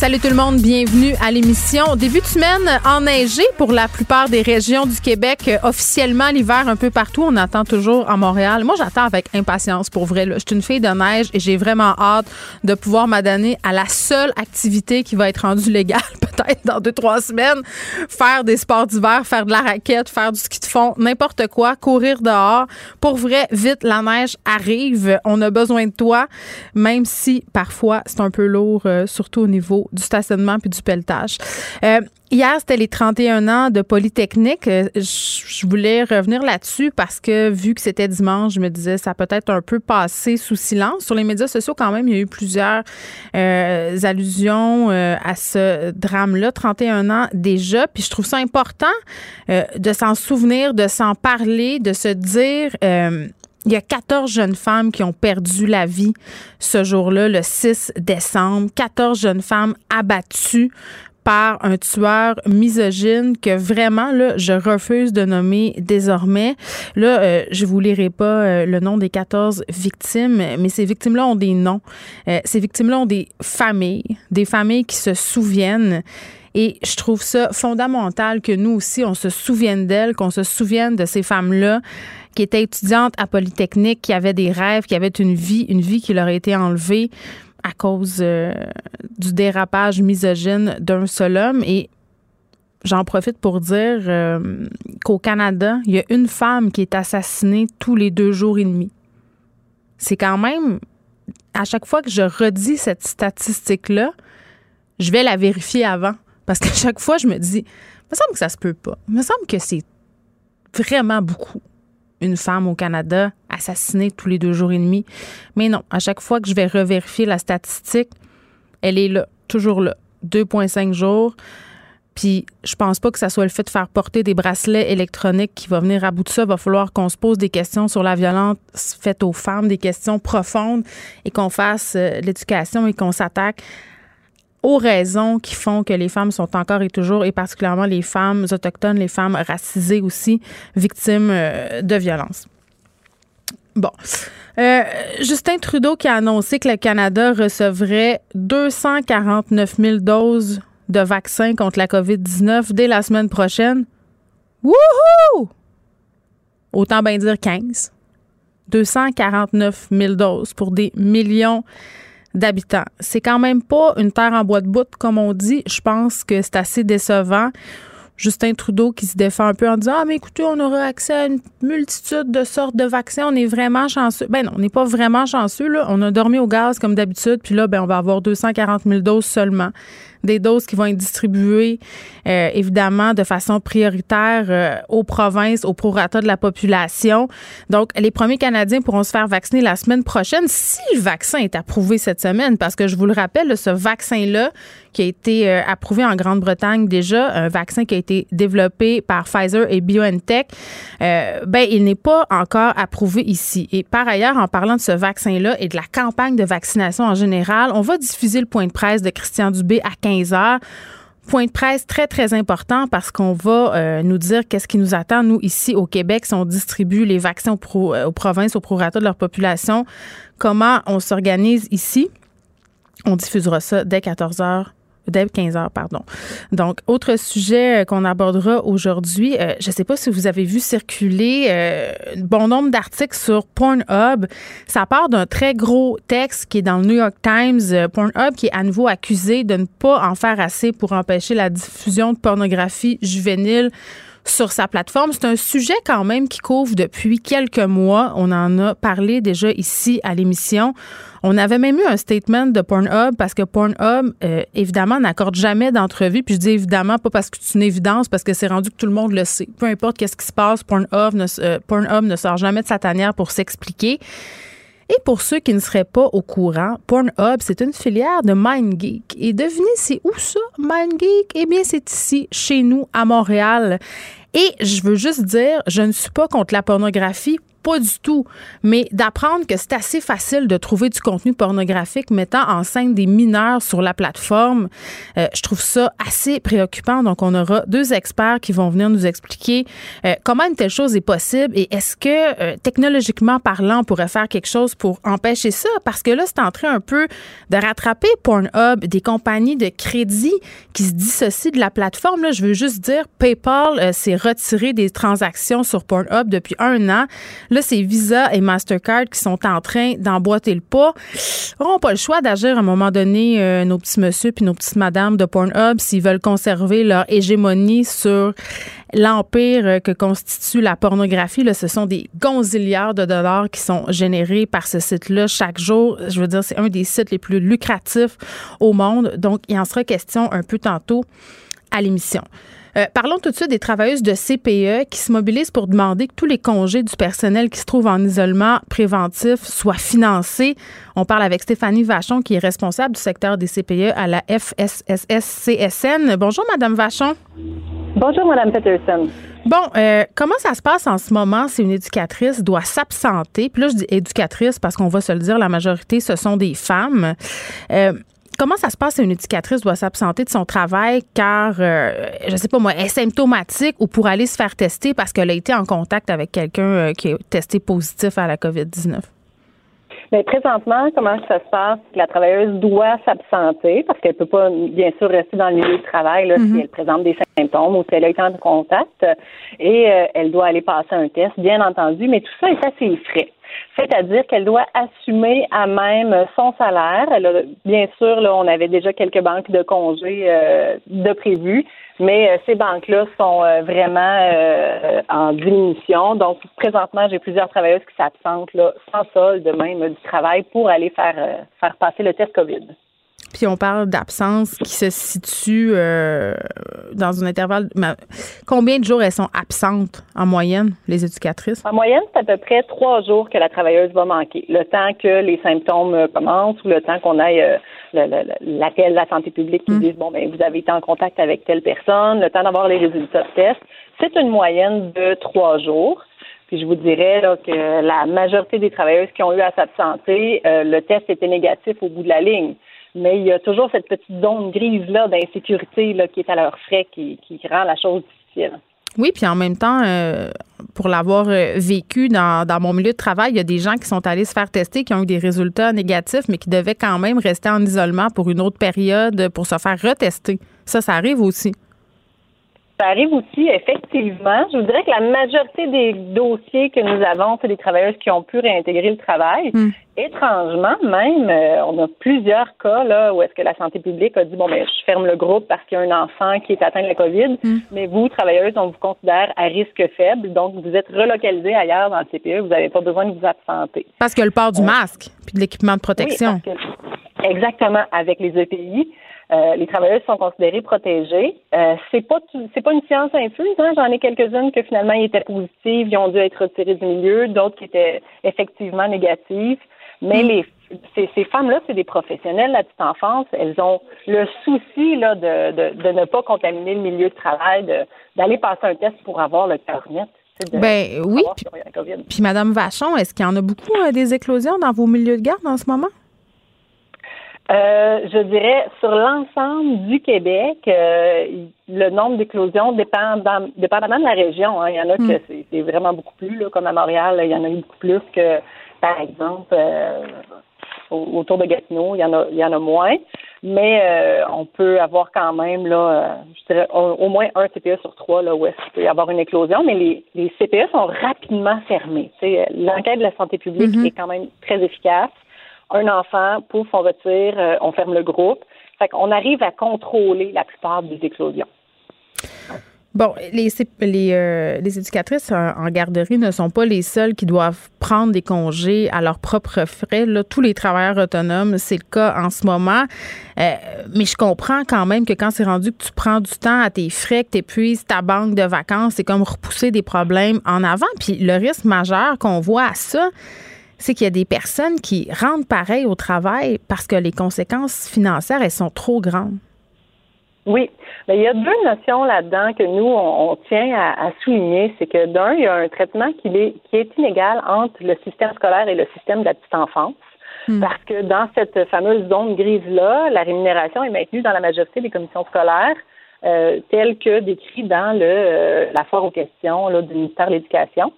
Salut tout le monde, bienvenue à l'émission. Début de semaine enneigé pour la plupart des régions du Québec. Euh, officiellement, l'hiver un peu partout. On attend toujours à Montréal. Moi, j'attends avec impatience pour vrai. Je suis une fille de neige et j'ai vraiment hâte de pouvoir m'adonner à la seule activité qui va être rendue légale peut-être dans deux, trois semaines. Faire des sports d'hiver, faire de la raquette, faire du ski de fond, n'importe quoi, courir dehors. Pour vrai, vite, la neige arrive. On a besoin de toi, même si parfois c'est un peu lourd, euh, surtout au niveau du stationnement puis du pelletage. Euh, hier, c'était les 31 ans de Polytechnique. Euh, je voulais revenir là-dessus parce que vu que c'était dimanche, je me disais ça peut être un peu passé sous silence. Sur les médias sociaux, quand même, il y a eu plusieurs euh, allusions à ce drame-là. 31 ans déjà. Puis je trouve ça important de s'en souvenir, de s'en parler, de se dire il y a 14 jeunes femmes qui ont perdu la vie ce jour-là, le 6 décembre. 14 jeunes femmes abattues par un tueur misogyne que vraiment là je refuse de nommer désormais. Là euh, je vous lirai pas euh, le nom des 14 victimes mais ces victimes-là ont des noms. Euh, ces victimes-là ont des familles, des familles qui se souviennent et je trouve ça fondamental que nous aussi on se souvienne d'elles, qu'on se souvienne de ces femmes-là qui était étudiante à Polytechnique, qui avait des rêves, qui avait une vie, une vie qui leur a été enlevée à cause euh, du dérapage misogyne d'un seul homme. Et j'en profite pour dire euh, qu'au Canada, il y a une femme qui est assassinée tous les deux jours et demi. C'est quand même, à chaque fois que je redis cette statistique-là, je vais la vérifier avant. Parce qu'à chaque fois, je me dis, il me semble que ça se peut pas. Il me semble que c'est vraiment beaucoup une femme au Canada assassinée tous les deux jours et demi. Mais non, à chaque fois que je vais revérifier la statistique, elle est là, toujours là. 2,5 jours. Puis je pense pas que ça soit le fait de faire porter des bracelets électroniques qui va venir à bout de ça. Il va falloir qu'on se pose des questions sur la violence faite aux femmes, des questions profondes et qu'on fasse euh, l'éducation et qu'on s'attaque aux raisons qui font que les femmes sont encore et toujours, et particulièrement les femmes autochtones, les femmes racisées aussi, victimes euh, de violences. Bon. Euh, Justin Trudeau qui a annoncé que le Canada recevrait 249 000 doses de vaccins contre la COVID-19 dès la semaine prochaine. Wouhou! Autant bien dire 15. 249 000 doses pour des millions d'habitants. C'est quand même pas une terre en bois de bout, comme on dit. Je pense que c'est assez décevant. Justin Trudeau qui se défend un peu en disant Ah, mais écoutez, on aura accès à une multitude de sortes de vaccins. On est vraiment chanceux. Ben non, on n'est pas vraiment chanceux. Là. On a dormi au gaz comme d'habitude. Puis là, ben, on va avoir 240 000 doses seulement des doses qui vont être distribuées euh, évidemment de façon prioritaire euh, aux provinces, au prorata de la population. Donc, les premiers Canadiens pourront se faire vacciner la semaine prochaine si le vaccin est approuvé cette semaine, parce que je vous le rappelle, ce vaccin-là qui a été euh, approuvé en Grande-Bretagne déjà, un vaccin qui a été développé par Pfizer et BioNTech, ben il n'est pas encore approuvé ici. Et par ailleurs, en parlant de ce vaccin-là et de la campagne de vaccination en général, on va diffuser le point de presse de Christian Dubé à 15 heures. Point de presse très, très important parce qu'on va euh, nous dire qu'est-ce qui nous attend, nous, ici au Québec, si on distribue les vaccins aux, euh, aux provinces, prorata de leur population, comment on s'organise ici? On diffusera ça dès 14 heures dès 15 heures, pardon. Donc, autre sujet euh, qu'on abordera aujourd'hui, euh, je ne sais pas si vous avez vu circuler euh, bon nombre d'articles sur Pornhub. Ça part d'un très gros texte qui est dans le New York Times. Pornhub qui est à nouveau accusé de ne pas en faire assez pour empêcher la diffusion de pornographie juvénile sur sa plateforme. C'est un sujet quand même qui couvre depuis quelques mois. On en a parlé déjà ici à l'émission. On avait même eu un statement de Pornhub parce que Pornhub, euh, évidemment, n'accorde jamais d'entrevue. Puis je dis évidemment pas parce que c'est une évidence, parce que c'est rendu que tout le monde le sait. Peu importe qu'est-ce qui se passe, Pornhub ne, euh, Pornhub ne sort jamais de sa tanière pour s'expliquer. Et pour ceux qui ne seraient pas au courant, Pornhub, c'est une filière de MindGeek. Et devinez, c'est où ça, MindGeek? Eh bien, c'est ici, chez nous, à Montréal. Et je veux juste dire, je ne suis pas contre la pornographie pas du tout. Mais d'apprendre que c'est assez facile de trouver du contenu pornographique mettant en scène des mineurs sur la plateforme, euh, je trouve ça assez préoccupant. Donc, on aura deux experts qui vont venir nous expliquer euh, comment une telle chose est possible et est-ce que, euh, technologiquement parlant, on pourrait faire quelque chose pour empêcher ça? Parce que là, c'est en train un peu de rattraper Pornhub, des compagnies de crédit qui se dissocient de la plateforme. Là, je veux juste dire, PayPal s'est retiré des transactions sur Pornhub depuis un an. Là, c'est Visa et Mastercard qui sont en train d'emboîter le pas. Ils n'auront pas le choix d'agir à un moment donné, euh, nos petits messieurs puis nos petites madames de Pornhub, s'ils veulent conserver leur hégémonie sur l'empire euh, que constitue la pornographie. Là, ce sont des gonzillards de dollars qui sont générés par ce site-là chaque jour. Je veux dire, c'est un des sites les plus lucratifs au monde. Donc, il en sera question un peu tantôt à l'émission. Euh, parlons tout de suite des travailleuses de CPE qui se mobilisent pour demander que tous les congés du personnel qui se trouve en isolement préventif soient financés. On parle avec Stéphanie Vachon, qui est responsable du secteur des CPE à la FSSS-CSN. Bonjour, Madame Vachon. Bonjour, Madame Peterson. Bon, euh, comment ça se passe en ce moment si une éducatrice doit s'absenter? Puis là, je dis éducatrice parce qu'on va se le dire, la majorité, ce sont des femmes. Euh, Comment ça se passe si une éducatrice doit s'absenter de son travail car, euh, je sais pas moi, est symptomatique ou pour aller se faire tester parce qu'elle a été en contact avec quelqu'un euh, qui est testé positif à la COVID-19? Mais présentement, comment ça se passe? La travailleuse doit s'absenter parce qu'elle peut pas, bien sûr, rester dans le milieu du travail là, si mm-hmm. elle présente des symptômes ou si elle a été en contact. Et euh, elle doit aller passer un test, bien entendu, mais tout ça est assez frais c'est-à-dire qu'elle doit assumer à même son salaire. bien sûr, là, on avait déjà quelques banques de congés euh, de prévues, mais euh, ces banques-là sont euh, vraiment en diminution. Donc, présentement, j'ai plusieurs travailleuses qui s'absentent sans solde même du travail pour aller faire, faire passer le test COVID. Puis on parle d'absence qui se situe euh, dans un intervalle. combien de jours elles sont absentes en moyenne, les éducatrices? En moyenne, c'est à peu près trois jours que la travailleuse va manquer. Le temps que les symptômes euh, commencent ou le temps qu'on aille euh, l'appel de la santé publique qui mmh. dit bon ben vous avez été en contact avec telle personne, le temps d'avoir les résultats de test. C'est une moyenne de trois jours. Puis je vous dirais là, que la majorité des travailleuses qui ont eu à s'absenter, le test était négatif au bout de la ligne mais il y a toujours cette petite zone grise-là d'insécurité qui est à leur frais, qui, qui rend la chose difficile. Oui, puis en même temps, euh, pour l'avoir euh, vécu dans, dans, mon milieu de travail, il y a des gens qui sont allés se faire tester, qui ont eu des résultats négatifs, mais qui devaient quand même rester en isolement pour une autre période pour se faire retester. Ça, ça arrive aussi. Ça arrive aussi, effectivement. Je vous dirais que la majorité des dossiers que nous avons, c'est des travailleuses qui ont pu réintégrer le travail. Hmm. Étrangement, même, euh, on a plusieurs cas là où est-ce que la santé publique a dit bon ben je ferme le groupe parce qu'il y a un enfant qui est atteint de la COVID, hmm. mais vous, travailleuses, on vous considère à risque faible, donc vous êtes relocalisé ailleurs dans le CPE, vous n'avez pas besoin de vous absenter. Parce que le port du masque puis de l'équipement de protection. exactement, avec les EPI. Euh, les travailleurs sont considérés protégés. Euh, c'est pas c'est pas une science infuse. Hein. J'en ai quelques-unes que finalement ils étaient positives, ils ont dû être retirés du milieu, d'autres qui étaient effectivement négatives. Mais mm. les ces, ces femmes-là, c'est des professionnels de la petite enfance. Elles ont le souci là, de, de, de ne pas contaminer le milieu de travail, d'aller passer un test pour avoir le carnet. Ben oui. Puis, puis, Madame Vachon, est-ce qu'il y en a beaucoup euh, des éclosions dans vos milieux de garde en ce moment? Euh, je dirais sur l'ensemble du Québec, euh, le nombre d'éclosions dépend dépendamment de la région. Hein. Il y en a que hmm. c'est vraiment beaucoup plus, là, comme à Montréal, il y en a eu beaucoup plus que, par exemple, euh, autour de Gatineau, il y en a, il y en a moins. Mais on peut avoir quand même là, je dirais au, moins un CPE sur trois là où est-ce qu'il peut y avoir une éclosion. Mais les, les CPE sont rapidement fermés. L'enquête de la santé publique mm-hmm. est quand même très efficace un enfant, pouf, on retire, euh, on ferme le groupe. Fait qu'on arrive à contrôler la plupart des éclosions. Bon, les, euh, éducatrices en, garderie ne sont pas les seules qui doivent prendre des congés à leurs propres frais. Là, tous les travailleurs autonomes, c'est le cas en ce moment. Euh, mais je comprends quand même que quand c'est rendu que tu prends du temps à tes frais, que tu épuises ta banque de vacances, c'est comme repousser des problèmes en avant. Puis le risque majeur qu'on voit à ça, c'est qu'il y a des personnes qui rentrent pareil au travail parce que les conséquences financières, elles sont trop grandes. Oui, mais il y a deux notions là-dedans que nous, on, tient à, souligner. C'est que d'un, il y a un traitement qui est, qui est inégal entre le système scolaire et le système de la petite enfance. Hmm. Parce que dans cette fameuse zone grise-là, la rémunération est maintenue dans la majorité des commissions scolaires, euh, telles que décrit dans le, euh, la foire aux questions là, du ministère de l'Éducation.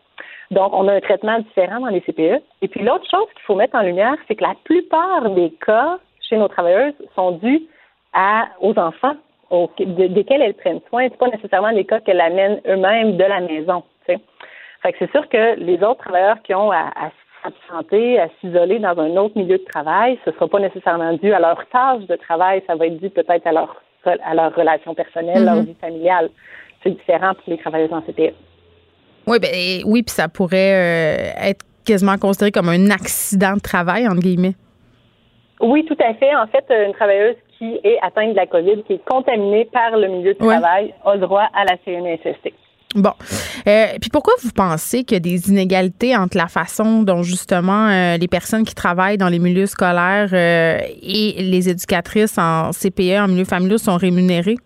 Donc, on a un traitement différent dans les CPE. Et puis, l'autre chose qu'il faut mettre en lumière, c'est que la plupart des cas chez nos travailleuses sont dus à, aux enfants desquels elles prennent soin. C'est pas nécessairement les cas qu'elles amènent eux-mêmes de la maison. Fait que c'est sûr que les autres travailleurs qui ont à, à s'absenter, à s'isoler dans un autre milieu de travail, ce ne sera pas nécessairement dû à leur tâche de travail, ça va être dû peut-être à leur à leur relation personnelle, leur mm-hmm. vie familiale. C'est différent pour les travailleurs en CPE. Oui, ben, oui, puis ça pourrait euh, être quasiment considéré comme un accident de travail, entre guillemets. Oui, tout à fait. En fait, une travailleuse qui est atteinte de la COVID, qui est contaminée par le milieu de travail, a le droit à la CNSST. Bon. Euh, puis pourquoi vous pensez qu'il y a des inégalités entre la façon dont justement euh, les personnes qui travaillent dans les milieux scolaires euh, et les éducatrices en CPE, en milieu familial, sont rémunérées?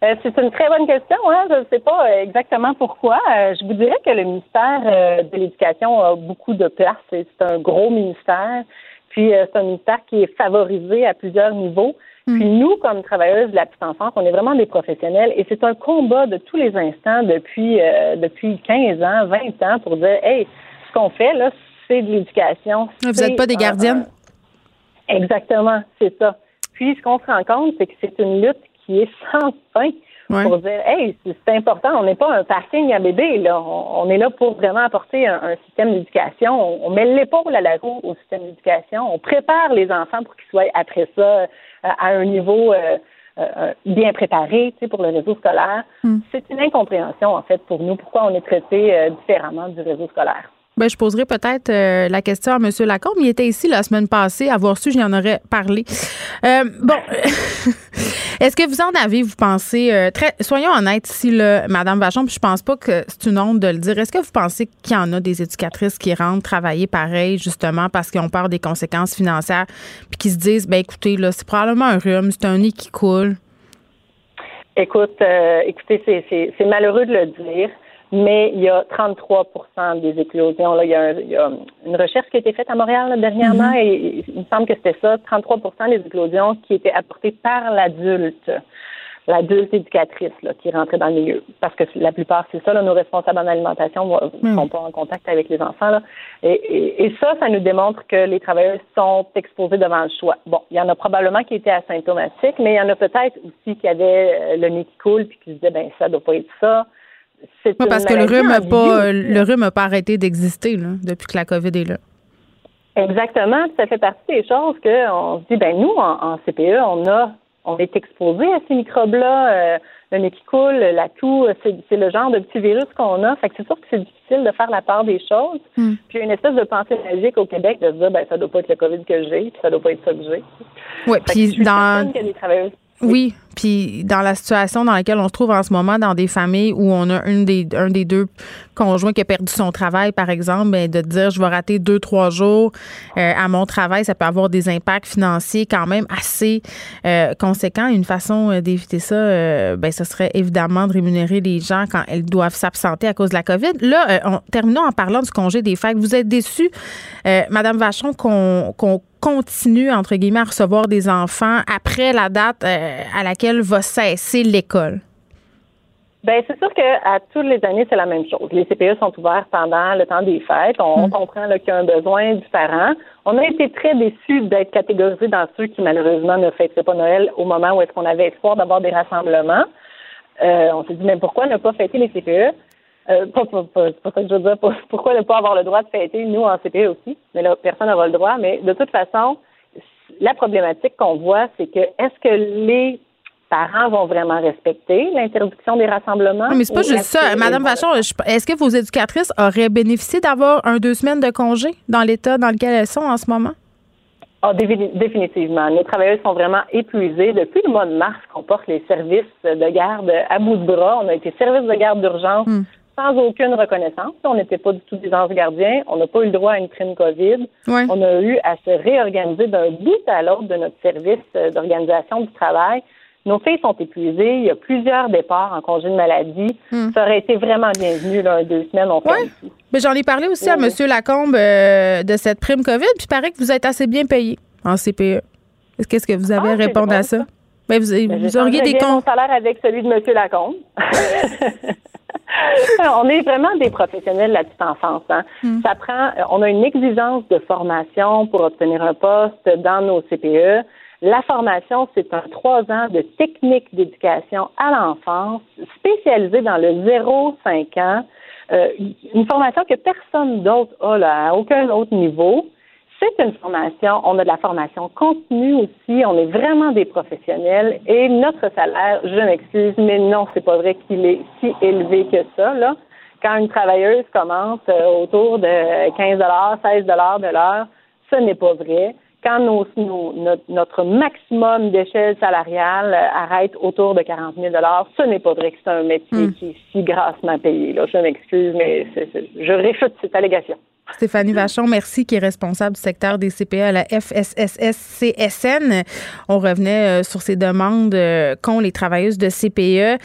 C'est une très bonne question. Hein? Je ne sais pas exactement pourquoi. je vous dirais que le ministère de l'Éducation a beaucoup de place. C'est un gros ministère. Puis euh, c'est un ministère qui est favorisé à plusieurs niveaux. Hmm. Puis nous, comme travailleuses de la petite enfance, on est vraiment des professionnels et c'est un combat de tous les instants depuis euh, depuis 15 ans, 20 ans pour dire hey, ce qu'on fait là, c'est de l'éducation. Vous n'êtes pas des gardiennes? exactement, c'est ça. Puis ce qu'on se rend compte, c'est que c'est une lutte qui est sans fin pour dire hey, c'est important, on n'est pas un parking à bébé, là. On, est là pour vraiment apporter un, système d'éducation. On, met l'épaule à la roue au système d'éducation. On prépare les enfants pour qu'ils soient après ça euh, à un niveau euh, euh, bien préparé pour le réseau scolaire. Hmm. C'est une incompréhension, en fait, pour nous, pourquoi on est traité différemment du réseau scolaire. Ben, je poserai peut-être euh, la question à M. Lacombe. Il était ici la semaine passée. Avoir su, j'y en aurais parlé. Euh, bon, est-ce que vous en avez, vous pensez, euh, soyons honnêtes ici, Mme Vachon, puis je pense pas que c'est une honte de le dire. Est-ce que vous pensez qu'il y en a des éducatrices qui rentrent travailler pareil, justement, parce qu'ils ont peur des conséquences financières, puis qui se disent, ben écoutez, là, c'est probablement un rhume, c'est un nez qui coule? Écoute, écoutez, c'est malheureux de le dire mais il y a 33% des éclosions. Là, il, y a une recherche qui a été faite à Montréal dernièrement mm-hmm. et il me semble que c'était ça, 33% des éclosions qui étaient apportées par l'adulte, l'adulte éducatrice là, qui rentrait dans le milieu. Parce que la plupart, c'est ça, là, nos responsables en alimentation ne mm. sont pas en contact avec les enfants. Là. Et, et, ça, ça nous démontre que les travailleurs sont exposés devant le choix. Bon, il y en a probablement qui étaient asymptomatiques, mais il y en a peut-être aussi qui avaient euh, le nez qui coule puis qui se disaient, ben ça doit pas être ça parce que le rhume n'a pas, le rhume pas arrêté d'exister depuis que la COVID est là. Exactement. Ça fait partie des choses qu'on se dit, ben nous, en, CPE, on a on est exposé à ces microbes-là, euh, le nez qui coule, la toux, c'est le genre de petit virus qu'on a. Fait que c'est sûr que c'est difficile de faire la part des choses. Hmm. Puis il y a une espèce de pensée magique au Québec de se dire, ben ça doit pas être le COVID que j'ai, puis ça doit pas être ça que j'ai. Oui, puis dans... Oui, puis dans la situation dans laquelle on se trouve en ce moment, dans des familles où on a des, un des deux conjoints qui a perdu son travail, par exemple, bien, de dire je vais rater deux, trois jours euh, à mon travail, ça peut avoir des impacts financiers quand même assez euh, conséquents. Une façon euh, d'éviter ça, ben, ce serait évidemment de rémunérer les gens quand elles doivent s'absenter à cause de la COVID. Là, on, terminons en parlant du congé des fêtes. Vous êtes déçue, Madame Vachon, qu'on continue, entre guillemets, à recevoir des enfants après la date à laquelle va cesser l'école? Bien, c'est sûr qu'à toutes les années, c'est la même chose. Les CPE sont ouverts pendant le temps des fêtes. On hmm. comprend qu'il y a un besoin différent. On a été très déçus d'être catégorisés dans ceux qui, malheureusement, ne fêteraient pas Noël au moment où est-ce qu'on avait espoir d'avoir des rassemblements. Euh, on s'est dit, mais pourquoi ne pas fêter les CPE? Euh, pas, pas, pas, pas, ça que je veux dire. Pourquoi ne pas avoir le droit de fêter, nous, en CPE aussi? Mais là, personne n'aura le droit. Mais de toute façon, la problématique qu'on voit, c'est que est-ce que les parents vont vraiment respecter l'interdiction des rassemblements. mais c'est pas juste ça. Madame Vachon, est-ce que vos éducatrices auraient bénéficié d'avoir un deux semaines de congé dans l'état dans lequel elles sont en ce moment? Ah, définitivement. Les travailleuses sont vraiment épuisées. Depuis le mois de mars qu'on porte les services de garde à bout de bras, on a été service de garde d'urgence hmm. sans aucune reconnaissance. On n'était pas du tout des anges gardiens. On n'a pas eu le droit à une prime COVID. On a eu à se réorganiser d'un bout à l'autre de notre service d'organisation du travail. Nos filles sont épuisées. Il y a plusieurs départs en congé de maladie. Hmm. Ça aurait été vraiment bienvenu, là, deux semaines, on fait Mais j'en ai parlé aussi à M. Lacombe euh, de cette prime COVID, puis il paraît que vous êtes assez bien payé en CPE. Qu'est-ce que vous avez à ah, répondre à ça? Ben, vous, ben, auriez des comptes. salaire avec celui de M. Lacombe. on est vraiment des professionnels de la petite enfance. Hein. Hmm. Ça prend, on a une exigence de formation pour obtenir un poste dans nos CPE. La formation, c'est un trois ans de technique d'éducation à l'enfance spécialisée dans le 0-5 ans. Euh, une formation que personne d'autre a là, à aucun autre niveau. C'est une formation, on a de la formation continue aussi, on est vraiment des professionnels et notre salaire, je m'excuse, mais non, c'est pas vrai qu'il est si élevé que ça, là. Quand une travailleuse commence euh, autour de 15 16 de l'heure, ce n'est pas vrai quand nos, notre, maximum d'échelle salariale euh, arrête autour de 40 000 ce n'est pas vrai que c'est un métier hmm. qui est si grassement payé. Là. Je m'excuse, mais je réfute cette allégation. Stéphanie Vachon, merci, qui est responsable du secteur des CPA à la FSSS-CSN. On revenait euh, sur ces demandes euh, qu'ont les travailleuses de CPE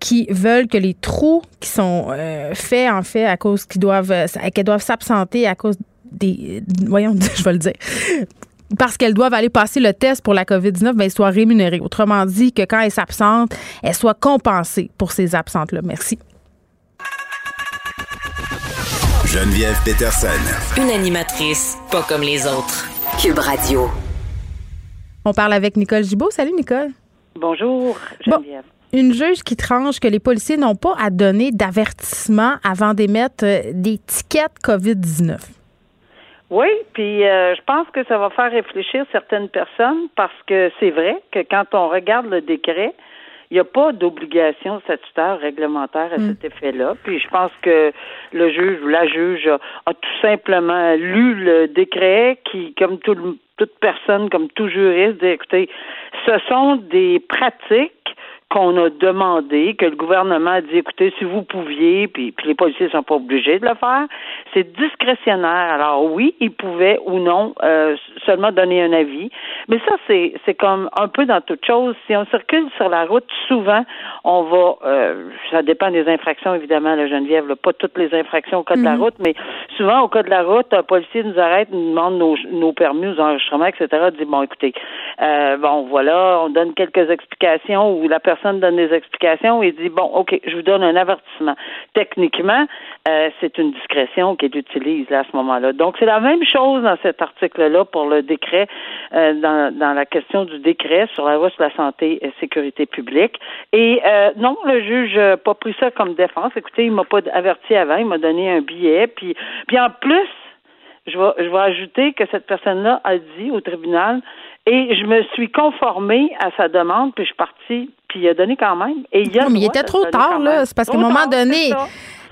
qui veulent que les trous qui sont faits en fait à cause qu'ils doivent qu'elles doivent s'absenter à cause des voyons je vais le dire parce qu'elles doivent aller passer le test pour la COVID-19, ben, elles soient rémunérées. Autrement dit, que quand elles s'absentent, elles soient compensées pour ces absentes-là. Merci. Geneviève Peterson. Une animatrice pas comme les autres. Cube Radio. On parle avec Nicole Gibault. Salut, Nicole. Bonjour, Geneviève. une juge qui tranche que les policiers n'ont pas à donner d'avertissement avant d'émettre euh, des tickets COVID-19. Oui, puis euh, je pense que ça va faire réfléchir certaines personnes parce que c'est vrai que quand on regarde le décret, il n'y a pas d'obligation statutaire réglementaire à mm. cet effet-là. Puis je pense que le juge ou la juge a, tout simplement lu le décret qui, comme tout, toute personne, comme tout juriste, dit écoutez, ce sont des pratiques qu'on a demandé, que le gouvernement a dit, écoutez, si vous pouviez, puis, puis les policiers sont pas obligés de le faire, c'est discrétionnaire. Alors oui, ils pouvaient ou non euh, seulement donner un avis, mais ça c'est c'est comme un peu dans toute chose. Si on circule sur la route, souvent on va, euh, ça dépend des infractions évidemment, la Geneviève, pas toutes les infractions au code de la mhm. route, mais souvent au code de la route, un policier nous arrête, nous demande nos, nos permis, nos enregistrements, etc. Dit bon, écoutez, euh, bon voilà, on donne quelques explications ou la personne personne donne des explications et dit bon, ok, je vous donne un avertissement. Techniquement, euh, c'est une discrétion qu'il utilise là, à ce moment-là. Donc c'est la même chose dans cet article-là pour le décret, euh, dans, dans la question du décret sur la loi sur la santé et sécurité publique. Et euh, non, le juge n'a pas pris ça comme défense. Écoutez, il m'a pas averti avant, il m'a donné un billet, puis, puis en plus, je vais, je vais ajouter que cette personne-là a dit au tribunal et je me suis conformée à sa demande, puis je suis partie, puis il a donné quand même. Et il, a mais il était trop tard, là. C'est parce qu'à un moment donné,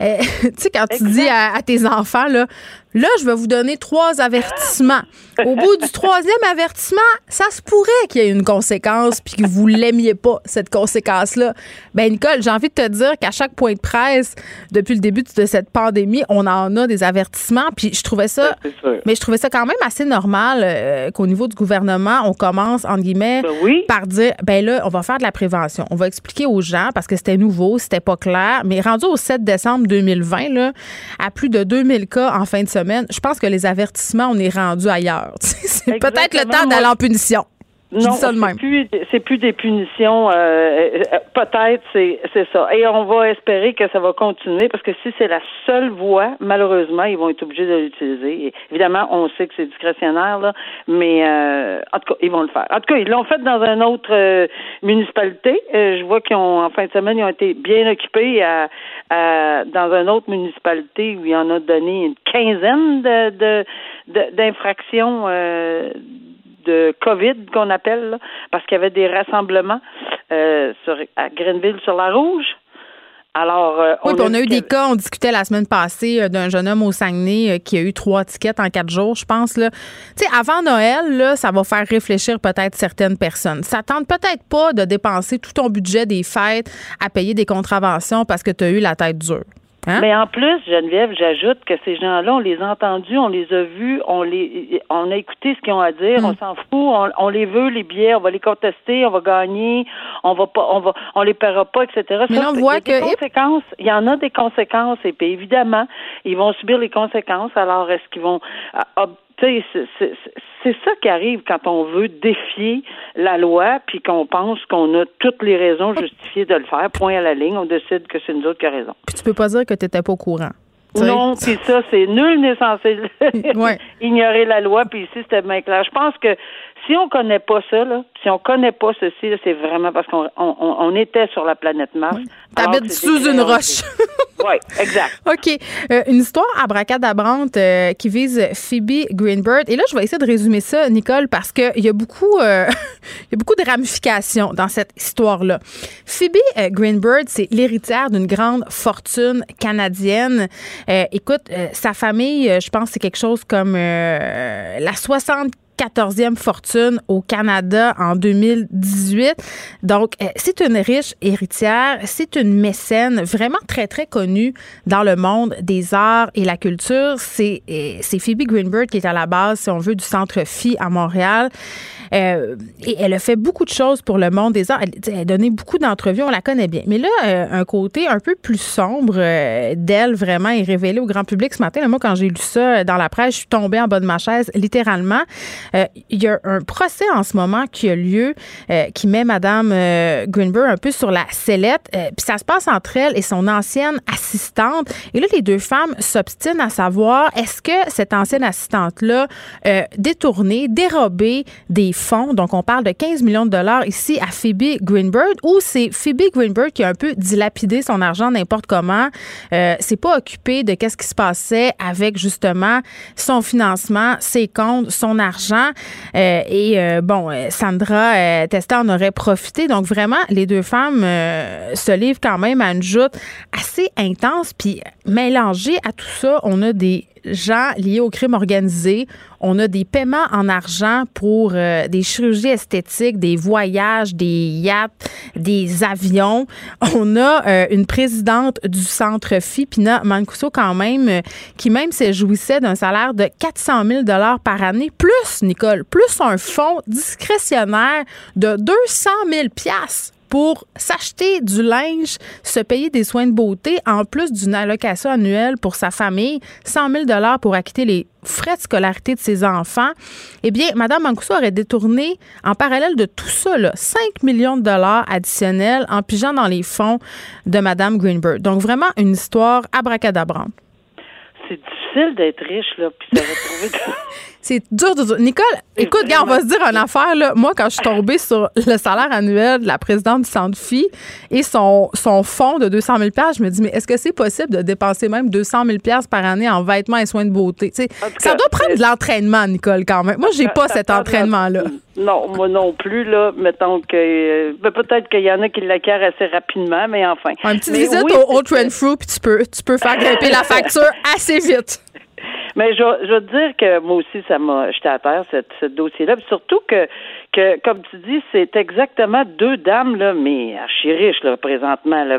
euh, tu sais, quand tu dis à, tes enfants, là, là, je vais vous donner trois avertissements. Au bout du troisième avertissement, ça se pourrait qu'il y ait une conséquence puis que vous l'aimiez pas, cette conséquence-là. Ben, Nicole, j'ai envie de te dire qu'à chaque point de presse, depuis le début de cette pandémie, on en a des avertissements. Puis je trouvais ça, mais je trouvais ça quand même assez normal euh, qu'au niveau du gouvernement, on commence, entre guillemets, ben par dire, ben là, on va faire de la prévention. On va expliquer aux gens parce que c'était nouveau, c'était pas clair. Mais rendu au 7 décembre 2020, là, à plus de 2000 cas en fin de semaine, je pense que les avertissements, on est rendu ailleurs. C'est peut-être le temps d'aller en punition. Non, c'est plus, c'est plus des punitions. Euh, euh, peut-être, c'est, c'est ça. Et on va espérer que ça va continuer parce que si c'est la seule voie, malheureusement, ils vont être obligés de l'utiliser. évidemment, on sait que c'est discrétionnaire, là, mais euh, en tout cas, ils vont le faire. En tout cas, ils l'ont fait dans une autre municipalité. je vois qu'ils ont, en fin de semaine, ils ont été bien occupés à, dans une autre municipalité où il en a donné une quinzaine de, de, d'infractions de COVID qu'on appelle, parce qu'il y avait des rassemblements. sur, à Greenville sur la Rouge. Alors, euh, oui, on, a eu des cas, on discutait la semaine passée euh, d'un jeune homme au Saguenay euh, qui a eu trois tickets en quatre jours, je pense. Là. Tu sais, avant Noël, là, ça va faire réfléchir peut-être certaines personnes. Ça tente peut-être pas de dépenser tout ton budget des fêtes à payer des contraventions parce que tu as eu la tête dure. Hein? Mais en plus, Geneviève, j'ajoute que ces gens-là, on les a entendus, on les a vus, on les, on a écouté ce qu'ils ont à dire, on mm. s'en fout, on, les veut les billets, on va les contester, on va gagner, on va pas, on va, on les paiera pas, etc. Mais on voit que conséquences, il y en a des conséquences et puis évidemment, ils vont subir les conséquences. Alors, est-ce qu'ils vont ah, c'est ça qui arrive quand on veut défier la loi puis qu'on pense qu'on a toutes les raisons justifiées de le faire. Point à la ligne, on décide que c'est nous autres qui avons raison. Puis tu peux pas dire que tu n'étais pas au courant. Non, puis ça, c'est nul n'est censé ignorer la loi, puis ici, c'était bien clair. Je pense que si on connaît pas ça, là, si on connaît pas ceci, c'est vraiment parce qu'on on, on, était sur la planète Mars. T'habites sous une roche. oui, exact. OK. Euh, une histoire abracadabrante euh, qui vise Phoebe Greenbird. Et là, je vais essayer de résumer ça, Nicole, parce qu'il y a beaucoup euh, il y a beaucoup de ramifications dans cette histoire-là. Phoebe Greenbird, c'est l'héritière d'une grande fortune canadienne. écoute, sa famille, je pense, c'est quelque chose comme la 60 14e fortune au Canada en 2018. Donc, euh, c'est une riche héritière, c'est une mécène vraiment très, très connue dans le monde des arts et la culture. C'est euh, Phoebe Greenberg qui est à la base, si on veut, du Centre Phi à Montréal. Euh, et elle a fait beaucoup de choses pour le monde des arts. Elle, a donné beaucoup d'entrevues, on la connaît bien. Mais là, euh, un côté un peu plus sombre d'elle vraiment est révélé au grand public ce matin. moi, quand j'ai lu ça dans la presse, je suis tombée en bas de ma chaise, littéralement. Il y a un procès en ce moment qui a lieu qui met Madame Greenberg un peu sur la sellette. Puis ça se passe entre elle et son ancienne assistante. Et là, les deux femmes s'obstinent à savoir est-ce que cette ancienne assistante-là détourné, dérobé des fonds. Donc, on parle de 15 millions de dollars ici à Phoebe Greenberg, ou c'est Phoebe Greenberg qui a un peu dilapidé son argent n'importe comment. Euh, c'est pas occupé de qu'est-ce qui se passait avec justement son financement, ses comptes, son argent. Euh, et euh, bon, Sandra Testa en aurait profité. Donc, vraiment, les deux femmes se livrent quand même à une joute assez intense. Puis, mélangé à tout ça, on a des gens liés au crime organisé. On a des paiements en argent pour euh, des chirurgies esthétiques, des voyages, des yachts, des avions. On a euh, une présidente du centre FI, Pina Mancuso, quand même, euh, qui même se jouissait d'un salaire de 400 000 par année, plus, Nicole, plus un fonds discrétionnaire de 200 000 pour s'acheter du linge, se payer des soins de beauté, en plus d'une allocation annuelle pour sa famille, 100 000 pour acquitter les frais de scolarité de ses enfants, eh bien, Mme Mancuso aurait détourné, en parallèle de tout ça, 5 millions de dollars additionnels en pigeant dans les fonds de Mme Greenberg. Donc, vraiment une histoire abracadabrante. C'est difficile d'être riche, là, puis ça va trouver... C'est dur, dur, dur. Nicole, écoute, on va se dire une affaire. Là. Moi, quand je suis tombée sur le salaire annuel de la présidente du Centre Phi et son, son fonds de 200 000 je me dis, mais est-ce que c'est possible de dépenser même 200 000 par année en vêtements et soins de beauté? ça doit prendre de l'entraînement, Nicole, quand même. Moi, j'ai pas cet entraînement-là. Non, moi non plus, là. Mettons que. Euh, ben, peut-être qu'il y en a qui l'acquièrent assez rapidement, mais enfin. Un petit visite au Old Trend Fruit, puis tu peux, tu peux faire grimper la facture assez vite. Mais je, je veux dire que moi aussi, ça m'a jeté à terre, cette, ce dossier-là. Surtout que, que, comme tu dis, c'est exactement deux dames, là, mais archi riches, là, présentement. Là,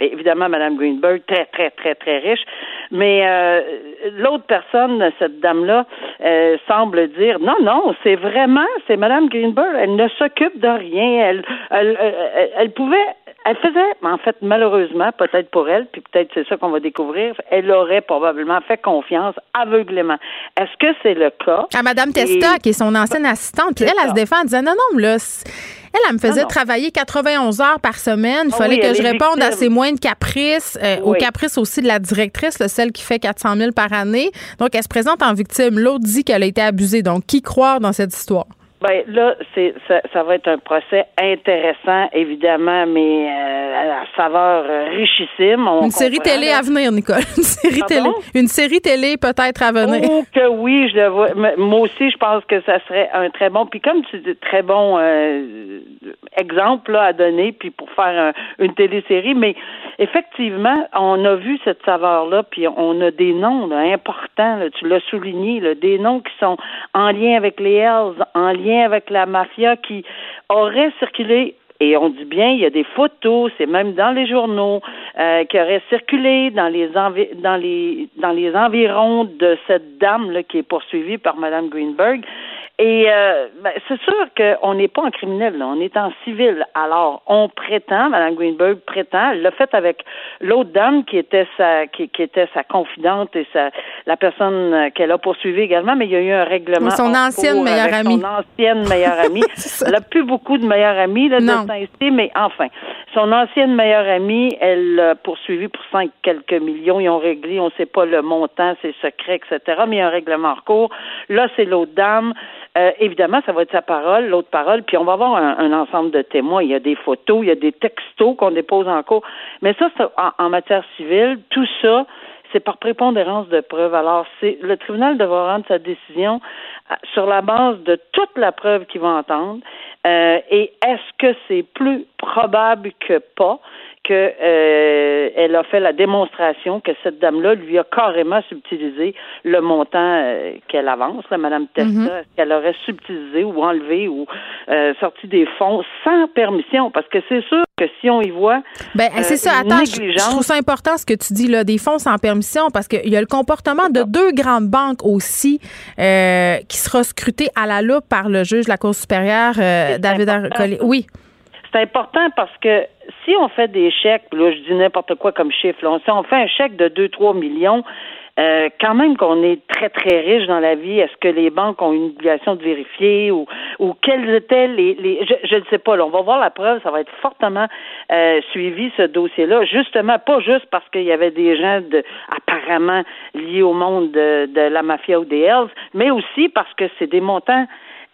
évidemment, Mme Greenberg, très, très, très, très riche. Mais euh, l'autre personne, cette dame-là, euh, semble dire non, non, c'est vraiment, c'est Mme Greenberg, elle ne s'occupe de rien. Elle, elle, elle, elle pouvait elle faisait, en fait, malheureusement, peut-être pour elle, puis peut-être c'est ça qu'on va découvrir, elle aurait probablement fait confiance aveuglément. Est-ce que c'est le cas? À Mme Testa, qui est son ancienne assistante, puis elle, elle se défend en disant non, non, là, elle, elle me faisait travailler 91 heures par semaine. Il ah fallait que je réponde à ses moindres caprices, euh, aux caprices aussi de la directrice, celle qui fait 400 000 par année. Donc, elle se présente en victime. L'autre dit qu'elle a été abusée. Donc, qui croire dans cette histoire? Ben là, c'est ça, ça, va être un procès intéressant, évidemment, mais euh, à saveur richissime. une série télé à venir, Nicole. Une série télé. Une série télé peut-être à venir. Oh que oui, je le vois. Moi aussi, je pense que ça serait un très bon. Puis comme tu dis, très bon euh, exemple là, à donner, puis pour faire une télésérie. Mais effectivement, on a vu cette saveur-là, puis on a des noms importants. tu l'as souligné, des noms qui sont en lien avec les Hells, en lien avec la mafia qui aurait circulé et on dit bien, il y a des photos, c'est même dans les journaux, euh, qui auraient circulé dans les dans les dans les environs de cette dame là qui est poursuivie par Mme Greenberg. Et euh, ben, c'est sûr qu'on n'est pas en criminel, là. on est en civil. Alors, on prétend, Mme Greenberg prétend, elle l'a fait avec l'autre dame qui était sa qui, était sa confidente et sa la personne qu'elle a poursuivie également, mais il y a eu un règlement. Son ancienne meilleure amie. Son ancienne meilleure amie. elle a plus beaucoup de meilleures amies là, de saint mais enfin. Son ancienne meilleure amie, elle l'a poursuivi pour cinq quelques millions. Ils ont réglé, on ne sait pas le montant, c'est secret, etc. Mais il y a un règlement en cours. Là, c'est l'autre dame. Euh, évidemment, ça va être sa parole, l'autre parole, puis on va avoir un, ensemble de témoins. Il y a des photos, il y a des textos qu'on dépose en cours. Mais ça, en, matière civile, tout ça, c'est par prépondérance de preuves. Alors, c'est le tribunal devra rendre sa décision euh, sur la base de toute la preuve qu'il va entendre. Euh, et est-ce que c'est plus probable que pas? Qu'elle euh, a fait la démonstration que cette dame-là lui a carrément subtilisé le montant euh, qu'elle avance, là, Madame Testa, mhm. qu'elle aurait subtilisé ou enlevé ou euh, sorti des fonds sans permission, parce que c'est sûr que si on y voit, ben c'est ça. Attends, je, trouve ça important ce que tu dis là, des fonds sans permission, parce qu'il y a le comportement de deux grandes banques aussi qui sera scruté à la loupe par le juge de la Cour supérieure, David Arcolé. Oui. C'est important parce que si on fait des chèques, là je dis n'importe quoi comme chiffre, si on fait un chèque de 2-3 millions, euh, quand même qu'on est très très riche dans la vie, est-ce que les banques ont une obligation de vérifier ou quels étaient les, je ne sais pas. On va voir la preuve, ça va être fortement euh, suivi ce dossier-là, justement pas juste parce qu'il y avait des gens de apparemment liés au monde de, de la mafia ou des Hells, mais aussi parce que c'est des montants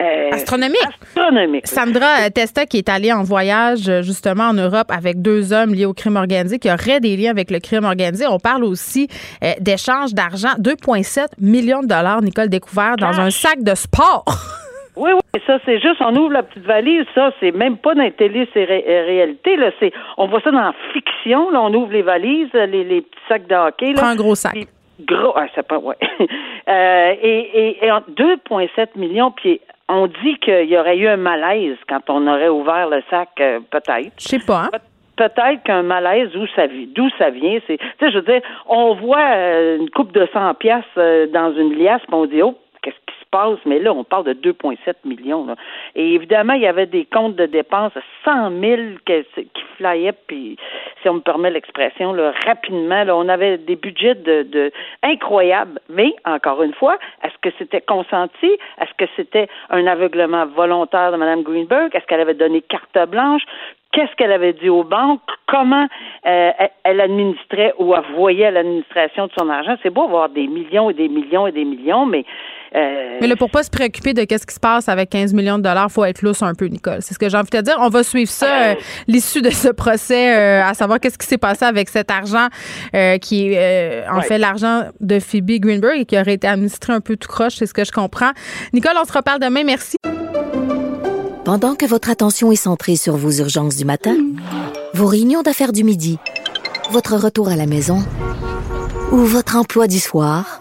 euh, astronomique. Sandra Testa, qui est allée en voyage justement en Europe avec deux hommes liés au crime organisé, qui auraient des liens avec le crime organisé. On parle aussi euh, d'échanges d'argent. 2,7 millions de dollars, Nicole, découvert dans un sac de sport. Oui, oui, ça, c'est juste, on ouvre la petite valise, ça, c'est même pas dans les télé, c'est euh, réalité, là, c'est, on voit ça dans la fiction, là, on ouvre les valises, les, les petits sacs de hockey, là. Prends un gros sac. gros, ah, ça pas, ouais. euh, et, et, et 2,7 millions, puis on dit qu'il y aurait eu un malaise quand on aurait ouvert le sac, euh, peut-être. Je sais pas. Hein? peut-être qu'un malaise, d'où ça, d'où ça vient, c'est, tu sais, je veux dire, on voit euh, une coupe de 100 pièces euh, dans une liasse, puis on dit, oh, Mais là, on parle de 2,7 millions. Et évidemment, il y avait des comptes de dépenses, 100 000 qui, qui flyaient, puis si on me permet l'expression, là, rapidement, là, on avait des budgets de, de incroyables. Mais, encore une fois, est-ce que c'était consenti? Est-ce que c'était un aveuglement volontaire de Mme Greenberg? Est-ce qu'elle avait donné carte blanche? qu'est-ce qu'elle avait dit aux banques, comment euh, elle administrait ou elle voyait l'administration de son argent? C'est beau avoir des millions et des millions et des millions, mais euh, mais là, pour pas se préoccuper de qu'est-ce qui se passe avec 15 millions de dollars, faut être lousse un peu, Nicole. C'est ce que j'ai envie de te dire. On va suivre ça, euh, l'issue de ce procès, à savoir qu'est-ce qui s'est passé avec cet argent qui est en fait l'argent de Phoebe Greenberg et qui aurait été administré un peu tout croche, c'est ce que je comprends. Nicole, on se reparle demain. Merci. Pendant que votre attention est centrée sur vos urgences du matin, vos réunions d'affaires du midi, votre retour à la maison ou votre emploi du soir,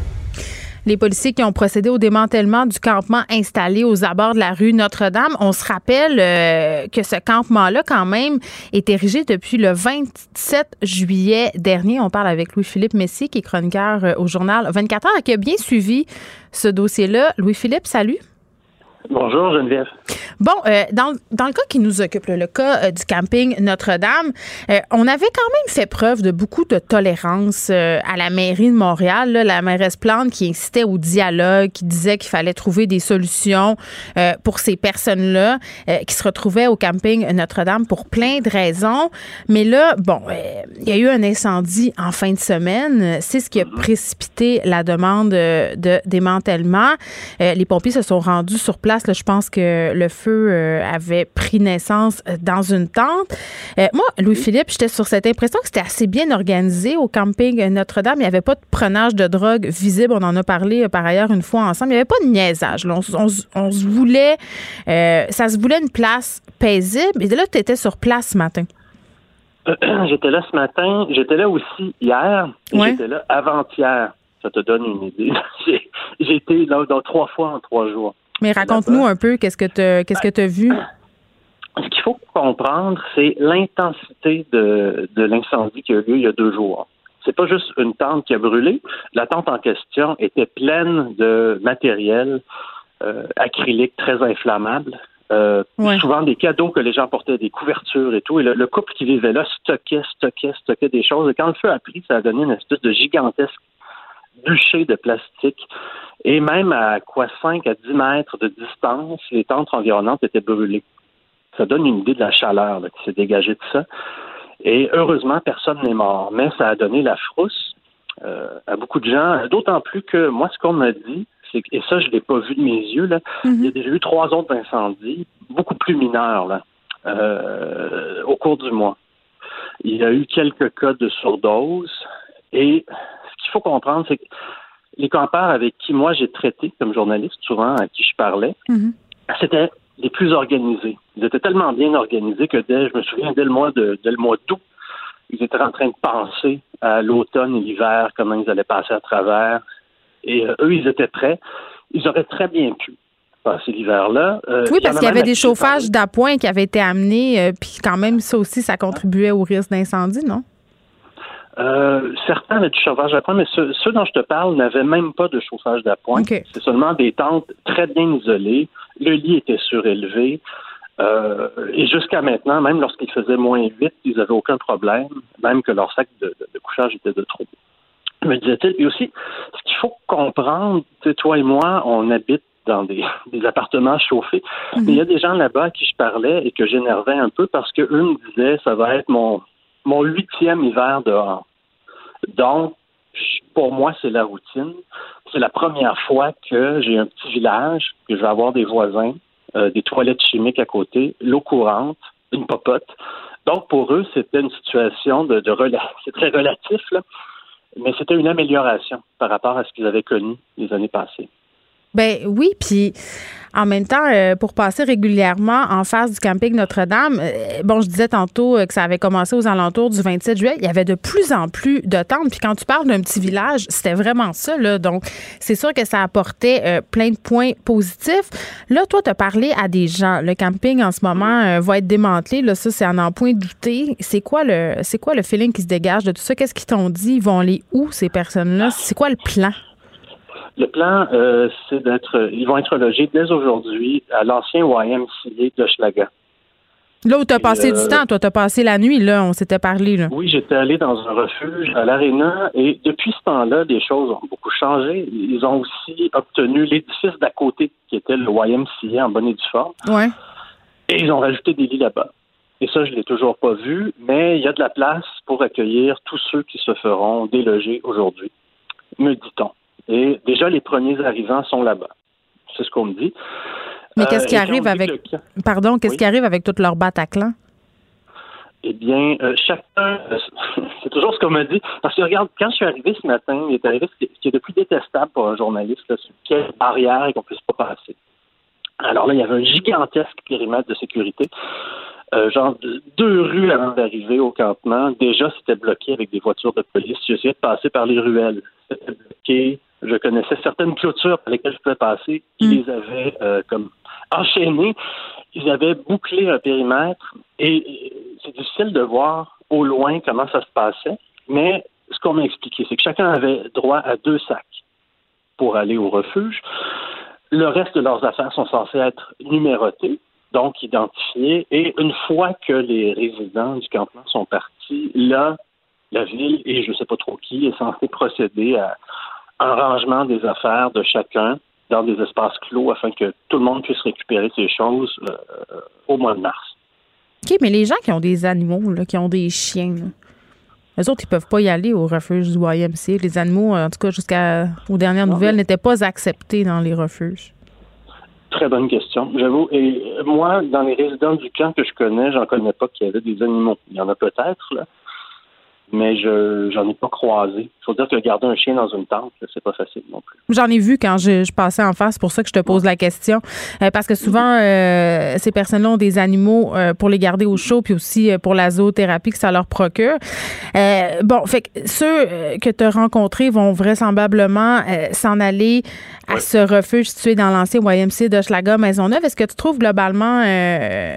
Les policiers qui ont procédé au démantèlement du campement installé aux abords de la rue Notre-Dame. On se rappelle euh, que ce campement-là, quand même, est érigé depuis le 27 juillet dernier. On parle avec Louis-Philippe Messier, qui est chroniqueur euh, au journal 24 heures, qui a bien suivi ce dossier-là. Louis-Philippe, salut. Bonjour Geneviève. Bon, euh, dans, dans, le cas qui nous occupe, le cas euh, du camping Notre-Dame, euh, on avait quand même fait preuve de beaucoup de tolérance à la mairie de Montréal. la mairesse Plante qui incitait au dialogue, qui disait qu'il fallait trouver des solutions pour ces personnes-là qui se retrouvaient au camping Notre-Dame pour plein de raisons. Mais là, bon, il y a eu un incendie en fin de semaine. C'est ce qui a précipité la demande de démantèlement. les pompiers se sont rendus sur place je pense que le feu euh, avait pris naissance euh, dans une tente. Euh, moi, Louis-Philippe, j'étais sur cette impression que c'était assez bien organisé au camping Notre-Dame. Il n'y avait pas de prenage de drogue visible. On en a parlé par ailleurs une fois ensemble. Il n'y avait pas de niaisage. On, se voulait, ça se voulait une place paisible. Et là, tu étais sur place ce matin. j'étais là ce matin. J'étais là aussi hier. J'étais là avant-hier. Ça te donne une idée. J'ai été là trois fois en trois jours. Mais raconte-nous un peu qu'est-ce que tu qu'est-ce que tu as vu. Ce qu'il faut comprendre, c'est l'intensité de, de l'incendie qui a eu lieu il y a deux jours. C'est pas juste une tente qui a brûlé. La tente en question était pleine de matériel euh, acrylique très inflammable. Euh, souvent des cadeaux que les gens portaient, des couvertures et tout. Et le, le, couple qui vivait là stockait, stockait, stockait des choses. Et quand le feu a pris, ça a donné une espèce de gigantesque bûcher de plastique. Et même à quoi 5 à 10 mètres de distance, les tentes environnantes étaient brûlées. Ça donne une idée de la chaleur qui s'est dégagée de ça. Et heureusement, personne n'est mort. Mais ça a donné la frousse euh, à beaucoup de gens. D'autant plus que moi, ce qu'on m'a dit, c'est et ça, je ne l'ai pas vu de mes yeux, là, mm-hmm. il y a déjà eu trois autres incendies, beaucoup plus mineurs, là, euh, au cours du mois. Il y a eu quelques cas de surdose. Et qu'il faut comprendre, c'est que les campeurs avec qui moi j'ai traité comme journaliste, souvent à qui je parlais, mhm. c'était les plus organisés. Ils étaient tellement bien organisés que dès, je me souviens, dès le mois de, dès le mois d'août, ils étaient en train de penser à l'automne et l'hiver, comment ils allaient passer à travers. Et euh, eux, ils étaient prêts. Ils auraient très bien pu passer l'hiver-là. Euh, oui, parce qu'il y avait des chauffages d'appoint qui avaient été amenés, euh, puis quand même, ça aussi, ça contribuait au risque d'incendie, non? Euh, certains avaient du chauffage d'appoint, mais ceux, dont je te parle n'avaient même pas de chauffage d'appoint. C'est seulement des tentes très bien isolées. Le lit était surélevé. Euh, et jusqu'à maintenant, même lorsqu'il faisait moins 8, ils n'avaient aucun problème, même que leur sac de, couchage était de trop. Me disait-il. Et aussi, ce qu'il faut comprendre, toi et moi, on habite dans des, appartements chauffés. Mhm. Mais il y a des gens là-bas à qui je parlais et que j'énervais un peu parce qu'eux me disaient ça va être mon mon huitième hiver dehors. Donc, pour moi, c'est la routine. C'est la première fois que j'ai un petit village, que je vais avoir des voisins, euh, des toilettes chimiques à côté, l'eau courante, une popote. Donc, pour eux, c'était une situation de, de c'est très relatif, là, mais c'était une amélioration par rapport à ce qu'ils avaient connu les années passées. Ben oui, puis en même temps, euh, pour passer régulièrement en face du camping Notre-Dame, euh, bon, je disais tantôt euh, que ça avait commencé aux alentours du 27 juillet. Il y avait de plus en plus de tentes. Puis quand tu parles d'un petit village, c'était vraiment ça. Là. Donc, c'est sûr que ça apportait plein de points positifs. Là, toi, tu as parlé à des gens. Le camping, en ce moment, va être démantelé. Là, ça, c'est en en point douté. C'est quoi le c'est quoi le feeling qui se dégage de tout ça? Qu'est-ce qu'ils t'ont dit? Ils vont aller où, ces personnes-là? C'est quoi le plan? Le plan, euh, c'est d'être, ils vont être logés dès aujourd'hui à l'ancien YMCA de Schlaga. Là où tu as passé du euh, temps, toi, tu as passé la nuit, là, on s'était parlé. Là. Oui, j'étais allé dans un refuge à l'Arena et depuis ce temps-là, les choses ont beaucoup changé. Ils ont aussi obtenu l'édifice d'à côté, qui était le YMCA en bonne et due forme. Ouais. Et ils ont rajouté des lits là-bas. Et ça, je ne l'ai toujours pas vu, mais il y a de la place pour accueillir tous ceux qui se feront déloger aujourd'hui, me dit-on. Et déjà, les premiers arrivants sont là-bas. C'est ce qu'on me dit. Mais qu'est-ce qui euh, arrive avec. Pardon, qu'est-ce qui arrive avec toute leur Bataclan? Eh bien, euh, chacun, c'est toujours ce qu'on m'a dit. Parce que regarde, quand je suis arrivé ce matin, il est arrivé ce qui est de plus détestable pour un journaliste, là, c'est une barrière et qu'on ne puisse pas passer. Alors là, il y avait un gigantesque périmètre de sécurité. Euh, genre deux rues avant d'arriver au campement, déjà c'était bloqué avec des voitures de police. J'essayais de passer par les ruelles. C'était bloqué je connaissais certaines clôtures par lesquelles je pouvais passer. Ils mm. les avaient euh, comme enchaînées. Ils avaient bouclé un périmètre et c'est difficile de voir au loin comment ça se passait. Mais ce qu'on m'a expliqué, c'est que chacun avait droit à deux sacs pour aller au refuge. le reste de leurs affaires sont censées être numérotées, donc identifiées, et une fois que les résidents du campement sont partis, là, la ville et je ne sais pas trop qui est censé procéder à un rangement des affaires de chacun dans des espaces clos afin que tout le monde puisse récupérer ses choses euh, au mois de mars. OK, mais les gens qui ont des animaux, qui ont des chiens, les autres, ils peuvent pas y aller au refuge du YMC. Les animaux, en tout cas, jusqu'aux dernières nouvelles, n'étaient pas acceptés dans les refuges. Très bonne question. J'avoue. Et moi, dans les résidents du camp que je connais, j'en connais pas qu'il y avait des animaux. Il y en a peut-être, là mais je j'en ai pas croisé. Il faut dire que garder un chien dans une tente, c'est pas facile non plus. J'en ai vu quand je, passais en face, c'est pour ça que je te pose la question. Euh, parce que souvent, euh, ces personnes-là ont des animaux euh, pour les garder au chaud, puis aussi pour la zoothérapie que ça leur procure. bon, fait que ceux que tu as rencontrés vont vraisemblablement s'en aller à ce refuge situé dans l'ancien YMC de Maisonneuve. Est-ce que tu trouves globalement,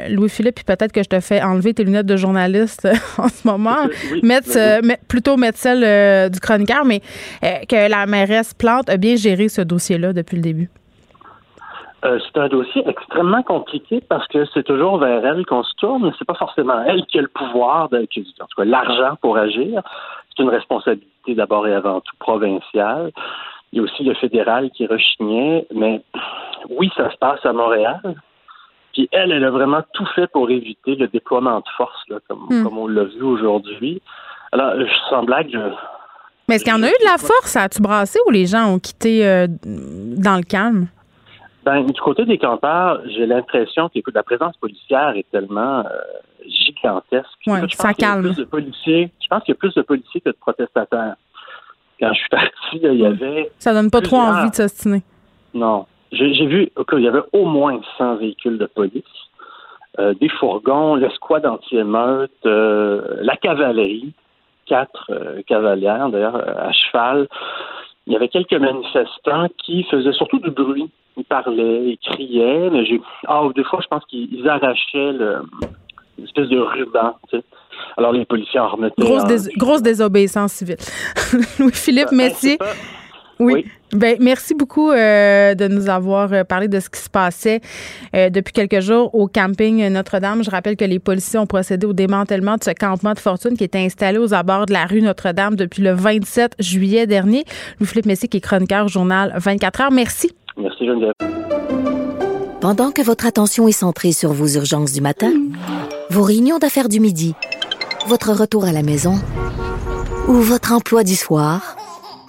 Louis-Philippe, puis peut-être que je te fais enlever tes lunettes de journaliste en ce moment, mettre euh, plutôt mettre celle euh, du chroniqueur, mais euh, que la mairesse Plante a bien géré ce dossier-là depuis le début. c'est un dossier extrêmement compliqué parce que c'est toujours vers elle qu'on se tourne, c'est pas forcément elle qui a le pouvoir, de, en tout cas l'argent pour agir. C'est une responsabilité d'abord et avant tout provinciale. Il y a aussi le fédéral qui rechignait, mais oui, ça se passe à Montréal. Puis elle, elle a vraiment tout fait pour éviter le déploiement de force, comme, hmm. comme on l'a vu aujourd'hui. Alors, je sens blague, Mais est-ce qu'il y en a eu de la force à tu brasser ou les gens ont quitté euh, dans le calme? Ben, du côté des campeurs, j'ai l'impression que la présence policière est tellement euh, gigantesque. Ça calme. Plus de policiers, je pense qu'il y a plus de policiers que de protestataires. Quand je suis parti, il y avait. Ça donne pas trop envie de s'ostiner. Non. J'ai vu qu'il y avait au moins 100 véhicules de police, euh, des fourgons, l'escouade anti-émeute, la cavalerie quatre euh, cavalières, d'ailleurs, euh, à cheval. Il y avait quelques manifestants qui faisaient surtout du bruit. Ils parlaient, ils criaient, mais j'ai. Ah, des fois, je pense qu'ils arrachaient le, une espèce de ruban, tu sais. Alors, les policiers en remettaient. Grosse, grosse désobéissance civile. Louis-Philippe ben, Oui. Ben, merci beaucoup euh, de nous avoir euh, parlé de ce qui se passait euh, depuis quelques jours au camping Notre-Dame. Je rappelle que les policiers ont procédé au démantèlement de ce campement de fortune qui était installé aux abords de la rue Notre-Dame depuis le 27 juillet dernier. Louis-Philippe Messier, qui est chroniqueur au journal 24 heures. Merci. Merci, Geneviève. Pendant que votre attention est centrée sur vos urgences du matin, vos réunions d'affaires du midi, votre retour à la maison ou votre emploi du soir,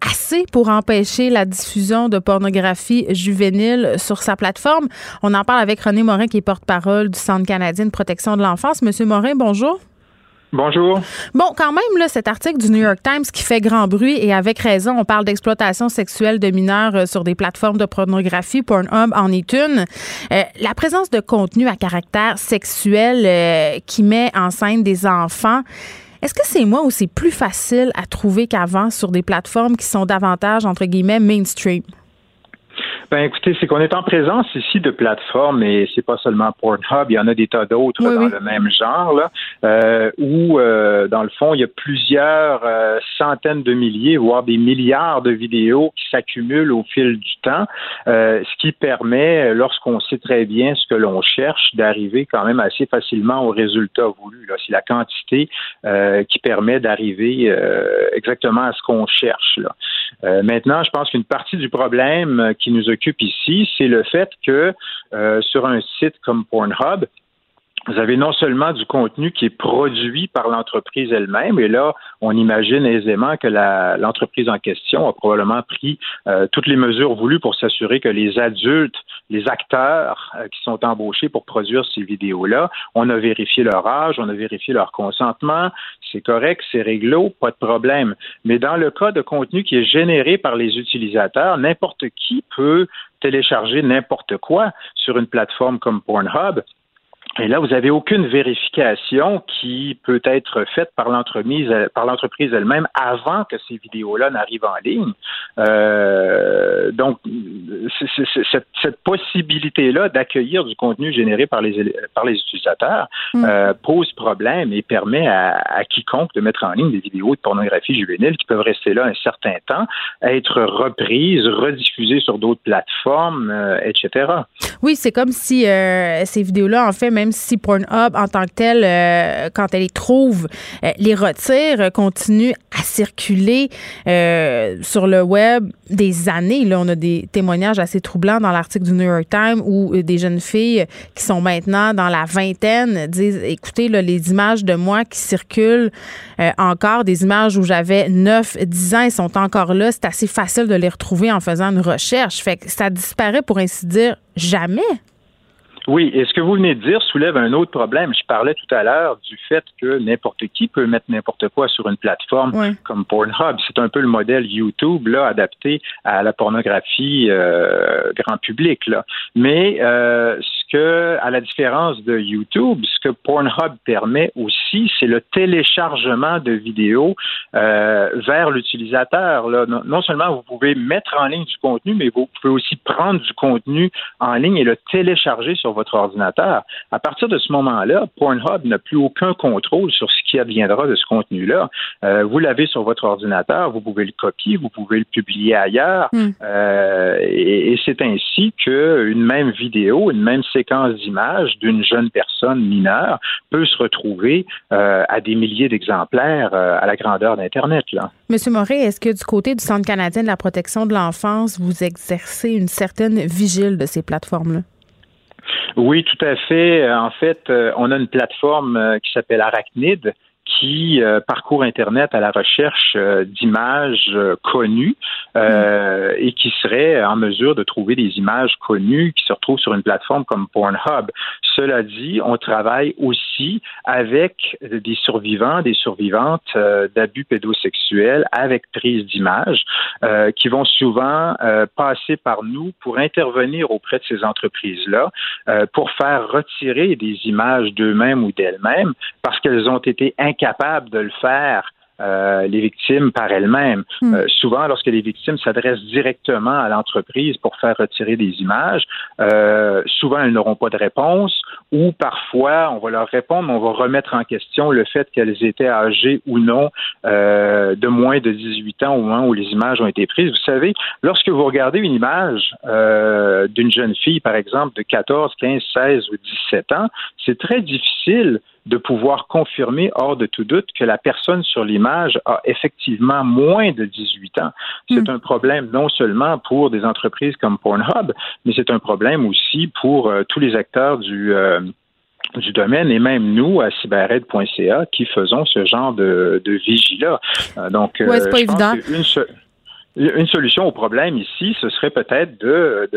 assez pour empêcher la diffusion de pornographie juvénile sur sa plateforme. On en parle avec René Morin, qui est porte-parole du Centre canadien de protection de l'enfance. Monsieur Morin, bonjour. Bonjour. Bon, quand même, là, cet article du New York Times qui fait grand bruit et avec raison, on parle d'exploitation sexuelle de mineurs euh, sur des plateformes de pornographie. Pornhub en est une. Euh, la présence de contenu à caractère sexuel euh, qui met en scène des enfants, est-ce que c'est moi ou c'est plus facile à trouver qu'avant sur des plateformes qui sont davantage, entre guillemets, mainstream? Ben écoutez, c'est qu'on est en présence ici de plateformes, et c'est pas seulement Pornhub, il y en a des tas d'autres dans le même genre, là, euh, où euh, dans le fond, il y a plusieurs euh, centaines de milliers, voire des milliards de vidéos qui s'accumulent au fil du temps, ce qui permet, lorsqu'on sait très bien ce que l'on cherche, d'arriver quand même assez facilement au résultat voulu. C'est la quantité qui permet d'arriver exactement à ce qu'on cherche. Là. maintenant, je pense qu'une partie du problème qui nous occupe ici, c'est le fait que euh, sur un site comme Pornhub, vous avez non seulement du contenu qui est produit par l'entreprise elle-même, et là, on imagine aisément que l'entreprise en question a probablement pris euh, toutes les mesures voulues pour s'assurer que les adultes, les acteurs euh, qui sont embauchés pour produire ces vidéos-là, on a vérifié leur âge, on a vérifié leur consentement, c'est correct, c'est réglo, pas de problème. Mais dans le cas de contenu qui est généré par les utilisateurs, n'importe qui peut télécharger n'importe quoi sur une plateforme comme Pornhub et là, vous n'avez aucune vérification qui peut être faite par l'entreprise, par l'entreprise elle-même avant que ces vidéos-là n'arrivent en ligne. Euh, donc, cette, cette possibilité-là d'accueillir du contenu généré par les, par les utilisateurs mm. euh, pose problème et permet à, à, quiconque de mettre en ligne des vidéos de pornographie juvénile qui peuvent rester là un certain temps, être reprises, rediffusées sur d'autres plateformes, euh, etc. Oui, c'est comme si ces vidéos-là, en fait, même si Pornhub en tant que tel, euh, quand elle les trouve, euh, les retire, euh, continue à circuler sur le web des années. Là, on a des témoignages assez troublants dans l'article du New York Times où des jeunes filles qui sont maintenant dans la vingtaine disent, écoutez, là, les images de moi qui circulent encore, des images où j'avais 9, 10 ans, elles sont encore là. C'est assez facile de les retrouver en faisant une recherche. Fait que ça disparaît, pour ainsi dire, jamais. Oui, et ce que vous venez de dire soulève un autre problème. Je parlais tout à l'heure du fait que n'importe qui peut mettre n'importe quoi sur une plateforme comme Pornhub. C'est un peu le modèle YouTube là adapté à la pornographie euh, grand public là. Mais euh, que, à la différence de YouTube, ce que Pornhub permet aussi, c'est le téléchargement de vidéos euh, vers l'utilisateur. Non seulement vous pouvez mettre en ligne du contenu, mais vous pouvez aussi prendre du contenu en ligne et le télécharger sur votre ordinateur. À partir de ce moment-là, Pornhub n'a plus aucun contrôle sur ce qui adviendra de ce contenu-là. Euh, vous l'avez sur votre ordinateur, vous pouvez le copier, vous pouvez le publier ailleurs, hmm. euh, et, c'est ainsi qu'une même vidéo, une même séquence d'images d'une jeune personne mineure peut se retrouver euh, à des milliers d'exemplaires à la grandeur d'Internet. Monsieur Moret, est-ce que du côté du Centre canadien de la protection de l'enfance, vous exercez une certaine vigile de ces plateformes-là? Oui, tout à fait. En fait, euh, on a une plateforme euh, qui s'appelle Arachnid qui euh, parcourt Internet à la recherche euh, d'images euh, connues mm. et qui serait en mesure de trouver des images connues qui se retrouvent sur une plateforme comme Pornhub. Cela dit, on travaille aussi avec des survivants, des survivantes d'abus pédosexuels avec prise d'images qui vont souvent passer par nous pour intervenir auprès de ces entreprises-là pour faire retirer des images d'eux-mêmes ou d'elles-mêmes parce qu'elles ont été incapables de le faire euh, les victimes par elles-mêmes. Hmm. Euh, souvent, lorsque les victimes s'adressent directement à l'entreprise pour faire retirer des images, euh, souvent elles n'auront pas de réponse ou parfois on va leur répondre, mais on va remettre en question le fait qu'elles étaient âgées ou non de moins de 18 ans au moment où les images ont été prises. Vous savez, lorsque vous regardez une image d'une jeune fille, par exemple, de 14, 15, 16 ou 17 ans, c'est très difficile de pouvoir confirmer hors de tout doute que la personne sur l'image a effectivement moins de 18 ans. C'est hmm. un problème non seulement pour des entreprises comme Pornhub, mais c'est un problème aussi pour euh, tous les acteurs du euh, du domaine et même nous à cyberred.ca qui faisons ce genre de, de vigie-là. Euh, donc, c'est pas évident. Une solution au problème ici, ce serait peut-être de,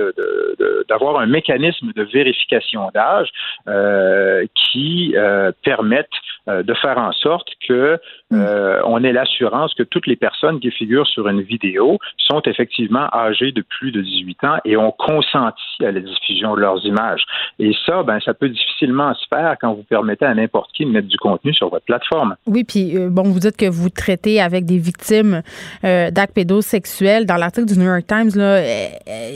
d'avoir un mécanisme de vérification d'âge euh, qui euh, permette euh, de faire en sorte que mm. on ait l'assurance que toutes les personnes qui figurent sur une vidéo sont effectivement âgées de plus de 18 ans et ont consenti à la diffusion de leurs images. Et ça, ben, ça peut difficilement se faire quand vous permettez à n'importe qui de mettre du contenu sur votre plateforme. Oui, puis bon, vous dites que vous traitez avec des victimes d'actes pédosexuels. Dans l'article du New York Times, là,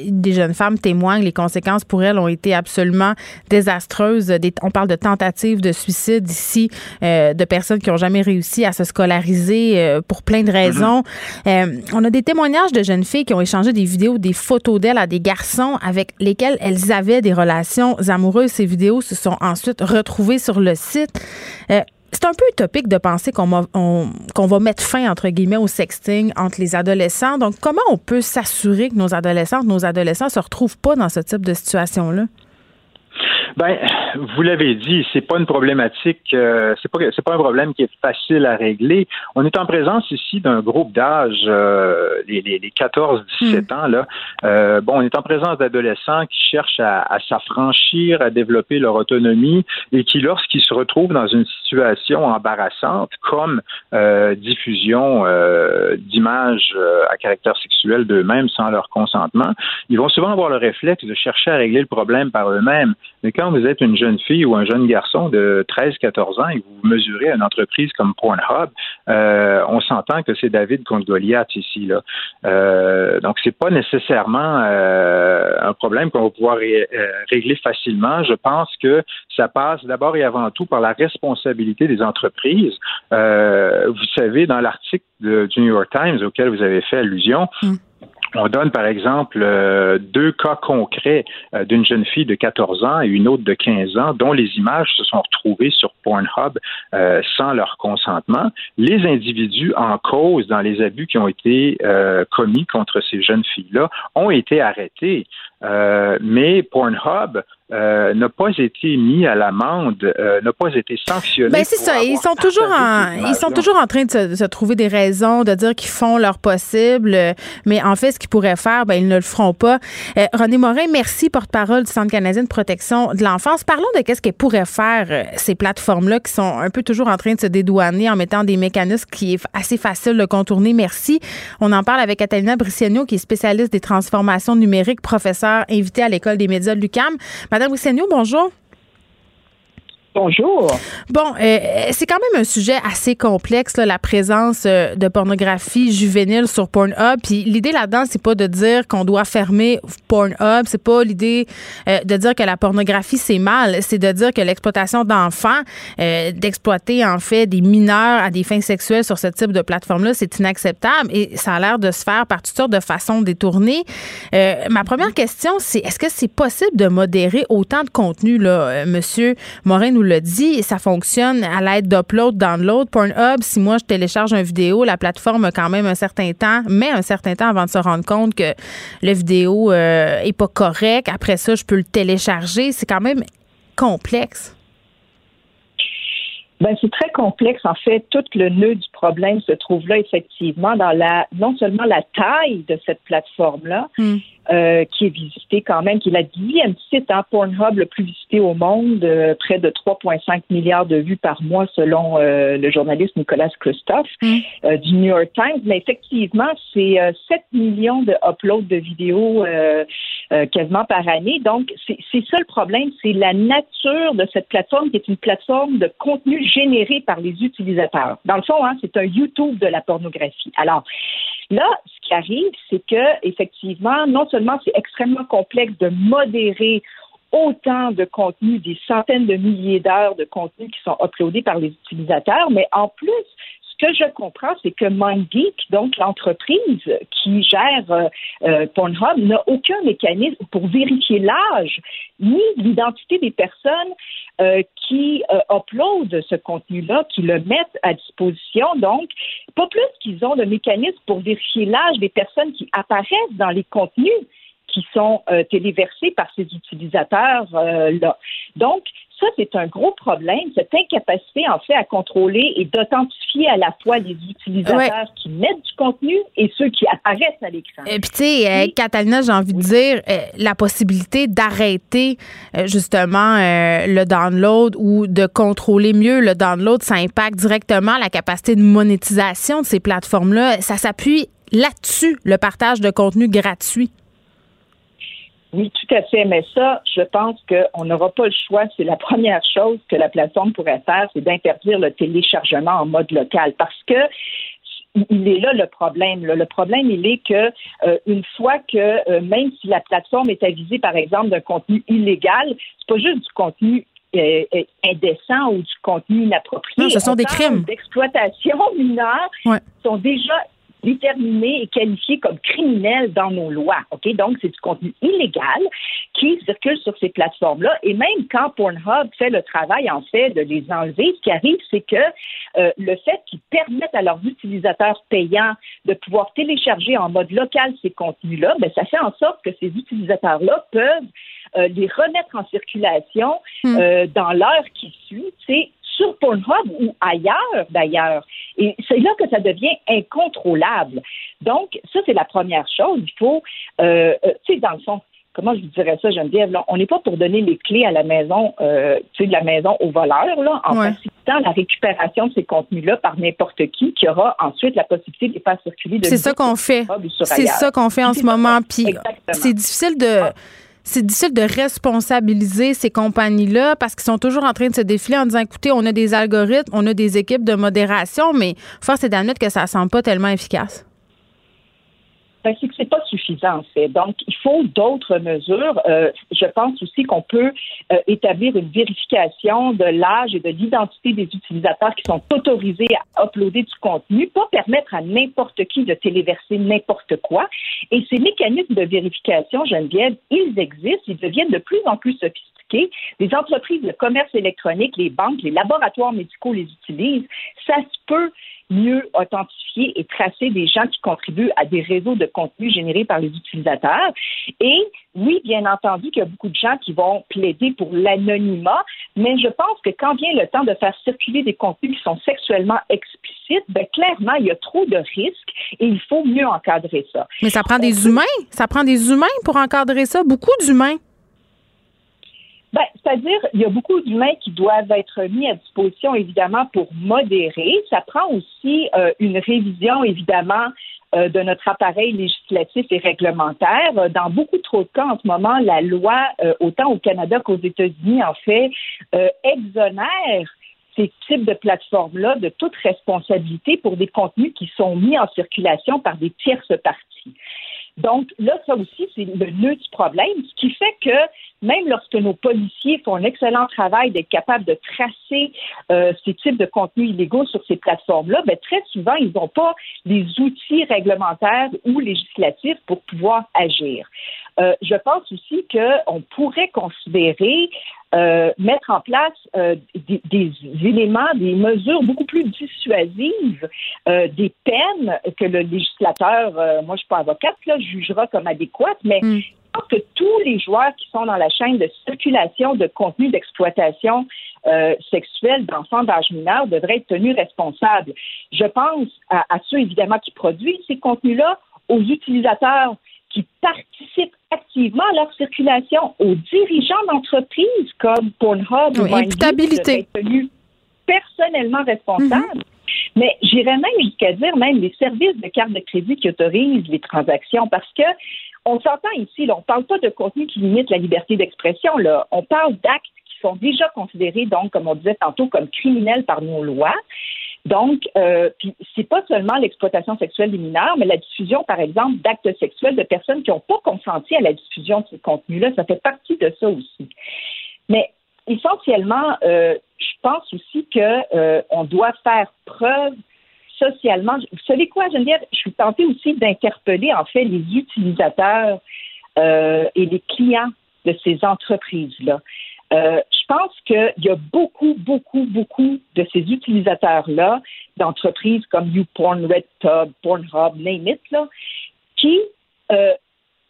des jeunes femmes témoignent, les conséquences pour elles ont été absolument désastreuses. on parle de tentatives de suicide ici euh, de personnes qui n'ont jamais réussi à se scolariser euh, pour plein de raisons. Mm-hmm. Euh, on a des témoignages de jeunes filles qui ont échangé des vidéos, des photos d'elles à des garçons avec lesquels elles avaient des relations amoureuses. Ces vidéos se sont ensuite retrouvées sur le site. C'est un peu utopique de penser qu'on va, mettre fin, entre guillemets, au sexting entre les adolescents. Donc, comment on peut s'assurer que nos adolescentes, nos adolescents se retrouvent pas dans ce type de situation-là? Ben, vous l'avez dit, c'est pas une problématique, euh, c'est pas c'est pas un problème qui est facile à régler. On est en présence ici d'un groupe d'âge, euh, les, les, 14-17 hmm. ans là. Euh, bon, on est en présence d'adolescents qui cherchent à, à s'affranchir, à développer leur autonomie et qui, lorsqu'ils se retrouvent dans une situation embarrassante, comme euh, diffusion d'images à caractère sexuel d'eux-mêmes sans leur consentement, ils vont souvent avoir le réflexe de chercher à régler le problème par eux-mêmes. Mais quand vous êtes une jeune fille ou un jeune garçon de 13-14 ans et vous mesurez une entreprise comme Pornhub, euh, on s'entend que c'est David contre Goliath ici. Là. Euh, donc, c'est pas nécessairement euh, un problème qu'on va pouvoir euh, régler facilement. Je pense que ça passe d'abord et avant tout par la responsabilité des entreprises. vous savez, dans l'article du New York Times auquel vous avez fait allusion, mm. On donne, par exemple, euh, deux cas concrets euh, d'une jeune fille de 14 ans et une autre de 15 ans dont les images se sont retrouvées sur Pornhub euh, sans leur consentement. Les individus en cause dans les abus qui ont été commis contre ces jeunes filles-là ont été arrêtés. mais Pornhub euh, n'a pas été mis à l'amende, euh, n'a pas été sanctionné. Ben c'est ça. Ils sont toujours en, ils sont toujours en train de se, trouver des raisons, de dire qu'ils font leur possible, mais en fait, ce qu'ils pourraient faire, ben ils ne le feront pas. Euh, René Morin, merci, porte-parole du Centre canadien de protection de l'enfance. Parlons de qu'est-ce qu'elles pourraient faire ces plateformes-là qui sont un peu toujours en train de se dédouaner en mettant des mécanismes qui est assez facile de contourner. Merci. On en parle avec Catalina Briciano, qui est spécialiste des transformations numériques, professeur invité à l'école des médias de l'UCAM. Madame Wissegno, bonjour. Bonjour. Bon, euh, c'est quand même un sujet assez complexe, la présence euh, de pornographie juvénile sur Pornhub. Puis l'idée là-dedans, c'est pas de dire qu'on doit fermer Pornhub. C'est pas l'idée euh, de dire que la pornographie c'est mal. C'est de dire que l'exploitation d'enfants, d'exploiter en fait des mineurs à des fins sexuelles sur ce type de plateforme-là, c'est inacceptable et ça a l'air de se faire par toutes sortes de façons détournées. ma première question, c'est est-ce que c'est possible de modérer autant de contenu là, Monsieur Morin nous le dit, ça fonctionne à l'aide d'upload, download. Pornhub, si moi je télécharge une vidéo, la plateforme a quand même un certain temps, met un certain temps avant de se rendre compte que la vidéo euh, est pas correcte. Après ça, je peux le télécharger. C'est quand même complexe. Ben, c'est très complexe. En fait, tout le nœud du problème se trouve là, effectivement, dans la non seulement la taille de cette plateforme-là, hmm. Euh, qui est visité quand même, qui est la dixième site en hein, Pornhub le plus visité au monde, euh, près de 3,5 milliards de vues par mois selon euh, le journaliste Nicolas Christophe mm. du New York Times. Mais effectivement, c'est 7 millions de uploads de vidéos quasiment par année. Donc, c'est ça le problème, c'est la nature de cette plateforme qui est une plateforme de contenu généré par les utilisateurs. Dans le fond, hein, c'est un YouTube de la pornographie. Alors, Là, ce qui arrive, c'est que effectivement, non seulement c'est extrêmement complexe de modérer autant de contenu, des centaines de milliers d'heures de contenu qui sont uploadés par les utilisateurs, mais en plus, ce que je comprends, c'est que MindGeek, donc l'entreprise qui gère euh, euh, Pornhub, n'a aucun mécanisme pour vérifier l'âge ni l'identité des personnes euh, qui uploadent ce contenu-là, qui le mettent à disposition. Donc, pas plus qu'ils ont de mécanisme pour vérifier l'âge des personnes qui apparaissent dans les contenus qui sont téléversés par ces utilisateurs-là. Donc, ça, c'est un gros problème, cette incapacité, en fait, à contrôler et d'authentifier à la fois les utilisateurs qui mettent du contenu et ceux qui apparaissent à l'écran. Et puis, tu sais, euh, Catalina, j'ai envie de dire, euh, la possibilité d'arrêter, euh, justement, le download ou de contrôler mieux le download, ça impacte directement la capacité de monétisation de ces plateformes-là. Ça s'appuie là-dessus, le partage de contenu gratuit. Oui, tout à fait. Mais ça, je pense qu'on n'aura pas le choix. C'est la première chose que la plateforme pourrait faire, c'est d'interdire le téléchargement en mode local. Parce que il est là le problème. Le problème, il est que euh, une fois que euh, même si la plateforme est avisée, par exemple, d'un contenu illégal, c'est pas juste du contenu euh, indécent ou du contenu inapproprié. Non, ce sont des crimes d'exploitation mineure sont déjà déterminé et qualifié comme criminel dans nos lois. Ok, donc c'est du contenu illégal qui circule sur ces plateformes-là. Et même quand Pornhub fait le travail en fait de les enlever, ce qui arrive, c'est que euh, le fait qu'ils permettent à leurs utilisateurs payants de pouvoir télécharger en mode local ces contenus-là, ben, ça fait en sorte que ces utilisateurs-là peuvent euh, les remettre en circulation hmm. euh, dans l'heure qui suit, sur Pornhub ou ailleurs d'ailleurs. Et c'est là que ça devient incontrôlable. Donc, ça, c'est la première chose. Il faut, euh, tu sais, dans le fond, comment je vous dirais ça, Geneviève, là, on n'est pas pour donner les clés à la maison, euh, tu sais, de la maison aux voleurs, là, en facilitant la récupération de ces contenus-là par n'importe qui, qui aura ensuite la possibilité de les faire circuler C'est ça qu'on fait. C'est ça qu'on fait en ce moment. Puis c'est difficile de. Ah c'est difficile de responsabiliser ces compagnies-là parce qu'ils sont toujours en train de se défiler en disant écoutez, on a des algorithmes, on a des équipes de modération, mais force est d'admettre que ça ne semble pas tellement efficace. Ben, c'est que c'est pas suffisant, en fait. Donc, il faut d'autres mesures. Euh, je pense aussi qu'on peut euh, établir une vérification de l'âge et de l'identité des utilisateurs qui sont autorisés à uploader du contenu, pas permettre à n'importe qui de téléverser n'importe quoi. Et ces mécanismes de vérification, Geneviève, ils existent, ils deviennent de plus en plus sophistiqués. Les entreprises de commerce électronique, les banques, les laboratoires médicaux les utilisent. Ça se peut mieux authentifier et tracer des gens qui contribuent à des réseaux de contenu générés par les utilisateurs. Et oui, bien entendu qu'il y a beaucoup de gens qui vont plaider pour l'anonymat, mais je pense que quand vient le temps de faire circuler des contenus qui sont sexuellement explicites, ben, clairement, il y a trop de risques et il faut mieux encadrer ça. Mais ça prend des humains. Ça prend des humains pour encadrer ça, beaucoup d'humains. Ben, c'est-à-dire, il y a beaucoup d'humains qui doivent être mis à disposition, évidemment, pour modérer. Ça prend aussi euh, une révision, évidemment, euh, de notre appareil législatif et réglementaire. Dans beaucoup trop de cas, en ce moment, la loi, euh, autant au Canada qu'aux États-Unis, en fait, exonère ces types de plateformes-là de toute responsabilité pour des contenus qui sont mis en circulation par des tierces parties. Donc là, ça aussi, c'est le nœud du problème, ce qui fait que même lorsque nos policiers font un excellent travail d'être capables de tracer euh, ces types de contenus illégaux sur ces plateformes-là, ben, très souvent, ils n'ont pas les outils réglementaires ou législatifs pour pouvoir agir. Euh, je pense aussi qu'on pourrait considérer euh, mettre en place euh, des, éléments, des mesures beaucoup plus dissuasives, des peines que le législateur, moi je suis pas avocate, là, jugera comme adéquates, mais mm. Que tous les joueurs qui sont dans la chaîne de circulation de contenu d'exploitation sexuelle d'enfants d'âge mineur devraient être tenus responsables. Je pense à ceux évidemment qui produisent ces contenus-là, aux utilisateurs qui participent activement à leur circulation, aux dirigeants d'entreprises comme Pornhub ou Imputabilité. tenus personnellement responsables. Mm-hmm. Mais j'irais même jusqu'à dire même les services de carte de crédit qui autorisent les transactions parce que on s'entend ici, là, on ne parle pas de contenu qui limite la liberté d'expression, là. On parle d'actes qui sont déjà considérés, donc, comme on disait tantôt, comme criminels par nos lois. Donc, euh, c'est pas seulement l'exploitation sexuelle des mineurs, mais la diffusion, par exemple, d'actes sexuels de personnes qui n'ont pas consenti à la diffusion de ces contenus-là, ça fait partie de ça aussi. Mais essentiellement, euh, je pense aussi que euh, on doit faire preuve socialement. Vous savez quoi, Geneviève? Je suis tentée aussi d'interpeller en fait les utilisateurs euh, et les clients de ces entreprises-là. Euh, je pense qu'il y a beaucoup, beaucoup, beaucoup de ces utilisateurs-là, d'entreprises comme YouPorn, RedTub, Pornhub, name it, là, qui, euh,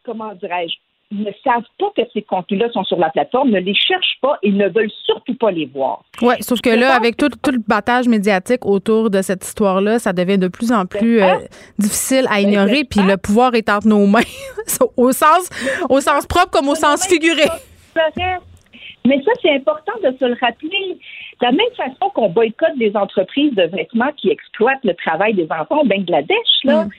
comment dirais-je, ne savent pas que ces contenus-là sont sur la plateforme, ne les cherchent pas et ne veulent surtout pas les voir. Oui, sauf que là, avec tout, tout, le battage médiatique autour de cette histoire-là, ça devient de plus en plus euh, difficile à ignorer, puis le pouvoir est entre nos mains, au sens, au sens propre comme au sens figuré. Mais ça, c'est important de se le rappeler. De la même façon qu'on boycotte des entreprises de vêtements qui exploitent le travail des enfants au Bangladesh, là, mm.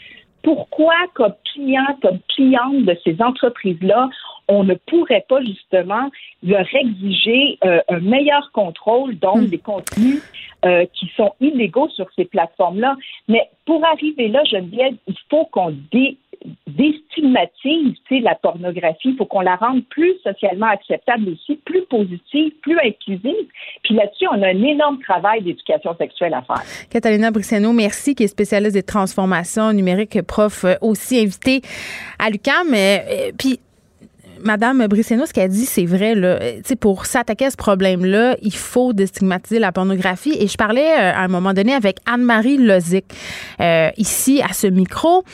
Pourquoi, comme client, comme cliente de ces entreprises-là, on ne pourrait pas justement leur exiger euh, un meilleur contrôle donc mm. des contenus euh, qui sont illégaux sur ces plateformes-là. Mais pour arriver là, Geneviève, il faut qu'on dé déstigmatise la pornographie. Il faut qu'on la rende plus socialement acceptable aussi, plus positive, plus inclusive. Puis là-dessus, on a un énorme travail d'éducation sexuelle à faire. Catalina Briceno, merci, qui est spécialiste des transformations numériques, prof euh, aussi invité à l'UQAM. Euh, puis Madame Brisseno, ce qu'elle dit, c'est vrai. Là. pour s'attaquer à ce problème-là, il faut déstigmatiser la pornographie. Et je parlais euh, à un moment donné avec Anne-Marie Lozic, euh, ici à ce micro.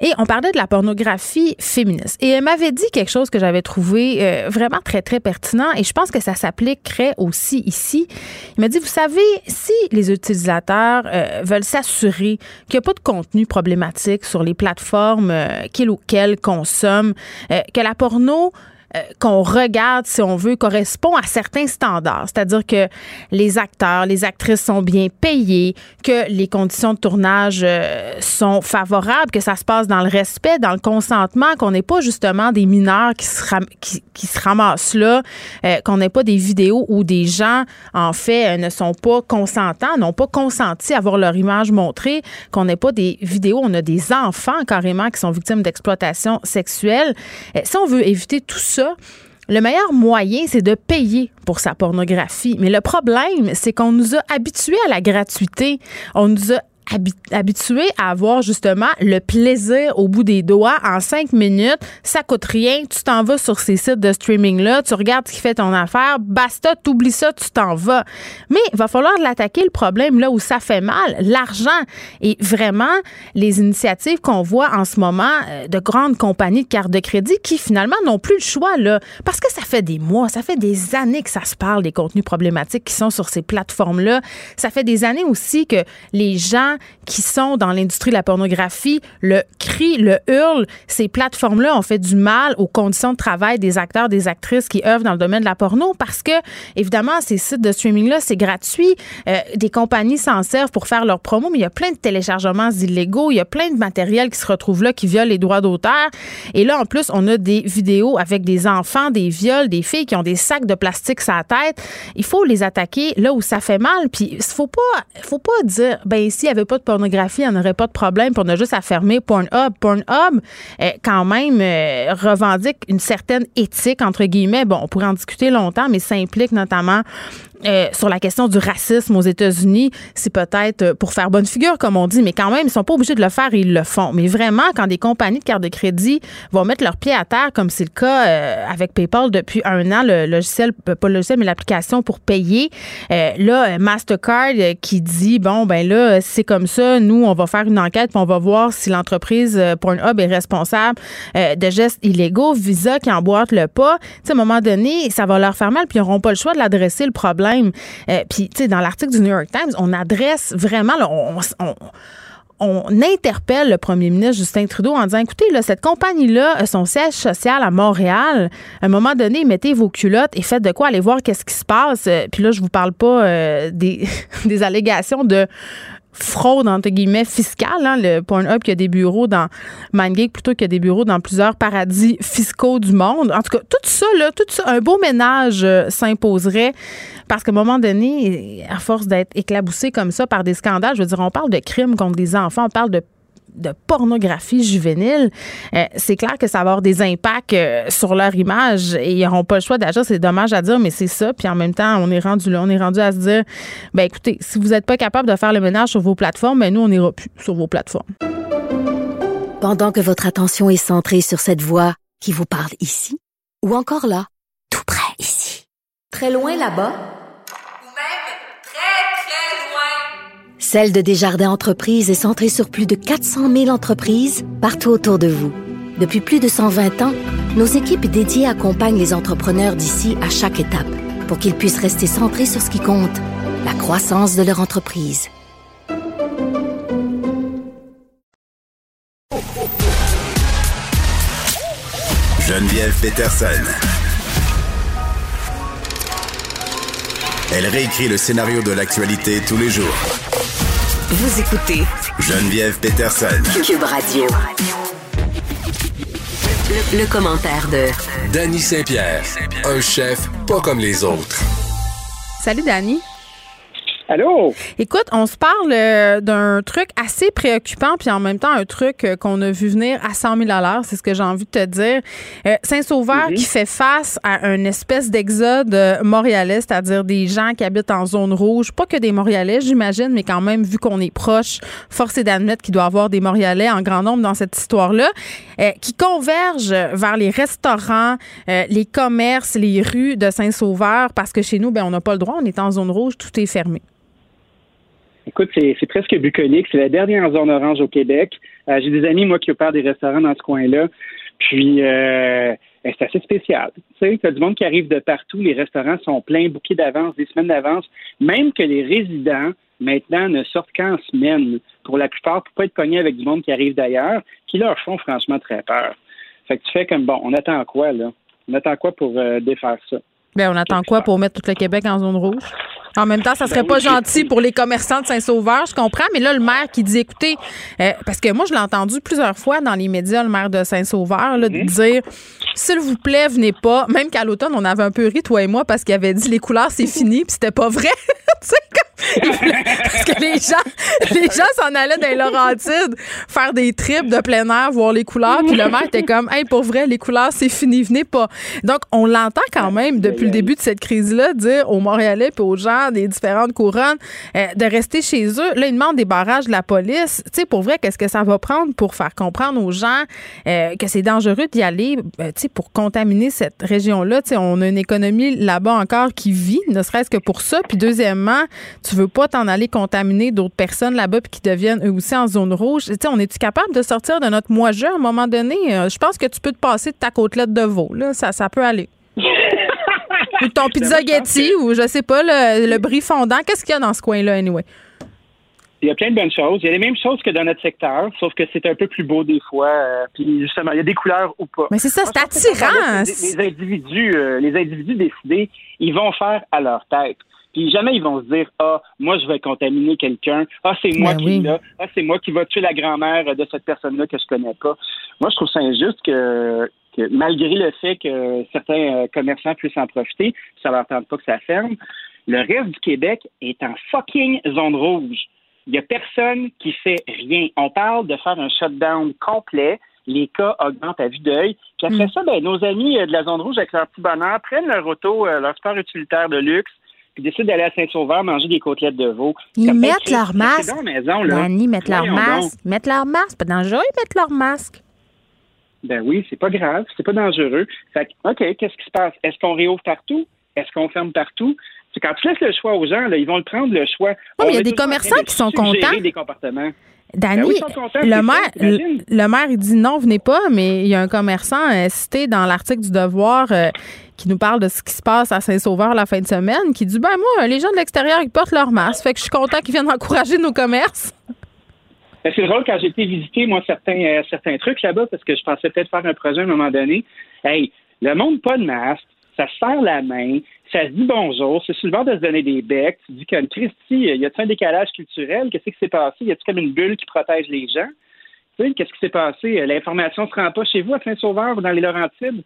Et on parlait de la pornographie féministe. Et elle m'avait dit quelque chose que j'avais trouvé euh, vraiment très, très pertinent. Et je pense que ça s'appliquerait aussi ici. Il m'a dit, vous savez, si les utilisateurs veulent s'assurer qu'il n'y a pas de contenu problématique sur les plateformes qu'ils ou qu'elles consomment, que la porno euh, qu'on regarde, si on veut, correspond à certains standards. C'est-à-dire que les acteurs, les actrices sont bien payés, que les conditions de tournage euh, sont favorables, que ça se passe dans le respect, dans le consentement, qu'on n'est pas justement des mineurs qui se, ramassent là, euh, qu'on n'ait pas des vidéos où des gens, en fait, ne sont pas consentants, n'ont pas consenti à voir leur image montrée, qu'on n'ait pas des vidéos, on a des enfants carrément qui sont victimes d'exploitation sexuelle. si on veut éviter tout ça, le meilleur moyen, c'est de payer pour sa pornographie. Mais le problème, c'est qu'on nous a habitués à la gratuité. On nous a habitué à avoir justement le plaisir au bout des doigts en cinq minutes. Ça coûte rien. Tu t'en vas sur ces sites de streaming-là, tu regardes ce qui fait ton affaire, basta, t'oublies ça, tu t'en vas. Mais il va falloir l'attaquer le problème là où ça fait mal, l'argent. Et vraiment, les initiatives qu'on voit en ce moment euh, de grandes compagnies de cartes de crédit qui finalement n'ont plus le choix là, parce que ça fait des mois, ça fait des années que ça se parle des contenus problématiques qui sont sur ces plateformes-là. Ça fait des années aussi que les gens qui sont dans l'industrie de la pornographie le crient, le hurlent. Ces plateformes-là ont fait du mal aux conditions de travail des acteurs, des actrices qui œuvrent dans le domaine de la porno parce que, évidemment, ces sites de streaming-là, c'est gratuit. Euh, des compagnies s'en servent pour faire leur promo, mais il y a plein de téléchargements illégaux. Il y a plein de matériel qui se retrouve là, qui viole les droits d'auteur. Et là, en plus, on a des vidéos avec des enfants, des viols, des filles qui ont des sacs de plastique sur la tête. Il faut les attaquer là où ça fait mal. Puis, il faut faut pas dire, ben, s'il y pas de pornographie, on n'aurait pas de problème, puis on a juste à fermer Pornhub. Pornhub, euh, quand même, euh, revendique une certaine éthique, entre guillemets. Bon, on pourrait en discuter longtemps, mais ça implique notamment euh, sur la question du racisme aux États-Unis, c'est peut-être euh, pour faire bonne figure, comme on dit, mais quand même, ils sont pas obligés de le faire ils le font. Mais vraiment, quand des compagnies de cartes de crédit vont mettre leurs pieds à terre, comme c'est le cas euh, avec PayPal depuis un an, le logiciel, pas le logiciel, mais l'application pour payer, là, Mastercard qui dit, bon, ben là, c'est comme ça, nous, on va faire une enquête, puis on va voir si l'entreprise Pornhub est responsable de gestes illégaux, Visa qui emboîte le pas. Tu sais, à un moment donné, ça va leur faire mal, puis ils n'auront pas le choix de l'adresser le problème euh, puis, tu sais, dans l'article du New York Times, on adresse vraiment, on, interpelle le premier ministre Justin Trudeau en disant écoutez, là, cette compagnie-là, son siège social à Montréal, à un moment donné, mettez vos culottes et faites de quoi aller voir qu'est-ce qui se passe. Euh, puis là, je vous parle pas euh, des allégations de fraude entre guillemets fiscale. Hein, le Pornhub qui a des bureaux dans MindGeek plutôt qu'il y a des bureaux dans plusieurs paradis fiscaux du monde. En tout cas, tout ça, là, tout ça, un beau ménage euh, s'imposerait parce qu'à un moment donné, à force d'être éclaboussé comme ça par des scandales, je veux dire, on parle de crimes contre des enfants, on parle de de pornographie juvénile, euh, c'est clair que ça va avoir des impacts euh, sur leur image et ils n'auront pas le choix d'agir. C'est dommage à dire, mais c'est ça. Puis en même temps, on est rendu là, on est rendu à se dire, ben écoutez, si vous n'êtes pas capable de faire le ménage sur vos plateformes, ben nous, on n'ira plus sur vos plateformes. Pendant que votre attention est centrée sur cette voix qui vous parle ici, ou encore là, tout près ici, très loin là-bas, Celle de Desjardins Entreprises est centrée sur plus de 400 000 entreprises partout autour de vous. Depuis plus de 120 ans, nos équipes dédiées accompagnent les entrepreneurs d'ici à chaque étape pour qu'ils puissent rester centrés sur ce qui compte, la croissance de leur entreprise. Geneviève Peterson. Elle réécrit le scénario de l'actualité tous les jours vous écoutez Geneviève Peterson. Cube Radio. Le, commentaire de Danny Saint-Pierre, un chef pas comme les autres. Salut Danny. Allô? Écoute, on se parle euh, d'un truc assez préoccupant, puis en même temps un truc euh, qu'on a vu venir à 100 000 à l'heure, c'est ce que j'ai envie de te dire. Euh, Saint-Sauveur Mhm. qui fait face à une espèce d'exode montréalais, c'est-à-dire des gens qui habitent en zone rouge. Pas que des Montréalais, j'imagine, mais quand même, vu qu'on est proche, force est d'admettre qu'il doit y avoir des Montréalais en grand nombre dans cette histoire-là, qui convergent vers les restaurants, les commerces, les rues de Saint-Sauveur, parce que chez nous, ben, on n'a pas le droit, on est en zone rouge, tout est fermé. Écoute, c'est presque bucolique. C'est la dernière zone orange au Québec. Euh, J'ai des amis, moi, qui opèrent des restaurants dans ce coin-là. Puis, euh, ben, c'est assez spécial. Tu sais, t'as du monde qui arrive de partout. Les restaurants sont pleins, bouquets d'avance, des semaines d'avance. Même que les résidents, maintenant, ne sortent qu'en semaine. Pour la plupart, pour pas être pognés avec du monde qui arrive d'ailleurs, qui leur font franchement très peur. Fait que tu fais comme, bon, on attend quoi, là? On attend quoi pour euh, défaire ça? Ben, on attend quoi pour mettre tout le Québec en zone rouge? En même temps, ça serait Ben pas oui, gentil pour les commerçants de Saint-Sauveur, je comprends, mais là, le maire qui dit, écoutez, euh, parce que moi, je l'ai entendu plusieurs fois dans les médias, le maire de Saint-Sauveur, là, Mhm. dire, s'il vous plaît, venez pas. Même qu'à l'automne, on avait un peu ri, toi et moi, parce qu'il avait dit, les couleurs, c'est fini, puis c'était pas vrai. Parce que les gens, les gens s'en allaient dans les Laurentides faire des trips de plein air, voir les couleurs, puis le maire était comme, hey, pour vrai, les couleurs, c'est fini, venez pas. Donc, on l'entend quand même depuis le début de cette crise-là dire aux Montréalais puis aux gens des différentes couronnes euh, de rester chez eux. Là, ils demandent des barrages de la police. Tu sais, pour vrai, qu'est-ce que ça va prendre pour faire comprendre aux gens euh, que c'est dangereux d'y aller, euh, pour contaminer cette région-là? On a une économie là-bas encore qui vit, ne serait-ce que pour ça. Puis deuxièmement, tu veux pas t'en aller contaminer d'autres personnes là-bas puis qui deviennent eux aussi en zone rouge. Tu sais, on est-tu capable de sortir de notre moi-je à un moment donné? Euh, Je pense que tu peux te passer de ta côtelette de veau. Là. Ça, ça peut aller. ou ton pizza Getty, ou je sais pas, le, le brie fondant. Qu'est-ce qu'il y a dans ce coin-là, anyway? Il y a plein de bonnes choses. Il y a les mêmes choses que dans notre secteur, sauf que c'est un peu plus beau des fois. euh, puis justement, il y a des couleurs ou pas. Mais c'est ça, c'est attirant. Les, les individus, euh, les individus décidés, ils vont faire à leur tête. Puis jamais ils vont se dire ah moi je vais contaminer quelqu'un ah c'est moi Ben qui oui. là ah c'est moi qui va tuer la grand-mère de cette personne-là que je connais pas. Moi je trouve ça injuste que, que malgré le fait que certains euh, commerçants puissent en profiter, ça leur tente pas que ça ferme. Le reste du Québec est en fucking zone rouge. Il y a personne qui fait rien. On parle de faire un shutdown complet. Les cas augmentent à vue d'œil. Puis après ça, ben, nos amis euh, de la zone rouge, avec leur petit bonheur, prennent leur auto, euh, leur sport utilitaire de luxe, puis décident d'aller à Saint-Sauveur manger des côtelettes de veau. Ils Comme, ben, mettent leur masque. la maison, là. Dani, mettent leur masque. donc. Mettent leur masque. Pas dangereux, ils mettent leur masque. Ben oui, c'est pas grave, c'est pas dangereux. Fait que, OK, qu'est-ce qui se passe? Est-ce qu'on réouvre partout? Est-ce qu'on ferme partout? C'est quand tu laisses le choix aux gens, là, ils vont le prendre, le choix. mais il y a des commerçants de qui sont contents. des comportements. Dani, Ben oui, contents, le maire, le, le maire, il dit non, venez pas, mais il y a un commerçant euh, cité dans l'article du Devoir euh, qui nous parle de ce qui se passe à Saint-Sauveur la fin de semaine, qui dit ben moi, les gens de l'extérieur, ils portent leur masque, fait que je suis content qu'ils viennent encourager nos commerces. Ben, c'est drôle quand j'ai été visiter, moi, certains, euh, certains trucs là-bas, parce que je pensais peut-être faire un projet à un moment donné. Hey, le monde pas de masque, ça se serre la main, ça se dit bonjour, c'est souvent de se donner des becs. Tu dis comme Christy, y a-t-il un décalage culturel? Qu'est-ce qui s'est passé? Y a-t-il comme une bulle qui protège les gens? Tu sais, qu'est-ce qui s'est passé? L'information se rend pas chez vous à Saint-Sauveur ou dans les Laurentides?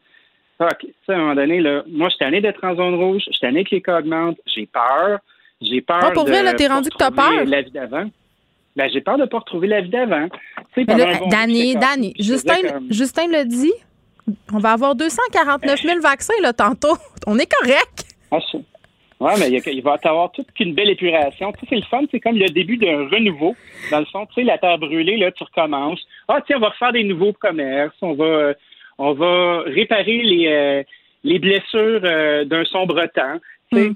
Sais, à un moment donné, là, moi, je suis tanné d'être en zone rouge, je suis tanné que les cas augmentent, j'ai peur. J'ai peur Ah, pour de vrai, là, t'es rendu que t'as peur? La vie d'avant. Ben, j'ai peur de pas retrouver la vie d'avant. Tu sais, bon comme- je Justin, comme- Justin le dit, on va avoir 249 000 vaccins là, tantôt. On est correct. Ah, Ouais, mais il, y a- il va y avoir toute qu'une belle épuration. Tu sais, c'est le fun, c'est comme le début d'un renouveau. Dans le fond, tu sais, la terre brûlée, là, tu recommences. Ah, tiens, on va refaire des nouveaux commerces. On va, euh, on va réparer les, euh, les blessures euh, d'un sombre temps. Tu sais,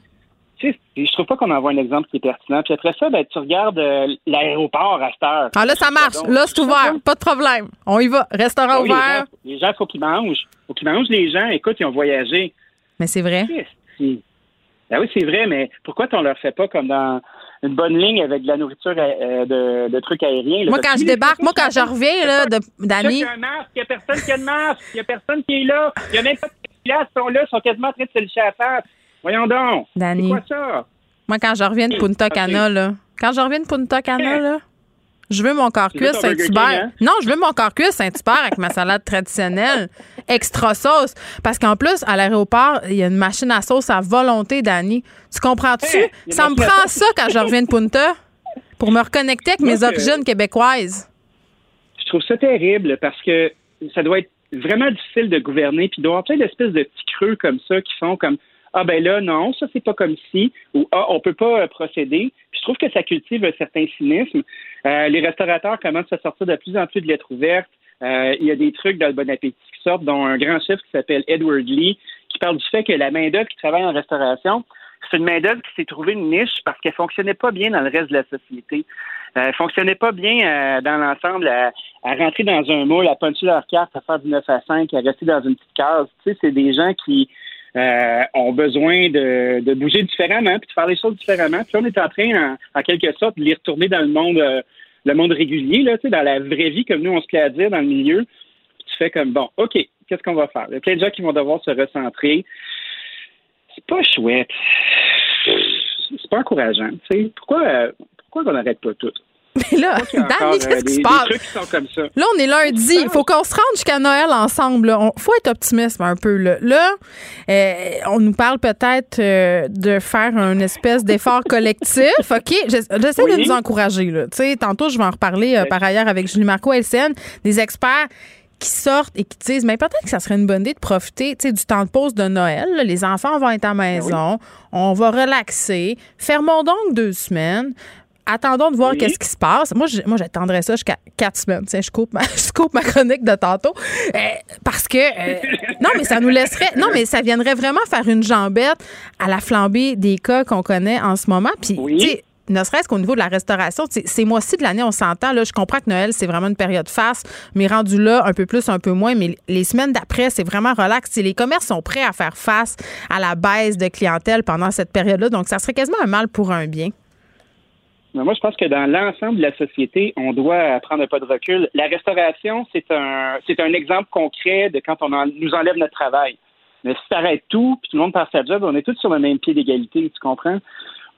tu sais, je trouve pas qu'on envoie un exemple qui est pertinent. Puis après ça, ben, tu regardes euh, l'aéroport à cette heure. Ah là, ça marche. Donc, Là, c'est ouvert. Pas de problème. On y va. Restaurant oui, les ouvert. gens, les gens, faut qu'ils mangent. Faut qu'ils mangent les gens. Écoute, ils ont voyagé. Mais c'est vrai. Christy. Ben oui, c'est vrai, mais pourquoi on leur fait pas comme dans une bonne ligne avec de la nourriture euh, de, de trucs aériens? là? Moi, quand je débarque, moi, quand je reviens, là, Dani, Il y a un masque, il y a personne qui a de masque, il y a personne qui est là, il y a même pas de place, ils sont là, ils sont quasiment en train de se licher à la. Voyons donc. Dani. C'est quoi ça? moi, quand je reviens de Punta Cana, là, quand je reviens de Punta Cana, là, Je veux mon corps Saint-Hubert. Hein? Non, je veux mon corps cuisse Saint-Hubert avec ma salade traditionnelle, extra sauce. Parce qu'en plus, à l'aéroport, il y a une machine à sauce à volonté, Dani. Tu comprends-tu? ça me prend ça quand je reviens de Punta pour me reconnecter avec mes origines québécoises. Je trouve ça terrible parce que ça doit être vraiment difficile de gouverner, puis il doit y avoir plein d'espèces de petits creux comme ça qui font comme ah ben là, non, ça c'est pas comme si, ou ah, on peut pas euh, procéder. Puis je trouve que ça cultive un certain cynisme. Euh, les restaurateurs commencent à sortir de plus en plus de lettres ouvertes. Euh, il y a des trucs dans le bon appétit qui sortent, dont un grand chef qui s'appelle Edward Lee, qui parle du fait que la main-d'œuvre qui travaille en restauration, c'est une main-d'œuvre qui s'est trouvée une niche parce qu'elle fonctionnait pas bien dans le reste de la société. Euh, fonctionnait pas bien dans l'ensemble à, rentrer dans un moule, à puncher leur carte, à faire du 9 à 5, à rester dans une petite case. Tu sais, c'est des gens qui euh, ont besoin de, bouger différemment, puis de faire les choses différemment. Puis on est en train, en, quelque sorte, de les retourner dans le monde, euh, le monde régulier, là, dans la vraie vie, comme nous, on se plaît à dire dans le milieu. Puis tu fais comme, bon, OK, qu'est-ce qu'on va faire? Il y a plein de gens qui vont devoir se recentrer. C'est pas chouette. C'est pas encourageant. Pourquoi, euh, pourquoi on n'arrête pas tout? Mais là, Danny, qu'est-ce qui se passe? Là, on est lundi. Il faut qu'on se rende jusqu'à Noël ensemble. Il faut être optimiste un peu. Là, là euh, on nous parle peut-être euh, de faire un espèce d'effort collectif. OK? J'essaie de nous encourager. Là. Tantôt, je vais en reparler euh, par ailleurs avec Julie Marco LCN, des experts qui sortent et qui disent mais peut-être que ça serait une bonne idée de profiter du temps de pause de Noël. Les enfants vont être à la ben maison, on va relaxer. Fermons donc deux semaines attendons de voir qu'est-ce qui se passe. Moi, moi, j'attendrais ça jusqu'à quatre semaines. je coupe ma, je coupe ma chronique de tantôt. Euh, parce que, euh, non, mais ça nous laisserait, non, mais ça viendrait vraiment faire une jambette à la flambée des cas qu'on connaît en ce moment. Puis, ne serait-ce qu'au niveau de la restauration, ces mois-ci de l'année, on s'entend. Là, je comprends que Noël, c'est vraiment une période face, mais rendu là, un peu plus, un peu moins. Mais les semaines d'après, c'est vraiment relax. les commerces sont prêts à faire face à la baisse de clientèle pendant cette période-là. Donc, ça serait quasiment un mal pour un bien moi, je pense que dans l'ensemble de la société, on doit prendre un pas de recul. La restauration, c'est un, c'est un exemple concret de quand on nous enlève notre travail. Mais si tu arrêtes tout, puis tout le monde passe sa job, on est tous sur le même pied d'égalité, tu comprends?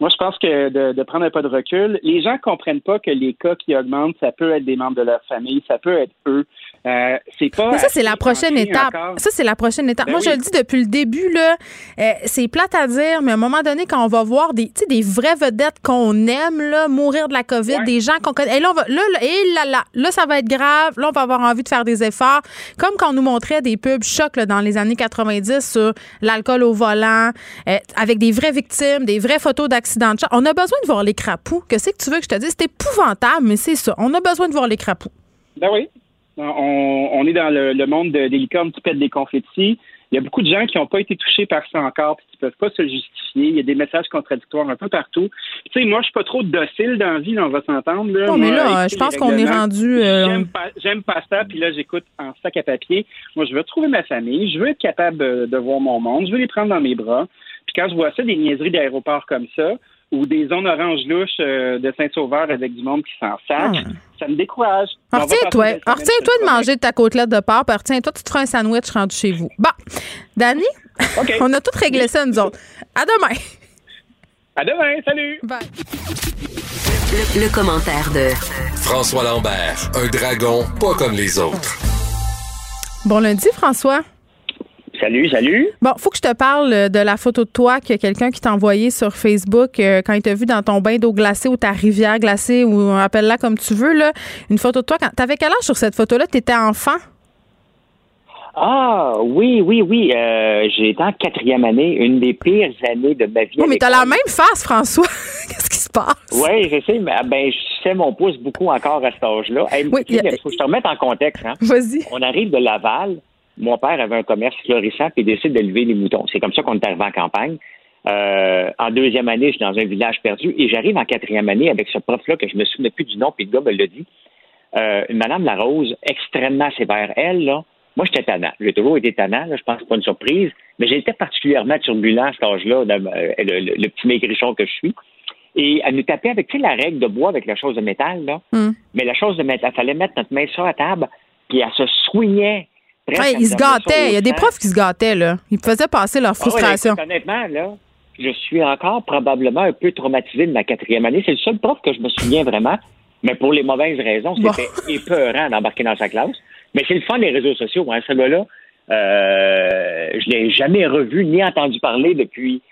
Moi, je pense que de, prendre un pas de recul, les gens comprennent pas que les cas qui augmentent, ça peut être des membres de leur famille, ça peut être eux. Euh, c'est pas. Mais ça, c'est la prochaine étape. Ça, c'est la prochaine étape. Ben Moi, je le dis depuis le début, là, euh, c'est plate à dire, mais à un moment donné, quand on va voir des, des vraies vedettes qu'on aime, là, mourir de la COVID, des gens qu'on connaît, et là, on va, là, là, et là, là, là, ça va être grave. Là, on va avoir envie de faire des efforts. Comme quand on nous montrait des pubs chocs là, dans les années 90 sur l'alcool au volant, euh, avec des vraies victimes, des vraies photos d'accidents de On a besoin de voir les crapauds. Qu'est-ce que tu veux que je te dise? C'est épouvantable, mais c'est ça. On a besoin de voir les crapauds. Ben oui, on, est dans le, monde des licornes qui pètent des confettis. Il y a beaucoup de gens qui n'ont pas été touchés par ça encore, puis qui ne peuvent pas se justifier. Il y a des messages contradictoires un peu partout. Tu sais, moi, je suis pas trop docile dans la vie, on va s'entendre. Non, mais là, je pense qu'on est rendu. Euh, j'aime pas ça, puis là, j'écoute en sac à papier. Moi, je veux retrouver ma famille, je veux être capable de voir mon monde, je veux les prendre dans mes bras. Puis quand je vois ça, des niaiseries d'aéroport comme ça, ou des zones oranges louches euh, de Saint-Sauveur avec du monde qui s'en sac. Ah. Ça me décourage. Retiens-toi retiens toi de manger de ta côtelette de porc, puis retiens-toi, tu te feras un sandwich rendu chez vous. Bon, Danny, on a tout réglé ça, nous autres. À demain. À demain, salut. Bye. Le, commentaire de François Lambert, un dragon pas comme les autres. Bon lundi, François. Salut, salut. Bon, faut que je te parle euh, de la photo de toi que quelqu'un qui t'a envoyé sur Facebook euh, quand il t'a vu dans ton bain d'eau glacée ou ta rivière glacée ou appelle-la comme tu veux là, une photo de toi. Quand t'avais quel âge sur cette photo-là? T'étais enfant? Ah oui, oui, oui. Euh, j'ai été en quatrième année, une des pires années de ma vie. Oh, mais t'as la même face, François. Qu'est-ce qui se passe? Oui, je sais, mais ben, je fais mon pouce beaucoup encore à cet âge-là. oui, il faut que je te remette en contexte. Hein? Vas-y. On arrive de Laval mon père avait un commerce florissant et décide d'élever les moutons. C'est comme ça qu'on est arrivé en campagne. Euh, en deuxième année, je suis dans un village perdu et j'arrive en quatrième année avec ce prof-là que je me souviens plus du nom, puis le gars me l'a dit. Euh, Madame Larose, extrêmement sévère. Elle, là, moi, j'étais tannant. J'ai toujours été tannant, là, je pense que pas une surprise, mais j'étais particulièrement turbulent à cet âge-là, euh, le, petit maigrichon que je suis. Et elle nous tapait avec, tu sais, la règle de bois avec la chose de métal, là. Hmm. Mais la chose de métal, il fallait mettre notre main sur la table, puis elle se soignait ils se gâtaient. Il y a des profs qui se gâtaient, là. Ils faisaient passer leur ah frustration. honnêtement, là, je suis encore probablement un peu traumatisé de ma quatrième année. C'est le seul prof que je me souviens vraiment. Mais pour les mauvaises raisons, c'était épeurant d'embarquer dans sa classe. Mais c'est le fun des réseaux sociaux. Hein. Ce gars-là, euh, je l'ai jamais revu ni entendu parler depuis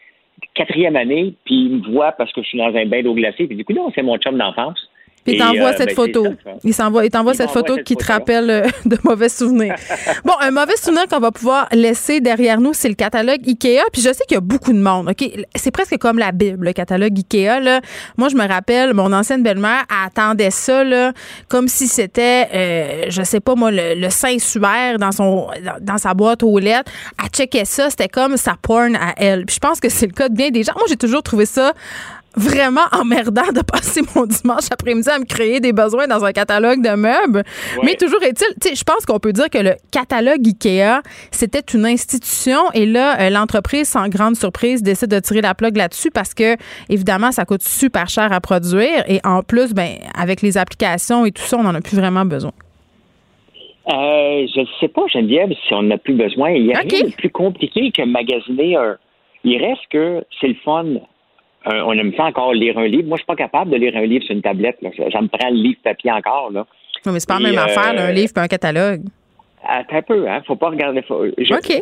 quatrième année, puis il me voit parce que je suis dans un bain d'eau glacée, puis du coup, non, c'est mon chum d'enfance. Il t'envoie euh, cette ben, photo. il s'envoie, il t'envoie cette photo qui te rappelle euh, de mauvais souvenirs. bon, un mauvais souvenir qu'on va pouvoir laisser derrière nous, c'est le catalogue Ikea. Puis je sais qu'il y a beaucoup de monde. Ok, c'est presque comme la Bible, le catalogue Ikea. Là. Moi, je me rappelle, mon ancienne belle-mère attendait ça là, comme si c'était, euh, je sais pas moi, le, Saint-Suaire dans son, dans, sa boîte aux lettres. Elle checkait ça, c'était comme sa porn à elle. Puis je pense que c'est le cas de bien des gens. Moi, j'ai toujours trouvé ça vraiment emmerdant de passer mon dimanche après-midi à me créer des besoins dans un catalogue de meubles. Mais toujours est-il, tu sais, je pense qu'on peut dire que le catalogue IKEA, c'était une institution et là, euh, l'entreprise, sans grande surprise, décide de tirer la plug là-dessus parce que, évidemment, ça coûte super cher à produire et en plus, ben, avec les applications et tout ça, on n'en a plus vraiment besoin. Euh, je ne sais pas, Geneviève, si on n'a plus besoin. Il y a rien de plus compliqué que magasiner un. Il reste que c'est le fun on aime ça encore lire un livre. Moi, je suis pas capable de lire un livre sur une tablette. Là. Ça, me prend le livre papier encore. Là. Non, mais c'est pas la même affaire, un livre et un catalogue. Attends un peu, hein. Faut pas regarder.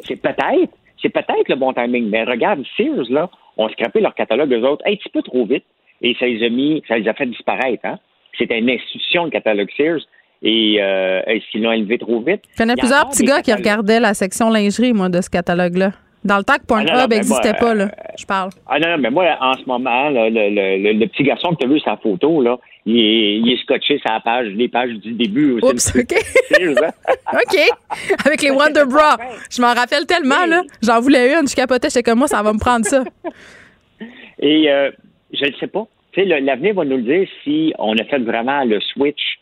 C'est peut-être, c'est peut-être le bon timing. Mais regarde, Sears, là, ont scrapé leur catalogue eux autres un petit peu trop vite. Et ça les a mis, ça les a fait disparaître, hein. C'était une institution, le catalogue Sears. Et, euh, s'ils l'ont élevé trop vite? Il y en a plusieurs petits gars qui regardaient la section lingerie, moi, de ce catalogue-là. Dans le temps que Pornhub n'existait ah, pas, là, je parle. Ah non, non, mais moi, en ce moment, le, le, le, petit garçon que tu as vu sa photo, là, il est, il est scotché sur la page, les pages du début. Oups, OK. OK. Avec les Wonder Bra. Je m'en rappelle tellement, là. J'en voulais une, je capotais, j'étais comme moi, ça va me prendre ça. Et euh, je ne sais pas. Tu sais, l'avenir va nous le dire si on a fait vraiment le switch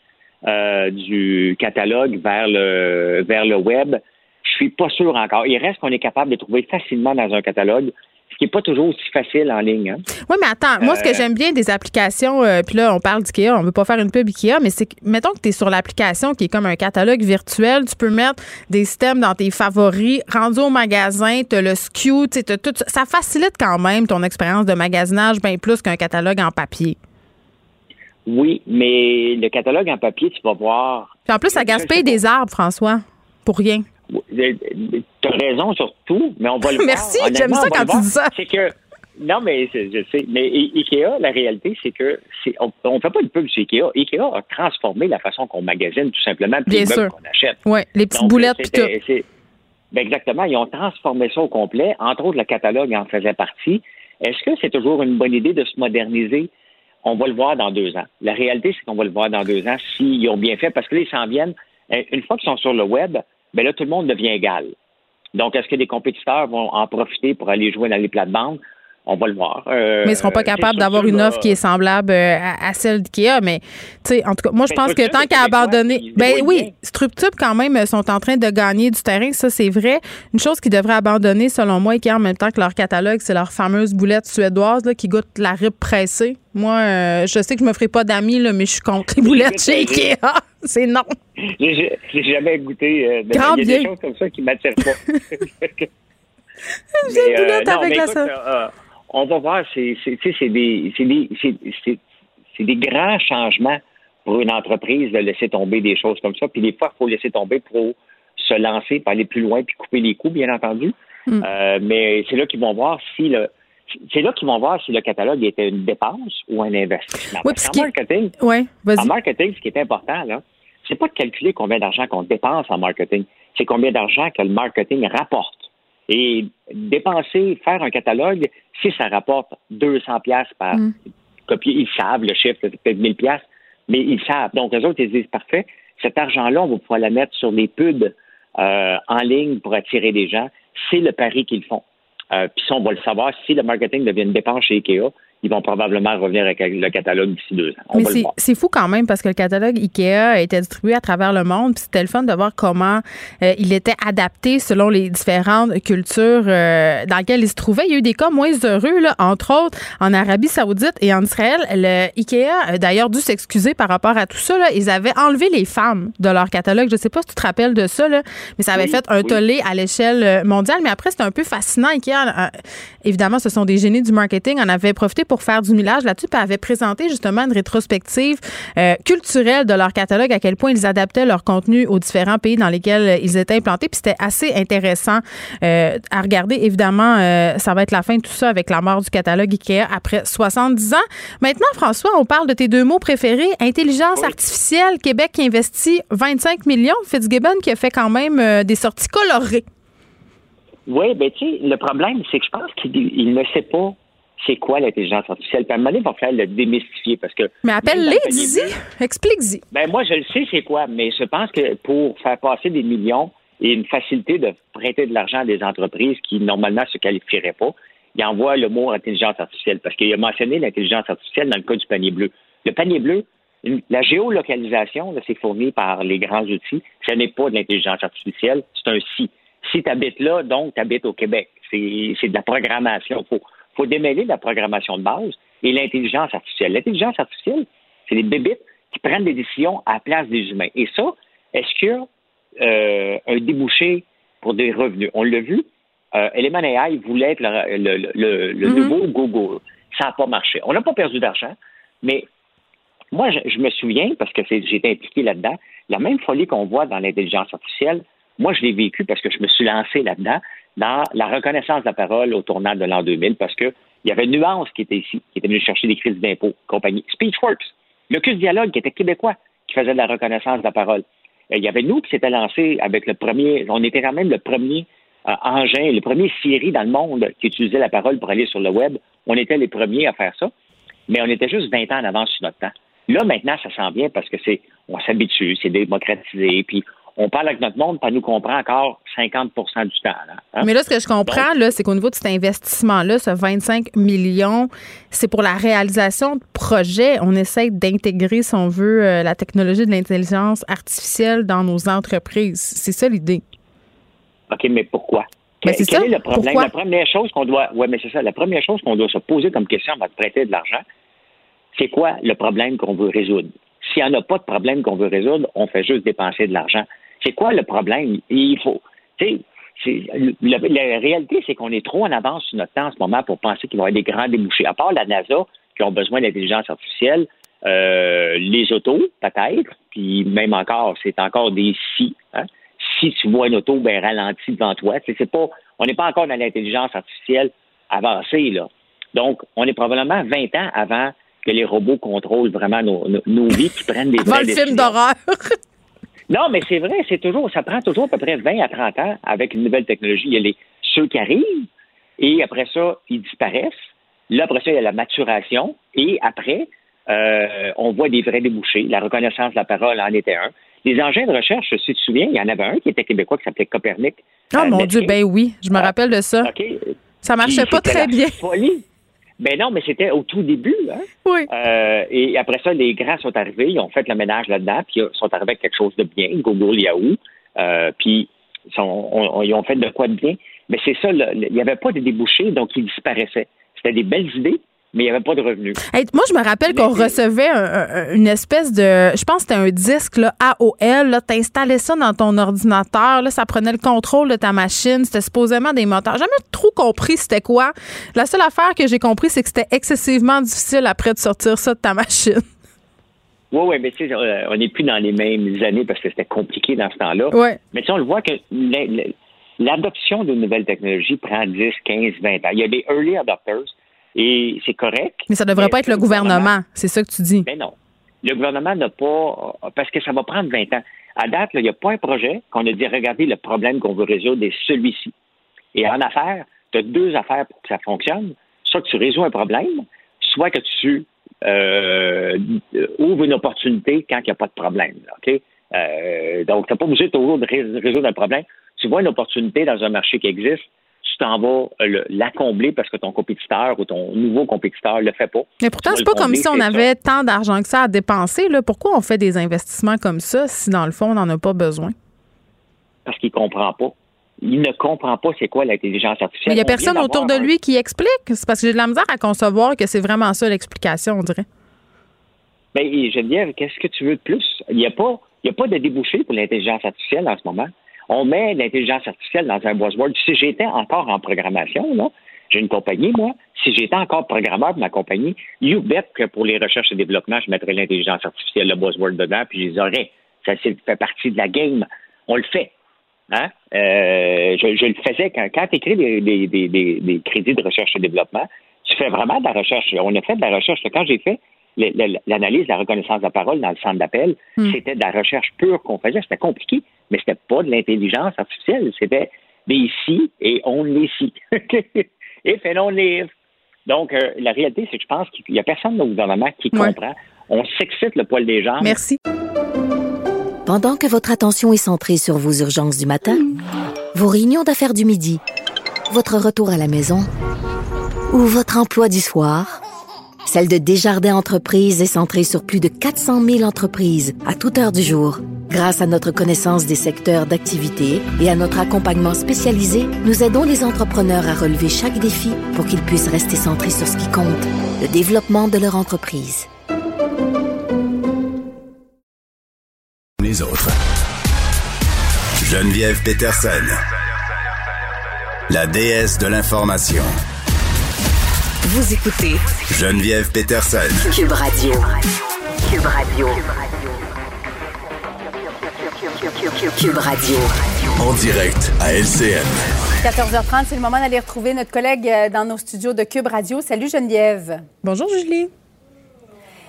euh, du catalogue vers le vers le web je suis pas sûr encore. Il reste qu'on est capable de trouver facilement dans un catalogue ce qui n'est pas toujours aussi facile en ligne. Hein. Oui, mais attends, moi, ce que euh, j'aime bien des applications, euh, puis là, on parle d'IKEA, on ne veut pas faire une pub IKEA, mais c'est que, mettons que tu es sur l'application qui est comme un catalogue virtuel, tu peux mettre des systèmes dans tes favoris, rendu au magasin, tu as le SKU, tu tout. Ça facilite quand même ton expérience de magasinage bien plus qu'un catalogue en papier. Oui, mais le catalogue en papier, tu vas voir. Puis en plus, ça gaspille des arbres, François, pour rien. Tu as raison sur tout, mais on va le Merci, j'aime ça quand tu dis ça. C'est que non, mais je sais. Mais Ikea, la réalité, c'est que on ne fait pas de pub sur Ikea. Ikea a transformé la façon qu'on magasine, tout simplement, puis les meubles qu'on achète. Oui, les petites boulettes, puis tout. Ben exactement. Ils ont transformé ça au complet. Entre autres, le catalogue en faisait partie. Est-ce que c'est toujours une bonne idée de se moderniser? On va le voir dans deux ans. La réalité, c'est qu'on va le voir dans deux ans s'ils ont bien fait, parce que là, ils s'en viennent. Une fois qu'ils sont sur le web, bien là, tout le monde devient égal. Donc, est-ce que des compétiteurs vont en profiter pour aller jouer dans les plates-bandes? On va le voir. Euh, mais ils ne seront pas capables d'avoir une offre qui est semblable euh, à, celle d'IKEA. Mais, tu sais, en tout cas, moi, je pense que tant qu'à abandonner. Ben oui, Structube, quand même, sont en train de gagner du terrain. Ça, c'est vrai. Une chose qu'ils devraient abandonner, selon moi, IKEA, en même temps que leur catalogue, c'est leur fameuse boulette suédoise là, qui goûte la rib pressée. Moi, euh, je sais que je me ferai pas d'amis, mais je suis contre les boulettes chez Ikea. c'est non. J'ai jamais goûté. Euh, il y a des choses comme ça qui m'attirent pas. J'ai boulette avec la on va voir, c'est des, des, des grands changements pour une entreprise de laisser tomber des choses comme ça. Puis des fois, il faut laisser tomber pour se lancer, pour aller plus loin, puis couper les coûts, bien entendu. Mm. Euh, mais c'est là qu'ils vont voir si le c'est là qu'ils vont voir si le catalogue était une dépense ou un investissement. Oui, en, marketing, en marketing, ce qui est important, là, c'est pas de calculer combien d'argent qu'on dépense en marketing, c'est combien d'argent que le marketing rapporte. Et dépenser, faire un catalogue, si ça rapporte 200 pièces par mm. copier, ils savent le chiffre, peut-être 1000 pièces, mais ils savent. Donc, eux autres, ils disent, parfait, cet argent-là, on va pouvoir le mettre sur des pubs euh, en ligne pour attirer des gens. C'est le pari qu'ils font. Euh, puis ça, on va le savoir. Si le marketing devient une dépense chez IKEA, ils vont probablement revenir avec le catalogue d'ici deux ans. Mais c'est fou quand même parce que le catalogue IKEA était distribué à travers le monde. C'était le fun de voir comment euh, il était adapté selon les différentes cultures euh, dans lesquelles il se trouvait. Il y a eu des cas moins heureux, là, entre autres en Arabie Saoudite et en Israël. Le IKEA a d'ailleurs dû s'excuser par rapport à tout ça. Là. Ils avaient enlevé les femmes de leur catalogue. Je ne sais pas si tu te rappelles de ça, là, mais ça avait fait un tollé à l'échelle mondiale. Mais après, c'était un peu fascinant. IKEA, évidemment, ce sont des génies du marketing. On avait profité pour pour faire du millage là-dessus, puis avait présenté justement une rétrospective euh, culturelle de leur catalogue, à quel point ils adaptaient leur contenu aux différents pays dans lesquels ils étaient implantés. Puis c'était assez intéressant euh, à regarder. Évidemment, euh, ça va être la fin de tout ça avec la mort du catalogue IKEA après 70 ans. Maintenant, François, on parle de tes deux mots préférés, intelligence artificielle, Québec qui investit 25 millions, Fitzgibbon qui a fait quand même des sorties colorées. Oui, ben tu sais, le problème, c'est que je pense qu'il ne sait pas c'est quoi l'intelligence artificielle? Puis à un moment donné, il va falloir le démystifier parce que. Mais appelle-les, dis-y, explique-y. Ben moi, je le sais, c'est quoi, mais je pense que pour faire passer des millions et une facilité de prêter de l'argent à des entreprises qui normalement se qualifieraient pas, il envoie le mot intelligence artificielle parce qu'il a mentionné l'intelligence artificielle dans le cas du panier bleu. Le panier bleu, la géolocalisation, c'est fourni par les grands outils. Ce n'est pas de l'intelligence artificielle, c'est un si. Si tu habites là, donc tu habites au Québec. C'est de la programmation. Il faut, faut démêler la programmation de base et l'intelligence artificielle. L'intelligence artificielle, c'est les bébites qui prennent des décisions à la place des humains. Et ça, est-ce qu'il y a euh, un débouché pour des revenus? On l'a vu, euh, Element AI voulait être le, mm-hmm. nouveau Google. Ça n'a pas marché. On n'a pas perdu d'argent, mais moi, je, me souviens, parce que j'étais impliqué là-dedans, la même folie qu'on voit dans l'intelligence artificielle, moi, je l'ai vécu parce que je me suis lancé là-dedans dans la reconnaissance de la parole au tournant de l'an 2000 parce qu'il y avait Nuance qui était ici, qui était venu chercher des crises d'impôts, compagnie. Speechworks, le CUS Dialogue qui était québécois, qui faisait de la reconnaissance de la parole. Il y avait nous qui s'était lancé avec le premier, on était quand même le premier euh, engin, le premier Siri dans le monde qui utilisait la parole pour aller sur le web. On était les premiers à faire ça, mais on était juste 20 ans en avance sur notre temps. Là, maintenant, ça sent bien parce que c'est, on s'habitue, c'est démocratisé, puis on parle avec notre monde, pas nous comprend encore 50% du temps. Hein. Mais là, ce que je comprends, là, c'est qu'au niveau de cet investissement-là, ce 25 millions, c'est pour la réalisation de projets. On essaie d'intégrer, si on veut, euh, la technologie de l'intelligence artificielle dans nos entreprises. C'est ça l'idée. OK, mais pourquoi? Mais ben, c'est ça. Est le problème? La première chose qu'on doit, ouais, mais c'est ça. La première chose qu'on doit se poser comme question avant de prêter de l'argent, c'est quoi le problème qu'on veut résoudre? S'il n'y en a pas de problème qu'on veut résoudre, on fait juste dépenser de l'argent. C'est quoi le problème? Il faut, tu sais, la, réalité, c'est qu'on est trop en avance sur notre temps en ce moment pour penser qu'il va y avoir des grands débouchés. À part la NASA, qui ont besoin d'intelligence artificielle, euh, les autos, peut-être, puis même encore, c'est encore des si. Hein. Si tu vois une auto ben, ralentie devant toi, c'est pas, on n'est pas encore dans l'intelligence artificielle avancée, là. Donc, on est probablement 20 ans avant que les robots contrôlent vraiment nos, vies, qui prennent des Avant le film d'horreur. Non, mais c'est vrai, c'est toujours, ça prend toujours à peu près 20 à 30 ans avec une nouvelle technologie. Il y a les, ceux qui arrivent et après ça, ils disparaissent. Là, après ça, il y a la maturation et après, euh, on voit des vrais débouchés. La reconnaissance de la parole en était un. Les engins de recherche, si tu te souviens, il y en avait un qui était québécois qui s'appelait Copernic. Oh mon Dieu, ben oui, je me ah, rappelle de ça. Ça marchait pas très bien. Folie. Ben non, mais c'était au tout début. Hein? Oui. Euh, et après ça, les grands sont arrivés, ils ont fait le ménage là-dedans, puis ils sont arrivés avec quelque chose de bien, Google, Yahoo, euh, puis ils ont fait de quoi de bien. Mais c'est ça, il n'y avait pas de débouchés, donc ils disparaissaient. C'était des belles idées, mais il n'y avait pas de revenus. moi, je me rappelle qu'on recevait une espèce de, je pense que c'était un disque là, AOL. Tu installais ça dans ton ordinateur. Là, ça prenait le contrôle de ta machine. C'était supposément des moteurs. Jamais trop compris c'était quoi. La seule affaire que j'ai compris, c'est que c'était excessivement difficile après de sortir ça de ta machine. Oui, oui, mais tu sais, on n'est plus dans les mêmes années parce que c'était compliqué dans ce temps-là. Ouais. Mais tu sais, on le voit que l'adoption de nouvelles technologies prend 10, 15, 20 ans. Il y a des early adopters et c'est correct. Mais ça ne devrait pas être le gouvernement, c'est ça que tu dis. Mais ben non. Le gouvernement n'a pas, parce que ça va prendre 20 ans. À date, il n'y a pas un projet qu'on a dit, regardez, le problème qu'on veut résoudre est celui-ci. Et en affaires, tu as deux affaires pour que ça fonctionne. Soit que tu résous un problème, soit que tu euh, ouvres une opportunité quand il n'y a pas de problème. Euh, donc, tu n'as pas obligé toujours de résoudre un problème. Tu vois une opportunité dans un marché qui existe, tu t'en vas euh, la combler parce que ton compétiteur ou ton nouveau compétiteur le fait pas. Mais pourtant, c'est pas comme si on avait tant d'argent que ça à dépenser. Là. Pourquoi on fait des investissements comme ça si, dans le fond, on n'en a pas besoin? Parce qu'il comprend pas. Il ne comprend pas c'est quoi l'intelligence artificielle. il n'y a personne autour de lui qui explique. C'est parce que j'ai de la misère à concevoir que c'est vraiment ça l'explication, on dirait. Bien, Geneviève, qu'est-ce que tu veux de plus? Il n'y a, pas, a pas de débouché pour l'intelligence artificielle en ce moment on met l'intelligence artificielle dans un buzzword. Si j'étais encore en programmation, là, J'ai une compagnie, moi. Si j'étais encore programmeur de ma compagnie, you bet que pour les recherches et développement, je mettrais l'intelligence artificielle, le buzzword dedans, puis je les aurais. Ça fait partie de la game. On le fait. Hein? Euh, je, le faisais quand, quand tu écris des, des, des, des, crédits de recherche et développement, tu fais vraiment de la recherche. On a fait de la recherche. Quand j'ai fait l'analyse de la reconnaissance de la parole dans le centre d'appel, hmm. c'était de la recherche pure qu'on faisait. C'était compliqué, mais c'était pas de l'intelligence artificielle. C'était des ici et on les ici. et fait non live. Donc, euh, la réalité, c'est que je pense qu'il n'y a personne au gouvernement qui comprend. On s'excite le poil des jambes. Merci. Pendant que votre attention est centrée sur vos urgences du matin, vos réunions d'affaires du midi, votre retour à la maison ou votre emploi du soir, celle de Desjardins Entreprises est centrée sur plus de 400 000 entreprises à toute heure du jour. Grâce à notre connaissance des secteurs d'activité et à notre accompagnement spécialisé, nous aidons les entrepreneurs à relever chaque défi pour qu'ils puissent rester centrés sur ce qui compte, le développement de leur entreprise. Les autres. Geneviève Peterson. La déesse de l'information. Vous écoutez Geneviève Peterson. Cube Radio. Cube Radio. Cube Radio. En direct à LCN. 14h30, c'est le moment d'aller retrouver notre collègue euh, dans nos studios de Cube Radio. Salut Geneviève. Bonjour Julie.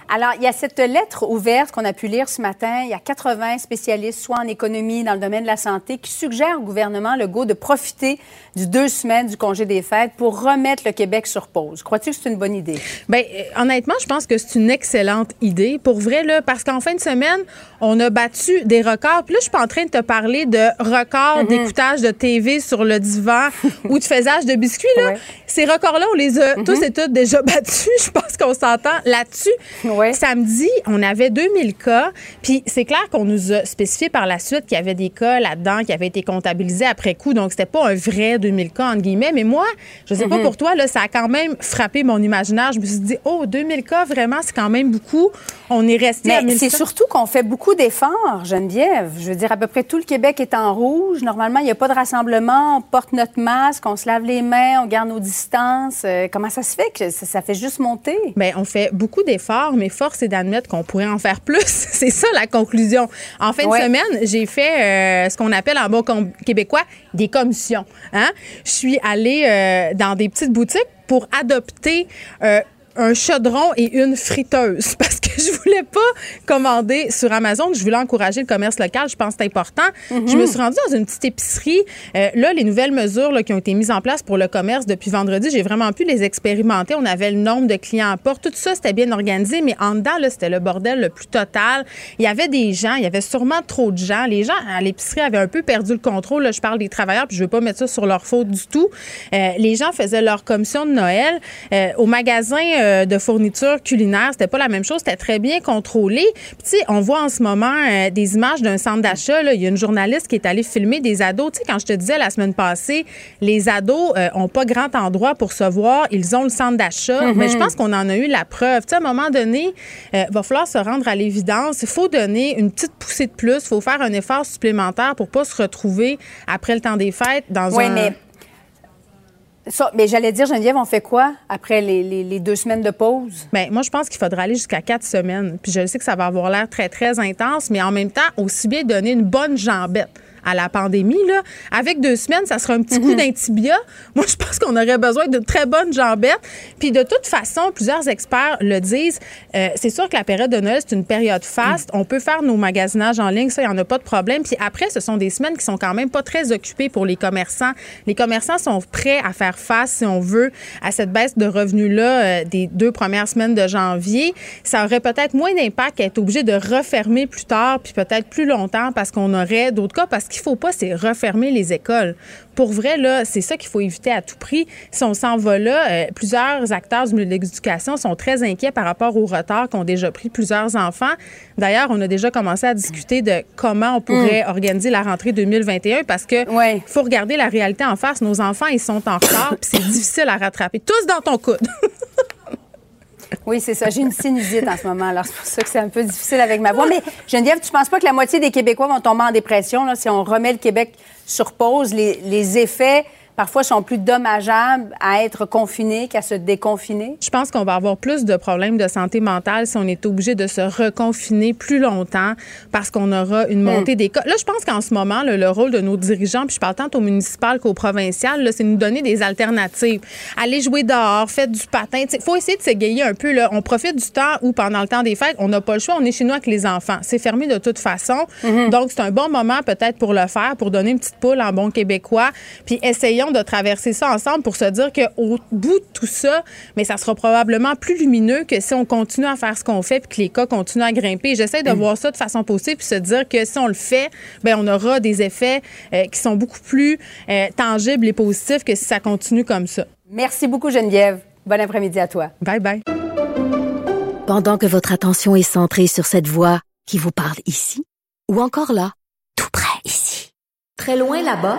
Alors, il y a cette lettre ouverte qu'on a pu lire ce matin. Il y a 80 spécialistes, soit en économie, dans le domaine de la santé, qui suggèrent au gouvernement Legault de profiter du deux semaines du congé des fêtes pour remettre le Québec sur pause. Crois-tu que c'est une bonne idée? Bien, euh, honnêtement, je pense que c'est une excellente idée. Pour vrai, là, parce qu'en fin de semaine, on a battu des records. Puis là, je suis pas en train de te parler de records mhm. d'écoutage de TV sur le divan ou de faisage de biscuits. Là. Ces records-là, on les a mhm. tous et toutes déjà battus. Je pense qu'on s'entend là-dessus. Samedi, on avait 2000 cas. Puis c'est clair qu'on nous a spécifié par la suite qu'il y avait des cas là-dedans qui avaient été comptabilisés après coup. Donc, c'était pas un vrai 2000 cas, entre guillemets. Mais moi, je sais pas mhm. pour toi, là, ça a quand même frappé mon imaginaire. Je me suis dit, oh, 2000 cas, vraiment, c'est quand même beaucoup. On est resté à 1000 C'est surtout qu'on fait beaucoup d'efforts, Geneviève. Je veux dire, à peu près tout le Québec est en rouge. Normalement, il n'y a pas de rassemblement. On porte notre masque, on se lave les mains, on garde nos distances. Euh, comment ça se fait que ça, fait juste monter? Bien, on fait beaucoup d'efforts, mais force est d'admettre qu'on pourrait en faire plus. C'est ça la conclusion. En fin de semaine, j'ai fait euh, ce qu'on appelle en bon québécois des commissions. Hein? Je suis allée euh, dans des petites boutiques pour adopter un chaudron et une friteuse parce que je voulais pas commander sur Amazon. Je voulais encourager le commerce local. Je pense que c'est important. Je me suis rendue dans une petite épicerie. Euh, là, les nouvelles mesures qui ont été mises en place pour le commerce depuis vendredi, j'ai vraiment pu les expérimenter. On avait le nombre de clients à porte. Tout ça, c'était bien organisé, mais en dedans, c'était le bordel le plus total. Il y avait des gens, il y avait sûrement trop de gens. Les gens à l'épicerie avaient un peu perdu le contrôle. Je parle des travailleurs, puis je veux pas mettre ça sur leur faute du tout. Euh, les gens faisaient leur commission de Noël. Euh, au magasin euh, de fournitures culinaires, c'était pas la même chose, c'était très bien contrôlé. tu sais, on voit en ce moment euh, des images d'un centre d'achat. Il y a une journaliste qui est allée filmer des ados. Tu sais, quand je te disais la semaine passée, les ados euh, ont pas grand endroit pour se voir. Ils ont le centre d'achat. Mm-hmm. Mais je pense qu'on en a eu la preuve. Tu sais, à un moment donné, il va falloir se rendre à l'évidence. Il faut donner une petite poussée de plus. Il faut faire un effort supplémentaire pour pas se retrouver après le temps des fêtes dans un... Mais mais j'allais dire, Geneviève, on fait quoi après les, deux semaines de pause? Bien, moi, je pense qu'il faudra aller jusqu'à quatre semaines. Puis je sais que ça va avoir l'air très, très intense, mais en même temps, aussi bien donner une bonne jambette à la pandémie, là, avec deux semaines, ça sera un petit coup mhm. d'intibia. Moi, je pense qu'on aurait besoin de très bonnes jambettes. Puis de toute façon, plusieurs experts le disent, euh, c'est sûr que la période de Noël, c'est une période faste. On peut faire nos magasinages en ligne, ça, il n'y en a pas de problème. Puis après, ce sont des semaines qui sont quand même pas très occupées pour les commerçants. Les commerçants sont prêts à faire face, si on veut, à cette baisse de revenus-là euh, des deux premières semaines de janvier. Ça aurait peut-être moins d'impact à être obligé de refermer plus tard, puis peut-être plus longtemps parce qu'on aurait d'autres cas, parce qu'il faut pas, c'est refermer les écoles. Pour vrai, là, c'est ça qu'il faut éviter à tout prix. Si on s'en va là, euh, plusieurs acteurs du milieu de l'éducation sont très inquiets par rapport au retard qu'ont déjà pris plusieurs enfants. D'ailleurs, on a déjà commencé à discuter de comment on pourrait mm. organiser la rentrée 2021 parce que faut regarder la réalité en face. Nos enfants, ils sont en retard, puis c'est difficile à rattraper. Tous dans ton coude. Oui, c'est ça. J'ai une sinusite en ce moment, alors c'est pour ça que c'est un peu difficile avec ma voix. Mais Geneviève, tu ne penses pas que la moitié des Québécois vont tomber en dépression si on remet le Québec sur pause? Les effets parfois sont plus dommageables à être confinés qu'à se déconfiner? Je pense qu'on va avoir plus de problèmes de santé mentale si on est obligé de se reconfiner plus longtemps parce qu'on aura une montée hmm. des cas. Là, je pense qu'en ce moment, le rôle de nos dirigeants, puis je parle tant au municipal qu'au provincial, c'est nous donner des alternatives. Aller jouer dehors, faire du patin. Il faut essayer de s'égayer un peu. Là. On profite du temps où, pendant le temps des fêtes, on n'a pas le choix. On est chez nous avec les enfants. C'est fermé de toute façon. Hmm. Donc, c'est un bon moment peut-être pour le faire, pour donner une petite poule en bon québécois. Puis essayons de traverser ça ensemble pour se dire qu'au bout de tout ça, mais ça sera probablement plus lumineux que si on continue à faire ce qu'on fait puis que les cas continuent à grimper. J'essaie de mm. voir ça de façon positive puis se dire que si on le fait, bien, on aura des effets euh, qui sont beaucoup plus euh, tangibles et positifs que si ça continue comme ça. Merci beaucoup, Geneviève. Bon après-midi à toi. Bye bye. Pendant que votre attention est centrée sur cette voix qui vous parle ici ou encore là, tout près ici, très loin là-bas,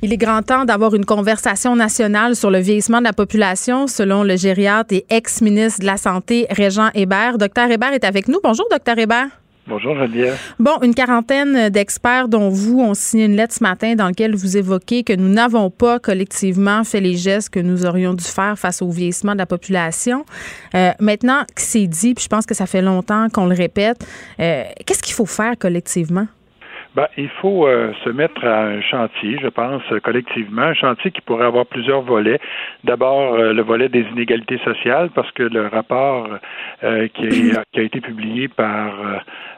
Il est grand temps d'avoir une conversation nationale sur le vieillissement de la population, selon le gériatre et ex-ministre de la Santé, Régent Hébert. Docteur Hébert est avec nous. Bonjour, docteur Hébert. Bonjour, Geneviève. Bon, une quarantaine d'experts, dont vous, ont signé une lettre ce matin dans laquelle vous évoquez que nous n'avons pas collectivement fait les gestes que nous aurions dû faire face au vieillissement de la population. Euh, maintenant que c'est dit, puis je pense que ça fait longtemps qu'on le répète, euh, qu'est-ce qu'il faut faire collectivement? Ben, il faut euh, se mettre à un chantier, je pense, collectivement, un chantier qui pourrait avoir plusieurs volets. D'abord, euh, le volet des inégalités sociales, parce que le rapport euh, qui, a, été publié par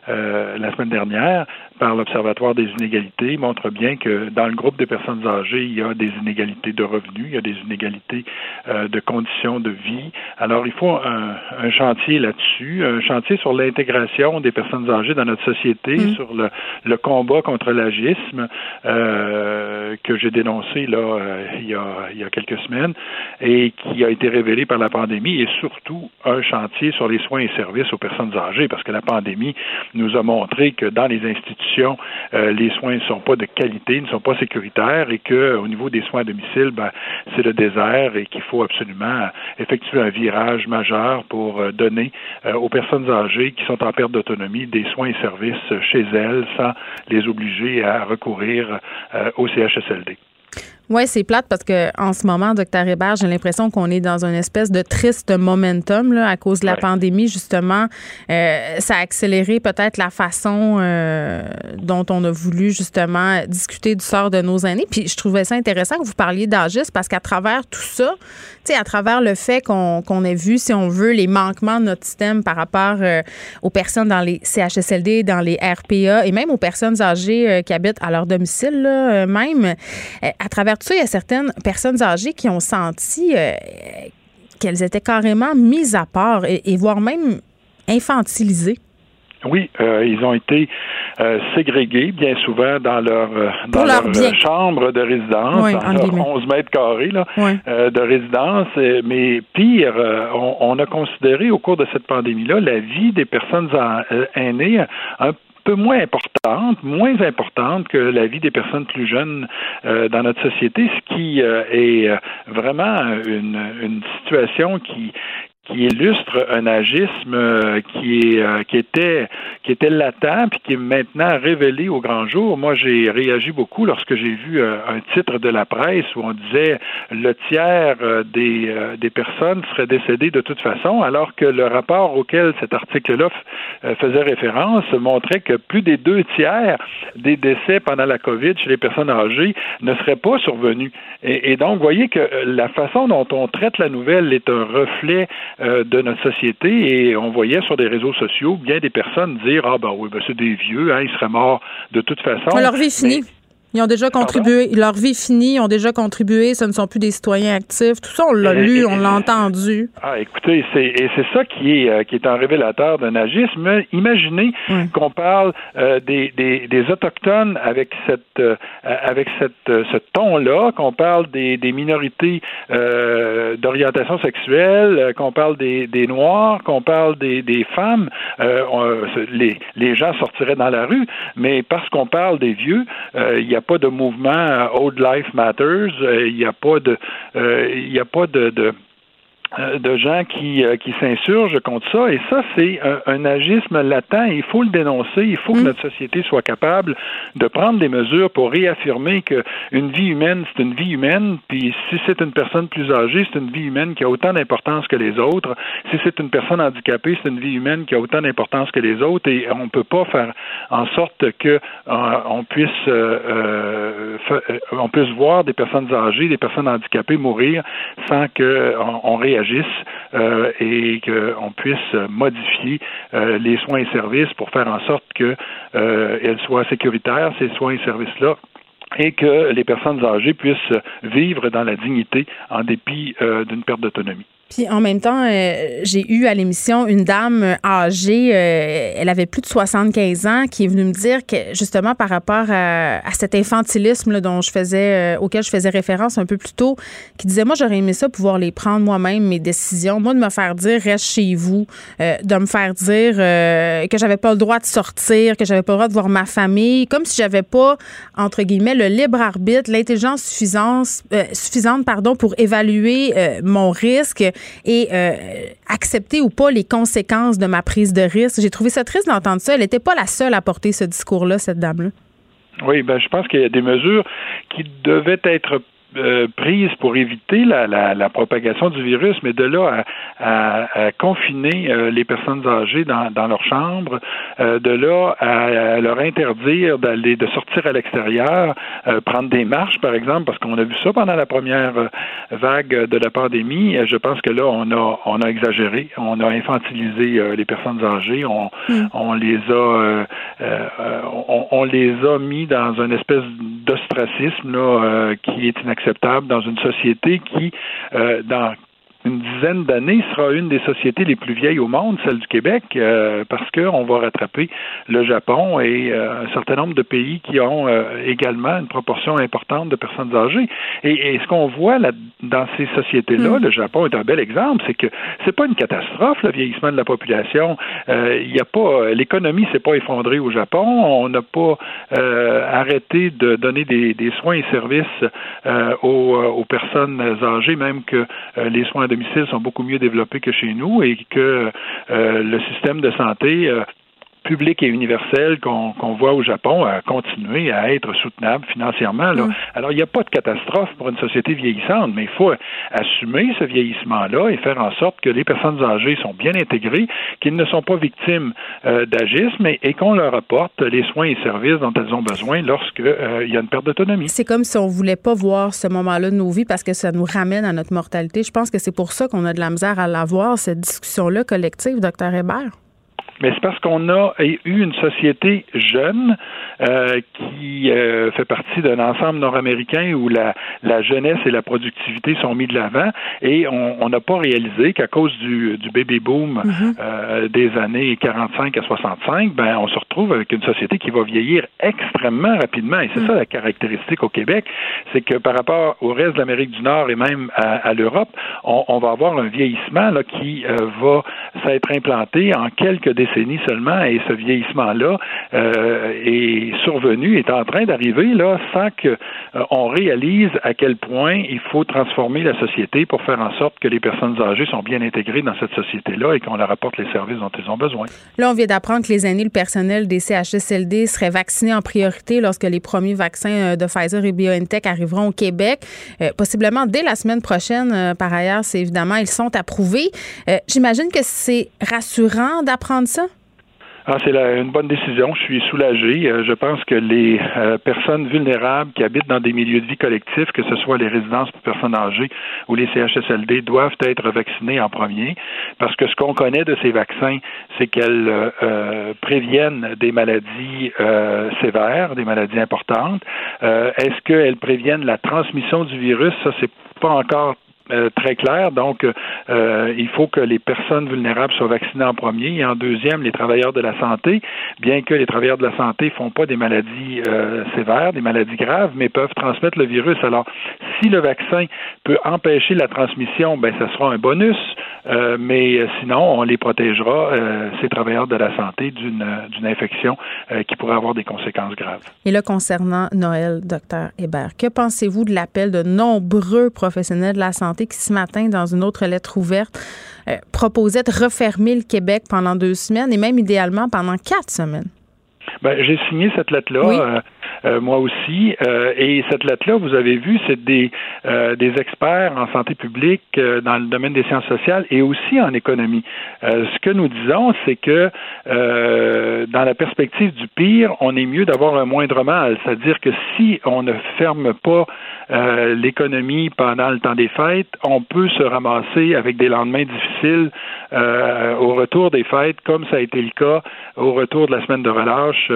la semaine dernière par l'Observatoire des inégalités montre bien que dans le groupe des personnes âgées, il y a des inégalités de revenus, il y a des inégalités de conditions de vie. Alors, il faut un, un chantier là-dessus, un chantier sur l'intégration des personnes âgées dans notre société, mmh. sur le, le combat contre l'agisme euh, que j'ai dénoncé là euh, il, y a, il y a quelques semaines et qui a été révélé par la pandémie et surtout un chantier sur les soins et services aux personnes âgées parce que la pandémie nous a montré que dans les institutions euh, les soins ne sont pas de qualité, ne sont pas sécuritaires et que au niveau des soins à domicile ben, c'est le désert et qu'il faut absolument effectuer un virage majeur pour donner aux personnes âgées qui sont en perte d'autonomie des soins et services chez elles sans les obliger à recourir euh, au CHSLD. Oui, c'est plate parce que en ce moment, docteur Hébert, j'ai l'impression qu'on est dans une espèce de triste momentum là, à cause de la pandémie. Justement, euh, ça a accéléré peut-être la façon euh, dont on a voulu justement discuter du sort de nos aînés. Puis je trouvais ça intéressant que vous parliez d'âgisme parce qu'à travers tout ça, tu sais, à travers le fait qu'on qu'on ait vu, si on veut, les manquements de notre système par rapport euh, aux personnes dans les CHSLD, dans les RPA et même aux personnes âgées qui habitent à leur domicile, là, même, à travers il y a certaines personnes âgées qui ont senti euh, qu'elles étaient carrément mises à part et, voire même infantilisées. Oui, euh, ils ont été euh, ségrégés bien souvent dans leur dans leur, chambre de résidence, dans 11 mètres carrés là, de résidence. Mais pire, on, on, a considéré au cours de cette pandémie-là la vie des personnes aînées un peu moins importante, moins importante que la vie des personnes plus jeunes euh, dans notre société, ce qui euh, est vraiment une, une situation qui qui illustre un agisme euh, qui, est, euh, qui était qui était latent puis qui est maintenant révélé au grand jour. Moi, j'ai réagi beaucoup lorsque j'ai vu euh, un titre de la presse où on disait le tiers des, des personnes seraient décédées de toute façon, alors que le rapport auquel cet article-là faisait référence montrait que plus des deux tiers des décès pendant la COVID chez les personnes âgées ne seraient pas survenus. Et, et donc, vous voyez que la façon dont on traite la nouvelle est un reflet euh, de notre société et on voyait sur des réseaux sociaux bien des personnes dire ah ben oui ben c'est des vieux hein, ils seraient morts de toute façon. leur vie finie. Ils ont déjà contribué. Leur vie finie, ils ont déjà contribué. Ce ne sont plus des citoyens actifs. Tout ça, on l'a lu, on l'a entendu. Ah, écoutez, c'est, et c'est ça qui est, euh, qui est un révélateur d'un agisme. Imaginez qu'on parle euh, des, des, des, Autochtones avec cette, euh, avec cette, ce ton-là, qu'on parle des, des minorités d'orientation sexuelle, qu'on parle des, des Noirs, qu'on parle des, des femmes. les, les gens sortiraient dans la rue, mais parce qu'on parle des vieux, il y a pas de mouvement euh, Old Life Matters, euh, il n'y a pas de, euh, il n'y a pas de, de de gens qui, euh, qui s'insurgent contre ça. Et ça, c'est un, agisme latent. Il faut le dénoncer. Il faut que mm. notre société soit capable de prendre des mesures pour réaffirmer qu'une vie humaine, c'est une vie humaine. Puis si c'est une personne plus âgée, c'est une vie humaine qui a autant d'importance que les autres. Si c'est une personne handicapée, c'est une vie humaine qui a autant d'importance que les autres. Et on ne peut pas faire en sorte que euh, on puisse on puisse voir des personnes âgées, des personnes handicapées mourir sans qu'on on réagisse euh, et qu'on puisse modifier euh, les soins et services pour faire en sorte qu'elles euh, soient sécuritaires, ces soins et services-là, et que les personnes âgées puissent vivre dans la dignité en dépit d'une perte d'autonomie. Puis en même temps, euh, j'ai eu à l'émission une dame âgée, euh, elle avait plus de 75 ans, qui est venue me dire que justement par rapport à, cet infantilisme dont je faisais, euh, auquel je faisais référence un peu plus tôt, qui disait moi j'aurais aimé ça pouvoir les prendre moi-même mes décisions, moi de me faire dire reste chez vous, de me faire dire que j'avais pas le droit de sortir, que j'avais pas le droit de voir ma famille, comme si j'avais pas entre guillemets le libre arbitre, l'intelligence suffisante, suffisante pardon pour évaluer mon risque et euh, accepter ou pas les conséquences de ma prise de risque. J'ai trouvé ça triste d'entendre ça. Elle n'était pas la seule à porter ce discours-là, cette dame-là. Oui, ben je pense qu'il y a des mesures qui devaient être euh, prise pour éviter la, la, la, propagation du virus, mais de là à, à, confiner euh, les personnes âgées dans, dans leur chambre, euh, de là à, leur interdire d'aller de sortir à l'extérieur, prendre des marches, par exemple, parce qu'on a vu ça pendant la première vague de la pandémie. Je pense que là, on a on a exagéré, on a infantilisé les personnes âgées, on, mm. on les a on, on, les a mis dans une espèce d'ostracisme là qui est inacceptable acceptable dans une société qui, euh, dans une dizaine d'années sera une des sociétés les plus vieilles au monde, celle du Québec, euh, parce qu'on va rattraper le Japon et euh, un certain nombre de pays qui ont euh, également une proportion importante de personnes âgées. Et, ce qu'on voit là, dans ces sociétés-là, mm. le Japon est un bel exemple, c'est que c'est pas une catastrophe le vieillissement de la population. Il y a pas l'économie s'est pas effondrée au Japon. On n'a pas arrêté de donner des, des, soins et services aux, aux, personnes âgées, même que les soins domicile sont beaucoup mieux développés que chez nous et que euh, le système de santé public et universel qu'on voit au Japon a continué à être soutenable financièrement. Là. Mm. Alors, il n'y a pas de catastrophe pour une société vieillissante, mais il faut assumer ce vieillissement-là et faire en sorte que les personnes âgées sont bien intégrées, qu'ils ne sont pas victimes euh, d'agisme et, qu'on leur apporte les soins et services dont elles ont besoin lorsqu'il euh, y a une perte d'autonomie. C'est comme si on ne voulait pas voir ce moment-là de nos vies parce que ça nous ramène à notre mortalité. Je pense que c'est pour ça qu'on a de la misère à l'avoir, cette discussion-là collective, docteur Hébert mais c'est parce qu'on a eu une société jeune euh, qui euh, fait partie d'un ensemble nord-américain où la, la, jeunesse et la productivité sont mis de l'avant et on n'a pas réalisé qu'à cause du, du baby boom mm-hmm. euh, des années 45 à 65, ben on se retrouve avec une société qui va vieillir extrêmement rapidement et c'est mm. ça la caractéristique au Québec, c'est que par rapport au reste de l'Amérique du Nord et même à, à l'Europe, on, on, va avoir un vieillissement là, qui euh, va s'être implanté en quelques décennies seulement et ce vieillissement-là euh, est survenu, est en train d'arriver là sans qu'on euh, réalise à quel point il faut transformer la société pour faire en sorte que les personnes âgées sont bien intégrées dans cette société-là et qu'on leur apporte les services dont elles ont besoin. Là, on vient d'apprendre que les aînés, le personnel des CHSLD seraient vaccinés en priorité lorsque les premiers vaccins euh, de Pfizer et BioNTech arriveront au Québec, possiblement dès la semaine prochaine. par ailleurs, c'est évidemment, ils sont approuvés. J'imagine que c'est rassurant d'apprendre ça. Ah, c'est une bonne décision. Je suis soulagé. Euh, je pense que les euh, personnes vulnérables qui habitent dans des milieux de vie collectifs, que ce soit les résidences pour personnes âgées ou les CHSLD, doivent être vaccinées en premier, parce que ce qu'on connaît de ces vaccins, c'est qu'elles euh, préviennent des maladies sévères, des maladies importantes. Est-ce qu'elles préviennent la transmission du virus? Ça, c'est pas encore euh, très clair. Donc, euh, il faut que les personnes vulnérables soient vaccinées en premier et en deuxième, les travailleurs de la santé, bien que les travailleurs de la santé font pas des maladies euh, sévères, des maladies graves, mais peuvent transmettre le virus. Alors, si le vaccin peut empêcher la transmission, ben, ça sera un bonus, mais sinon, on les protégera, ces travailleurs de la santé, d'une infection qui pourrait avoir des conséquences graves. Et là, concernant Noël, docteur Hébert, que pensez-vous de l'appel de nombreux professionnels de la santé qui, ce matin, dans une autre lettre ouverte, euh, proposait de refermer le Québec pendant deux semaines et même idéalement pendant quatre semaines. Ben, j'ai signé cette lettre-là. Euh, euh, moi aussi. Euh, et cette lettre-là, vous avez vu, c'est des, euh, des experts en santé publique dans le domaine des sciences sociales et aussi en économie. ce que nous disons, c'est que dans la perspective du pire, on est mieux d'avoir un moindre mal. C'est-à-dire que si on ne ferme pas l'économie pendant le temps des fêtes, on peut se ramasser avec des lendemains difficiles au retour des fêtes, comme ça a été le cas au retour de la semaine de relâche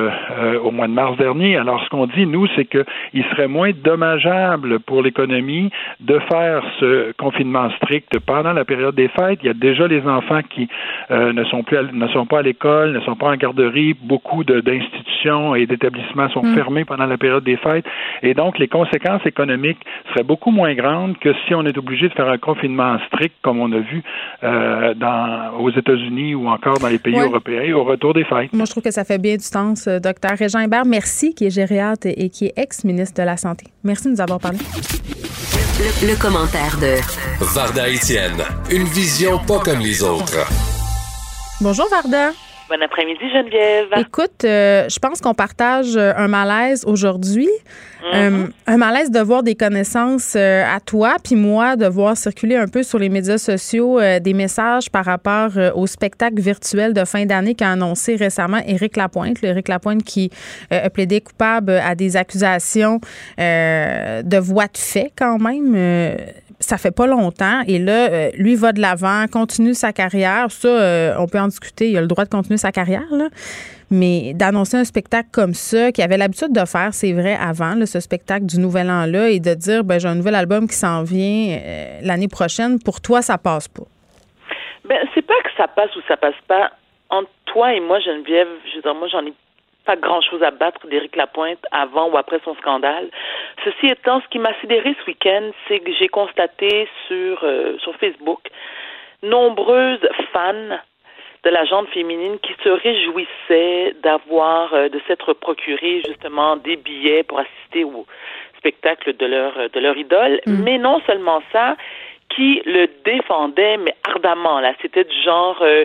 au mois de mars dernier. Alors, ce qu'on dit, nous, c'est qu'il serait moins dommageable pour l'économie de faire ce confinement strict pendant la période des fêtes. Il y a déjà les enfants qui euh, ne sont plus ne sont pas à l'école, ne sont pas en garderie. Beaucoup d'institutions et d'établissements sont mm. fermés pendant la période des fêtes. Et donc, les conséquences économiques seraient beaucoup moins grandes que si on est obligé de faire un confinement strict, comme on a vu euh, dans, aux États-Unis ou encore dans les pays européens au retour des fêtes. Moi, je trouve que ça fait bien du sens, euh, docteur Régent Hébert. Merci, qui est géré et qui est ex-ministre de la Santé. Merci de nous avoir parlé. Le, commentaire de Varda Etienne, une vision pas comme les autres. Bonjour Varda. Bon après-midi, Geneviève. Écoute, euh, je pense qu'on partage euh, un malaise aujourd'hui. Euh, mm-hmm. un malaise de voir des connaissances à toi, puis moi, de voir circuler un peu sur les médias sociaux des messages par rapport au spectacle virtuel de fin d'année qu'a annoncé récemment Éric Lapointe. Éric Lapointe qui a plaidé coupable à des accusations de voix de fait quand même ça fait pas longtemps. Et là, euh, lui va de l'avant, continue sa carrière. Ça, euh, on peut en discuter. Il a le droit de continuer sa carrière, là. Mais d'annoncer un spectacle comme ça, qu'il avait l'habitude de faire, c'est vrai, avant, ce spectacle du Nouvel An-là, et de dire, ben, j'ai un nouvel album qui s'en vient euh, l'année prochaine, pour toi, ça passe pas? Ben, c'est pas que ça passe ou ça passe pas. Entre toi et moi, Geneviève, je veux dire, moi, j'en ai pas grand-chose à battre d'Éric Lapointe avant ou après son scandale. Ceci étant, ce qui m'a sidéré ce week-end, c'est que j'ai constaté sur, euh, sur Facebook nombreuses fans de la gente féminine qui se réjouissaient d'avoir, euh, de s'être procuré justement des billets pour assister au spectacle de leur, de leur idole. Mm. Mais non seulement ça, qui le défendait, mais ardemment. Là, c'était du genre, euh,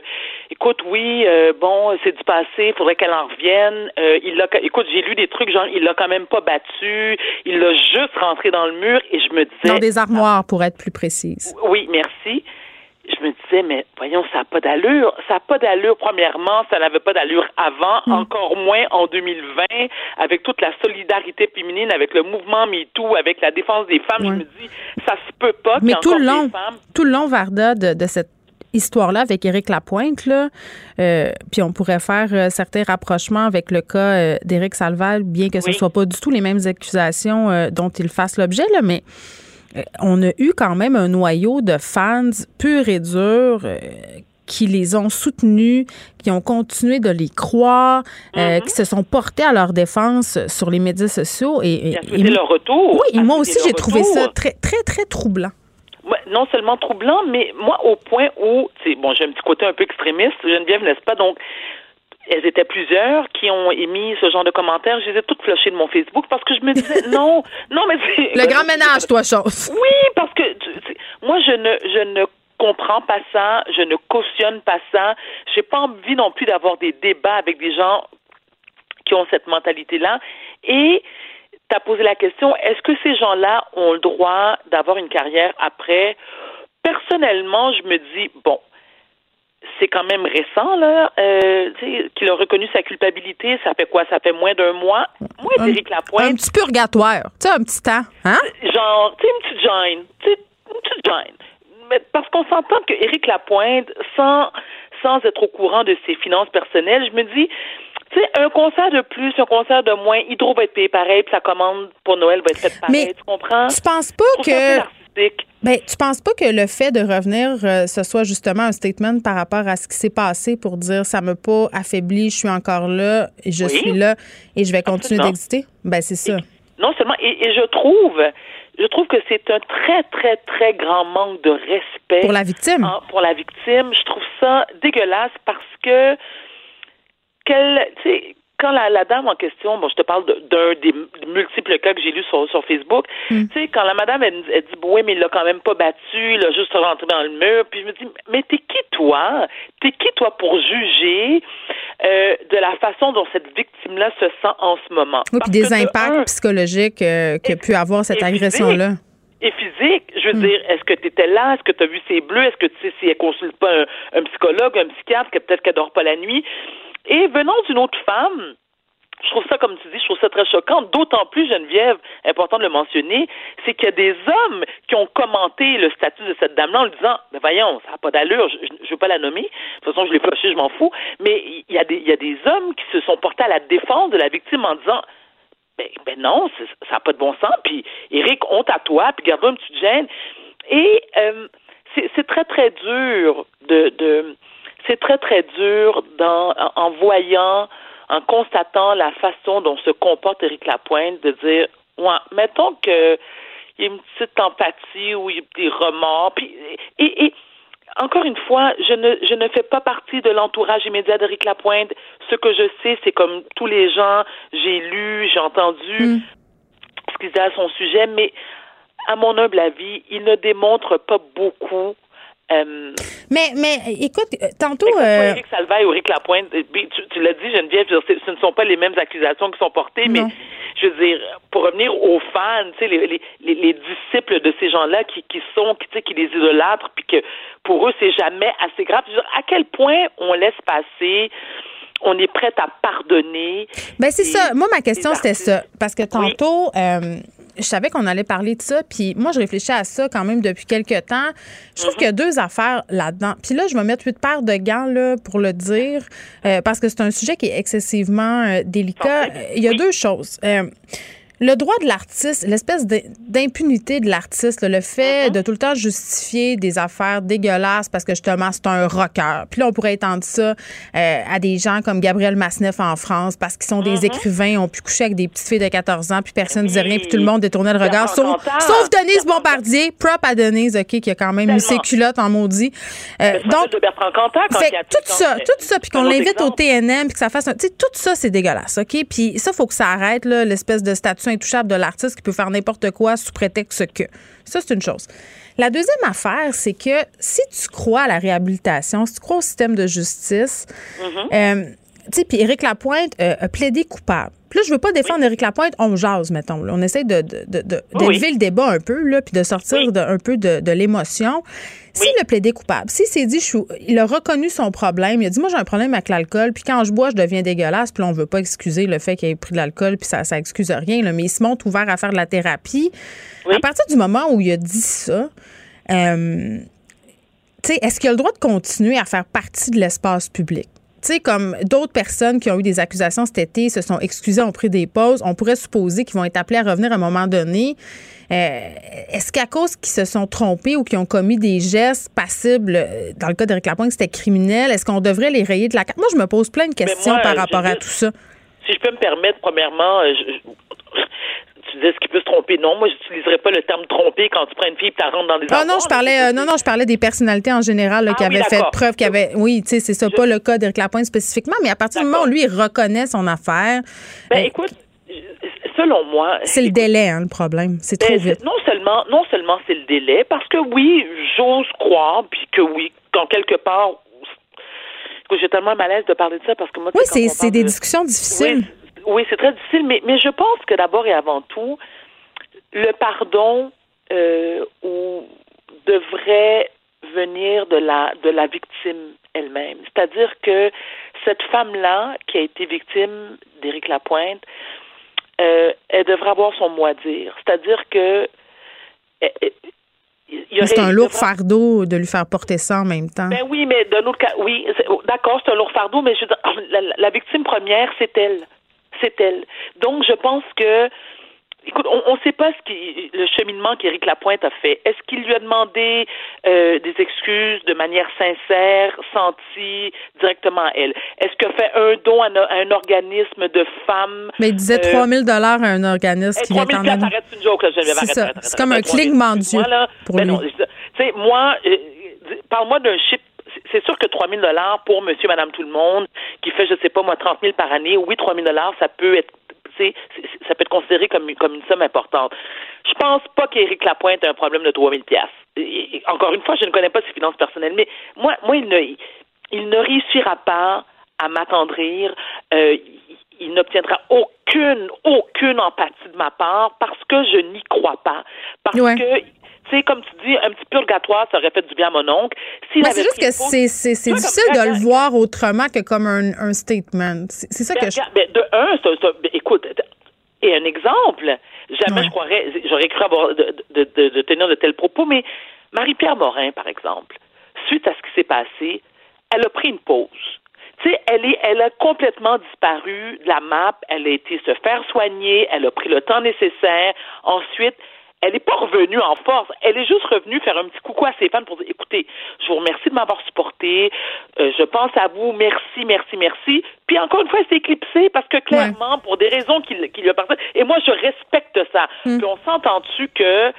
écoute, oui, euh, bon, c'est du passé, il faudrait qu'elle en revienne. Euh, il l'a, écoute, j'ai lu des trucs genre, il l'a quand même pas battu, il l'a juste rentré dans le mur, et je me disais. Dans des armoires, pour être plus précise. Oui, merci je me disais, mais voyons, ça n'a pas d'allure. Ça n'a pas d'allure, premièrement, ça n'avait pas d'allure avant, hmm. encore moins en 2020, avec toute la solidarité féminine, avec le mouvement MeToo, avec la défense des femmes. Je me dis, ça se peut pas. Mais tout le, long, tout le long, Varda, de, cette histoire-là avec Éric Lapointe, là, euh, puis on pourrait faire euh, certains rapprochements avec le cas euh, d'Éric Salval, bien que ce ne soit pas du tout les mêmes accusations dont il fasse l'objet, là, mais on a eu quand même un noyau de fans purs et durs euh, qui les ont soutenus, qui ont continué de les croire, euh, mm-hmm. qui se sont portés à leur défense sur les médias sociaux. Et, et, leur retour. Oui, et moi aussi, j'ai trouvé ça très, très, très troublant. non seulement troublant, mais moi, au point où, bon, j'ai un petit côté un peu extrémiste, Geneviève, n'est-ce pas? Donc, elles étaient plusieurs qui ont émis ce genre de commentaires. Je les ai toutes flushées de mon Facebook parce que je me disais non, non, mais c'est. Le grand ménage, toi, chose. Oui, parce que moi, je ne, je ne comprends pas ça, je ne cautionne pas ça. J'ai pas envie non plus d'avoir des débats avec des gens qui ont cette mentalité-là. Et tu as posé la question, est-ce que ces gens-là ont le droit d'avoir une carrière après? Personnellement, je me dis, bon, c'est quand même récent, là, euh, qu'il a reconnu sa culpabilité. Ça fait quoi? Ça fait moins d'un mois? Moi, Éric Lapointe. Un petit purgatoire. Tu sais, un petit temps. Hein? Genre, tu sais, une petite gêne. Tu sais, une petite gêne. Mais parce qu'on s'entend que Éric Lapointe, sans, sans être au courant de ses finances personnelles, je me dis, tu sais, un concert de plus, un concert de moins, Hydro va être payé pareil, puis sa commande pour Noël va être faite pareil. Mais tu comprends? Tu penses pas que. Ben, tu penses pas que le fait de revenir, euh, ce soit justement un statement par rapport à ce qui s'est passé pour dire ça m'a pas affaibli, je suis encore là, et je suis là et je vais continuer d'exister? Ben, c'est ça. non seulement, et, et, je trouve, je trouve que c'est un très, très, très grand manque de respect. Pour la victime. pour la victime. Je trouve ça dégueulasse parce que quelle, quand la, la, dame en question, bon, je te parle d'un des multiples cas que j'ai lus sur, sur Facebook, hmm. tu sais, quand la madame, elle, dit, oui, mais il l'a quand même pas battu, il a juste rentré dans le mur, puis je me dis, mais t'es qui toi? T'es qui toi pour juger euh, de la façon dont cette victime-là se sent en ce moment? Oui, puis des impacts psychologiques euh, qu'a pu avoir cette agression-là et physique. Je veux hmm. dire, est-ce que tu étais là? Est-ce que tu as vu ses bleus? Est-ce que tu sais si elle consulte pas un, un psychologue, un psychiatre, que peut-être qu'elle dort pas la nuit? Et venant d'une autre femme, je trouve ça, comme tu dis, je trouve ça très choquant. D'autant plus, Geneviève, important de le mentionner, c'est qu'il y a des hommes qui ont commenté le statut de cette dame-là en lui disant, ben voyons, ça n'a pas d'allure, je ne veux pas la nommer. De toute façon, je l'ai flushé, je m'en fous. Mais il y, a des, des hommes qui se sont portés à la défense de la victime en disant, ben, ben non, ça n'a pas de bon sens. Puis, Eric, honte à toi, puis garde-toi une petite gêne. Et euh, c'est très, très dur de, de c'est très, très dur dans, en voyant, en constatant la façon dont se comporte Éric Lapointe, de dire, ouais, mettons que il y a une petite empathie ou il y a des remords. Puis, et, et encore une fois, je ne, je ne fais pas partie de l'entourage immédiat d'Éric Lapointe. Ce que je sais, c'est comme tous les gens, j'ai lu, j'ai entendu mm. ce qu'ils disaient à son sujet, mais à mon humble avis, il ne démontre pas beaucoup euh, mais, mais écoute, tantôt. Euh... Éric Salvaille ou Éric Lapointe, euh, tu, tu l'as dit, Geneviève, ce ne sont pas les mêmes accusations qui sont portées, mais je veux dire, pour revenir aux fans, tu sais, les, les, les, disciples de ces gens-là qui, qui sont, qui, tu sais, qui les idolâtrent, puis que pour eux, c'est jamais assez grave. Je veux dire, à quel point on laisse passer on est prête à pardonner. Ben c'est ça. Moi, ma question, c'était ça. Parce que tantôt, euh, je savais qu'on allait parler de ça. Puis moi, je réfléchis à ça quand même depuis quelques temps. Je trouve qu'il y a deux affaires là-dedans. Puis là, je vais mettre huit paires de gants là, pour le dire, euh, parce que c'est un sujet qui est excessivement euh, délicat. Il y a deux choses. Le droit de l'artiste, l'espèce d'impunité de l'artiste, le fait uh-huh. de tout le temps justifier des affaires dégueulasses parce que justement c'est un rocker. Puis là, on pourrait étendre ça euh, à des gens comme Gabriel Masneff en France parce qu'ils sont des uh-huh. écrivains, ont pu coucher avec des petites filles de 14 ans, puis personne ne disait rien, puis tout le monde détournait le regard. Sauf, sauf, Denise Bombardier, prop à Denise, OK, qui a quand même mis ses culottes en maudit. Euh, donc, de Bertrand Cantat, quand fait, tout ça, tout ça, puis qu'on l'invite au TNM, puis que ça fasse un... Tu sais, tout ça, c'est dégueulasse, OK? Puis ça, faut que ça arrête, l'espèce de statut intouchable de l'artiste qui peut faire n'importe quoi sous prétexte que. Ça, c'est une chose. La deuxième affaire, c'est que si tu crois à la réhabilitation, si tu crois au système de justice, mm-hmm. euh, tu sais, puis Éric Lapointe euh, a plaidé coupable. Puis là, je veux pas défendre Éric Lapointe, on jase, mettons. On essaie de, d'élever le débat un peu, là, puis de sortir un peu de, l'émotion. S'il a plaidé coupable, s'il s'est dit, il a reconnu son problème, il a dit, moi, j'ai un problème avec l'alcool, puis quand je bois, je deviens dégueulasse, puis là, on veut pas excuser le fait qu'il ait pris de l'alcool, puis ça, ça excuse rien, là, mais il se montre ouvert à faire de la thérapie. À partir du moment où il a dit ça, euh, est-ce qu'il a le droit de continuer à faire partie de l'espace public? tu sais, comme d'autres personnes qui ont eu des accusations cet été se sont excusées, ont pris des pauses, on pourrait supposer qu'ils vont être appelés à revenir à un moment donné. Euh, est-ce qu'à cause qu'ils se sont trompés ou qu'ils ont commis des gestes passibles, euh, dans le cas d'Éric Lapointe, c'était criminel, est-ce qu'on devrait les rayer de la carte? Moi, je me pose plein de questions par rapport à tout ça. Si je peux me permettre, premièrement, euh, tu disais ce qui peut se tromper. Non, moi, j'utiliserais pas le terme tromper quand tu prends une fille et tu rentres dans des ah, non, je parlais, euh, non, non, je parlais des personnalités en général qui ah avaient fait preuve, qui avaient, oui, tu sais, c'est ça, pas le cas d'Éric Lapointe spécifiquement, mais à partir du moment où lui, il reconnaît son affaire. Ben, euh, écoute, selon moi. C'est le délai, hein, le problème. C'est trop ben, vite. Non seulement, non seulement c'est le délai, parce que oui, j'ose croire, puis que oui, quand quelque part, j'ai tellement malaise de parler de ça parce que moi, oui, c'est des discussions difficiles. Oui, c'est très difficile, mais, mais je pense que d'abord et avant tout, le pardon euh, devrait venir de la de la victime elle-même. C'est-à-dire que cette femme-là qui a été victime d'Éric Lapointe, euh, elle devrait avoir son mot à dire. C'est-à-dire que c'est un lourd fardeau de lui faire porter ça en même temps. Ben oui, mais d'un autre cas, oui, d'accord, c'est un lourd fardeau, mais je, la, la victime première, c'est elle. C'est elle. Donc, je pense que Écoute, on ne sait pas ce qui, le cheminement qu'Éric Lapointe a fait. Est-ce qu'il lui a demandé euh, des excuses de manière sincère, sentie directement à elle? Est-ce qu'il a fait un don à, un organisme de femmes? Mais il disait 3 000 dollars à un organisme qui vient quand même... arrête une joke, là, C'est C'est comme un clignement d'yeux pour ben lui. Tu sais, moi, euh, parle-moi d'un chip c'est sûr que 3 000 dollars pour monsieur, madame, tout le monde, qui fait, je sais pas, moi, 30 000 par année, oui, 3 000 dollars, ça peut être ça peut être considéré comme, comme une somme importante. Je pense pas qu'Éric Lapointe ait un problème de 3000 pièces. Encore une fois, je ne connais pas ses finances personnelles, mais moi, moi, il ne, il ne réussira pas à m'attendrir. Euh, il n'obtiendra aucune, aucune empathie de ma part parce que je n'y crois pas. Parce que sais, comme tu dis, un petit purgatoire, ça aurait fait du bien à mon oncle. Mais c'est juste que c'est difficile de le voir autrement que comme un, un statement. C'est ça que je... Ben, de un, ben, écoute, et un exemple, jamais je croirais, j'aurais cru avoir de, de, de, tenir de tels propos, mais Marie-Pierre Morin, par exemple, suite à ce qui s'est passé, elle a pris une pause. Tu sais, elle, est, elle a complètement disparu de la map. Elle a été se faire soigner. Elle a pris le temps nécessaire. Ensuite, elle n'est pas revenue en force. Elle est juste revenue faire un petit coucou à ses fans pour dire écoutez, je vous remercie de m'avoir supporté. Euh, je pense à vous. Merci, merci, merci. Puis encore une fois, elle s'est éclipsée parce que clairement, pour des raisons qui, qui lui appartiennent, et moi, je respecte ça. Hmm. Puis on s'entend-tu que.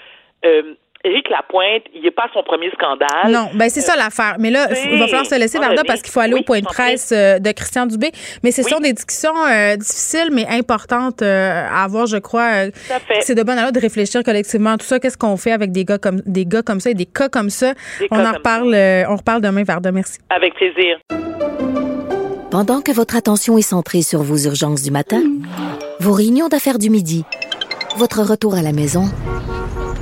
Euh, Éric Lapointe, il n'est pas son premier scandale. Non, ben c'est ça euh, l'affaire. Mais là, il va falloir se laisser, Varda, parce qu'il faut aller au point de presse euh, de Christian Dubé. Mais ce sont des discussions euh, difficiles, mais importantes à avoir, je crois. C'est de bonne heure de réfléchir collectivement à tout ça. Qu'est-ce qu'on fait avec des gars comme des gars comme ça et des cas comme ça? on en reparle, on reparle demain, Varda. Merci. Avec plaisir. Pendant que votre attention est centrée sur vos urgences du matin, vos réunions d'affaires du midi, votre retour à la maison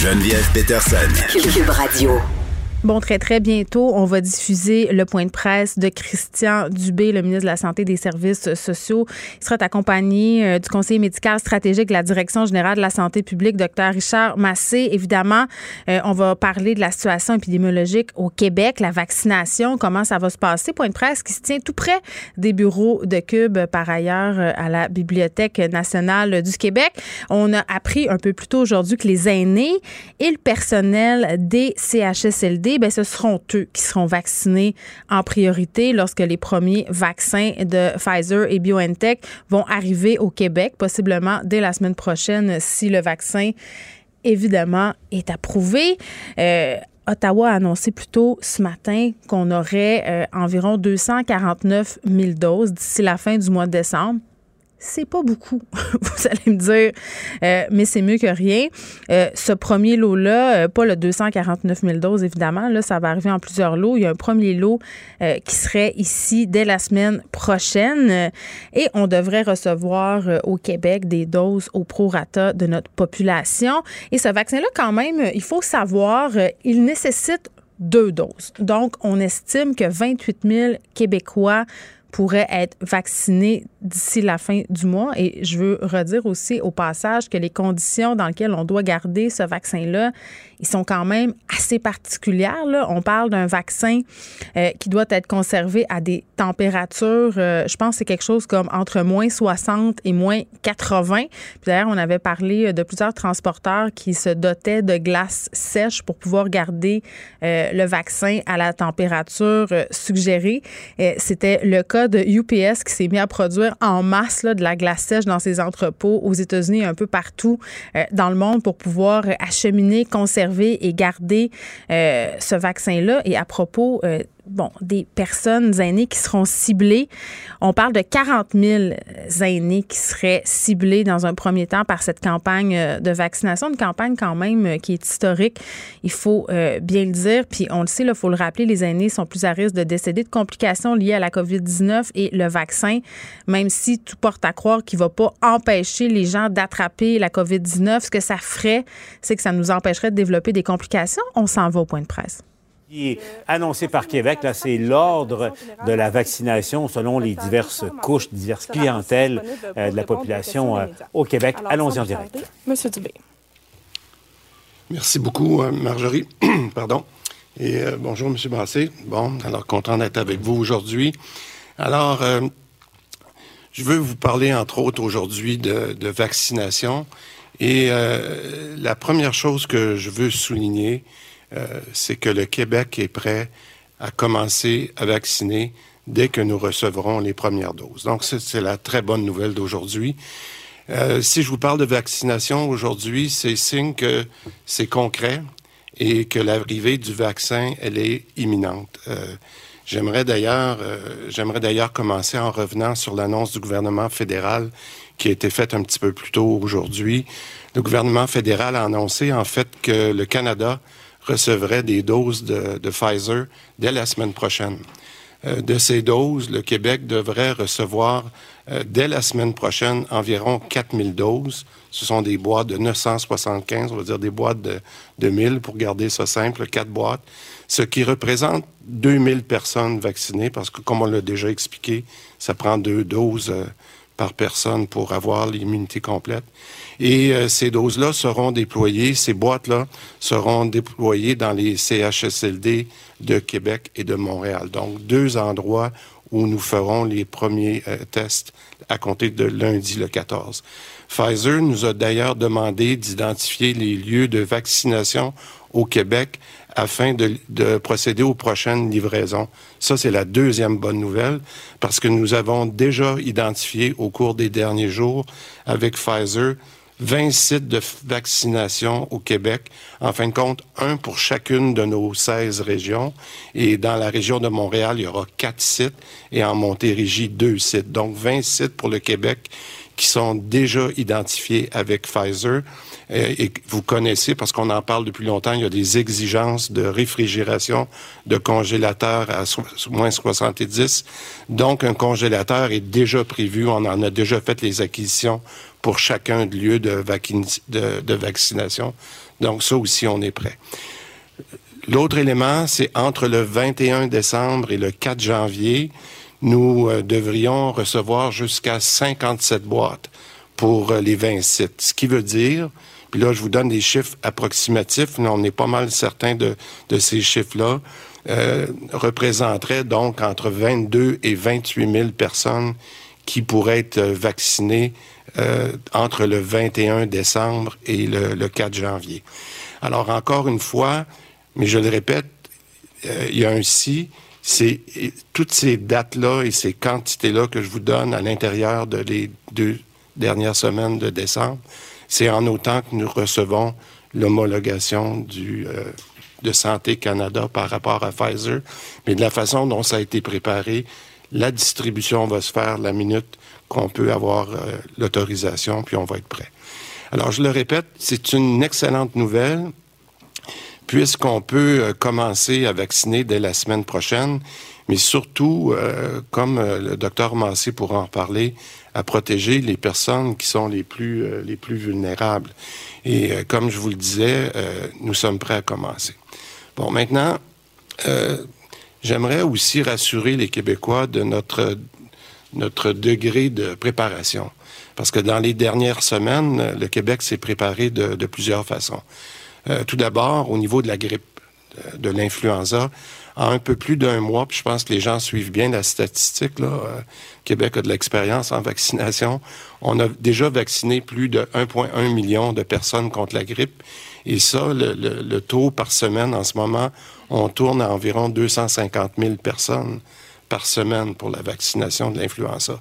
Geneviève Peterson. Cube Radio. Bon, très, très bientôt, on va diffuser le point de presse de Christian Dubé, le ministre de la Santé et des Services sociaux. Il sera accompagné euh, du conseiller médical stratégique de la Direction générale de la santé publique, Dr. Richard Massé. Évidemment, euh, on va parler de la situation épidémiologique au Québec, la vaccination, comment ça va se passer. Point de presse qui se tient tout près des bureaux de Cube, par ailleurs, euh, à la Bibliothèque nationale du Québec. On a appris un peu plus tôt aujourd'hui que les aînés et le personnel des CHSLD ben, ce seront eux qui seront vaccinés en priorité lorsque les premiers vaccins de Pfizer et BioNTech vont arriver au Québec, possiblement dès la semaine prochaine si le vaccin, évidemment, est approuvé. Euh, Ottawa a annoncé plus tôt ce matin qu'on aurait euh, environ 249 000 doses d'ici la fin du mois de décembre c'est pas beaucoup, vous allez me dire, euh, mais c'est mieux que rien. Euh, ce premier lot-là, euh, pas le 249 000 doses, évidemment, là, ça va arriver en plusieurs lots. Il y a un premier lot qui serait ici dès la semaine prochaine et on devrait recevoir au Québec des doses au prorata de notre population. Et ce vaccin-là, quand même, il faut savoir, il nécessite deux doses. Donc, on estime que 28 000 Québécois pourraient être vaccinés d'ici la fin du mois. Et je veux redire aussi au passage que les conditions dans lesquelles on doit garder ce vaccin-là, ils sont quand même assez particulières. On parle d'un vaccin euh, qui doit être conservé à des températures, euh, je pense c'est quelque chose comme entre moins 60 et moins 80. Puis d'ailleurs, on avait parlé de plusieurs transporteurs qui se dotaient de glace sèche pour pouvoir garder euh, le vaccin à la température suggérée. C'était le cas de UPS qui s'est mis à produire en masse de la glace sèche dans ses entrepôts aux États-Unis et un peu partout dans le monde pour pouvoir acheminer, conserver et garder euh, ce vaccin-là. Et à propos euh, bon, des personnes aînées qui seront ciblées. On parle de 40 000 aînés qui seraient ciblés dans un premier temps par cette campagne euh, de vaccination, une campagne quand même euh, qui est historique, il faut euh, bien le dire. Puis on le sait, il faut le rappeler, les aînés sont plus à risque de décéder de complications liées à la COVID-19 et le vaccin, même si tout porte à croire qu'il ne va pas empêcher les gens d'attraper la COVID-19, ce que ça ferait, c'est que ça nous empêcherait de développer des complications. On s'en va au point de presse qui est annoncé par Québec, là, c'est l'ordre de la vaccination selon les diverses couches, diverses clientèles euh, de la population euh, au Québec. Allons-y en direct. Monsieur Dubé. Merci beaucoup, euh, Marjorie. Pardon. Et bonjour, Monsieur Brassé. Bon, alors content d'être avec vous aujourd'hui. Alors, je veux vous parler, entre autres, aujourd'hui de, de, vaccination. Et la première chose que je veux souligner, euh, c'est que le Québec est prêt à commencer à vacciner dès que nous recevrons les premières doses. Donc, c'est la très bonne nouvelle d'aujourd'hui. Euh, si je vous parle de vaccination aujourd'hui, c'est signe que c'est concret et que l'arrivée du vaccin, elle est imminente. Euh, j'aimerais d'ailleurs, j'aimerais d'ailleurs commencer en revenant sur l'annonce du gouvernement fédéral qui a été faite un petit peu plus tôt aujourd'hui. Le gouvernement fédéral a annoncé en fait que le Canada recevrait des doses de, Pfizer dès la semaine prochaine. Euh, de ces doses, le Québec devrait recevoir euh, dès la semaine prochaine environ 4000 doses. Ce sont des boîtes de 975, on va dire des boîtes de, de 1000 pour garder ça simple, quatre boîtes, ce qui représente 2000 personnes vaccinées parce que, comme on l'a déjà expliqué, ça prend deux doses euh, par personne pour avoir l'immunité complète. Et euh, ces doses-là seront déployées, ces boîtes-là seront déployées dans les CHSLD de Québec et de Montréal. Donc, deux endroits où nous ferons les premiers euh, tests à compter de lundi le 14. Pfizer nous a d'ailleurs demandé d'identifier les lieux de vaccination au Québec afin de, procéder aux prochaines livraisons. Ça, c'est la deuxième bonne nouvelle parce que nous avons déjà identifié au cours des derniers jours avec Pfizer 20 sites de vaccination au Québec. En fin de compte, un pour chacune de nos 16 régions. Et dans la région de Montréal, il y aura quatre sites et en Montérégie, deux sites. Donc, 20 sites pour le Québec qui sont déjà identifiés avec Pfizer. Euh, et vous connaissez, parce qu'on en parle depuis longtemps, il y a des exigences de réfrigération de congélateurs à moins 70. Donc, un congélateur est déjà prévu. On en a déjà fait les acquisitions pour chacun de lieux de, vaccination. Donc, ça aussi, on est prêt. L'autre élément, c'est entre le 21 décembre et le 4 janvier, nous euh, devrions recevoir jusqu'à 57 boîtes pour euh, les 20 sites. Ce qui veut dire, puis là, je vous donne des chiffres approximatifs, mais on est pas mal certain de, de ces chiffres-là, euh, représenterait donc entre 22 et 28 000 personnes qui pourraient être vaccinées euh, entre le 21 décembre et le, le, 4 janvier. Alors, encore une fois, mais je le répète, euh, il y a un si, c'est toutes ces dates-là et ces quantités-là que je vous donne à l'intérieur de les deux dernières semaines de décembre, c'est en autant que nous recevons l'homologation du euh, de Santé Canada par rapport à Pfizer, mais de la façon dont ça a été préparé, la distribution va se faire la minute qu'on peut avoir euh, l'autorisation, puis on va être prêt. Alors, je le répète, c'est une excellente nouvelle puisqu'on peut euh, commencer à vacciner dès la semaine prochaine, mais surtout, euh, comme le docteur Massé pourra en parler, à protéger les personnes qui sont les plus, les plus vulnérables. Et comme je vous le disais, nous sommes prêts à commencer. Bon, maintenant, j'aimerais aussi rassurer les Québécois de notre notre degré de préparation. Parce que dans les dernières semaines, le Québec s'est préparé de, plusieurs façons. Euh, tout d'abord, au niveau de la grippe, euh, de l'influenza, en un peu plus d'un mois, puis je pense que les gens suivent bien la statistique, euh, Québec a de l'expérience en vaccination. On a déjà vacciné plus de 1,1 million de personnes contre la grippe. Et ça, le, taux par semaine, en ce moment, on tourne à environ 250 000 personnes par semaine pour la vaccination de l'influenza.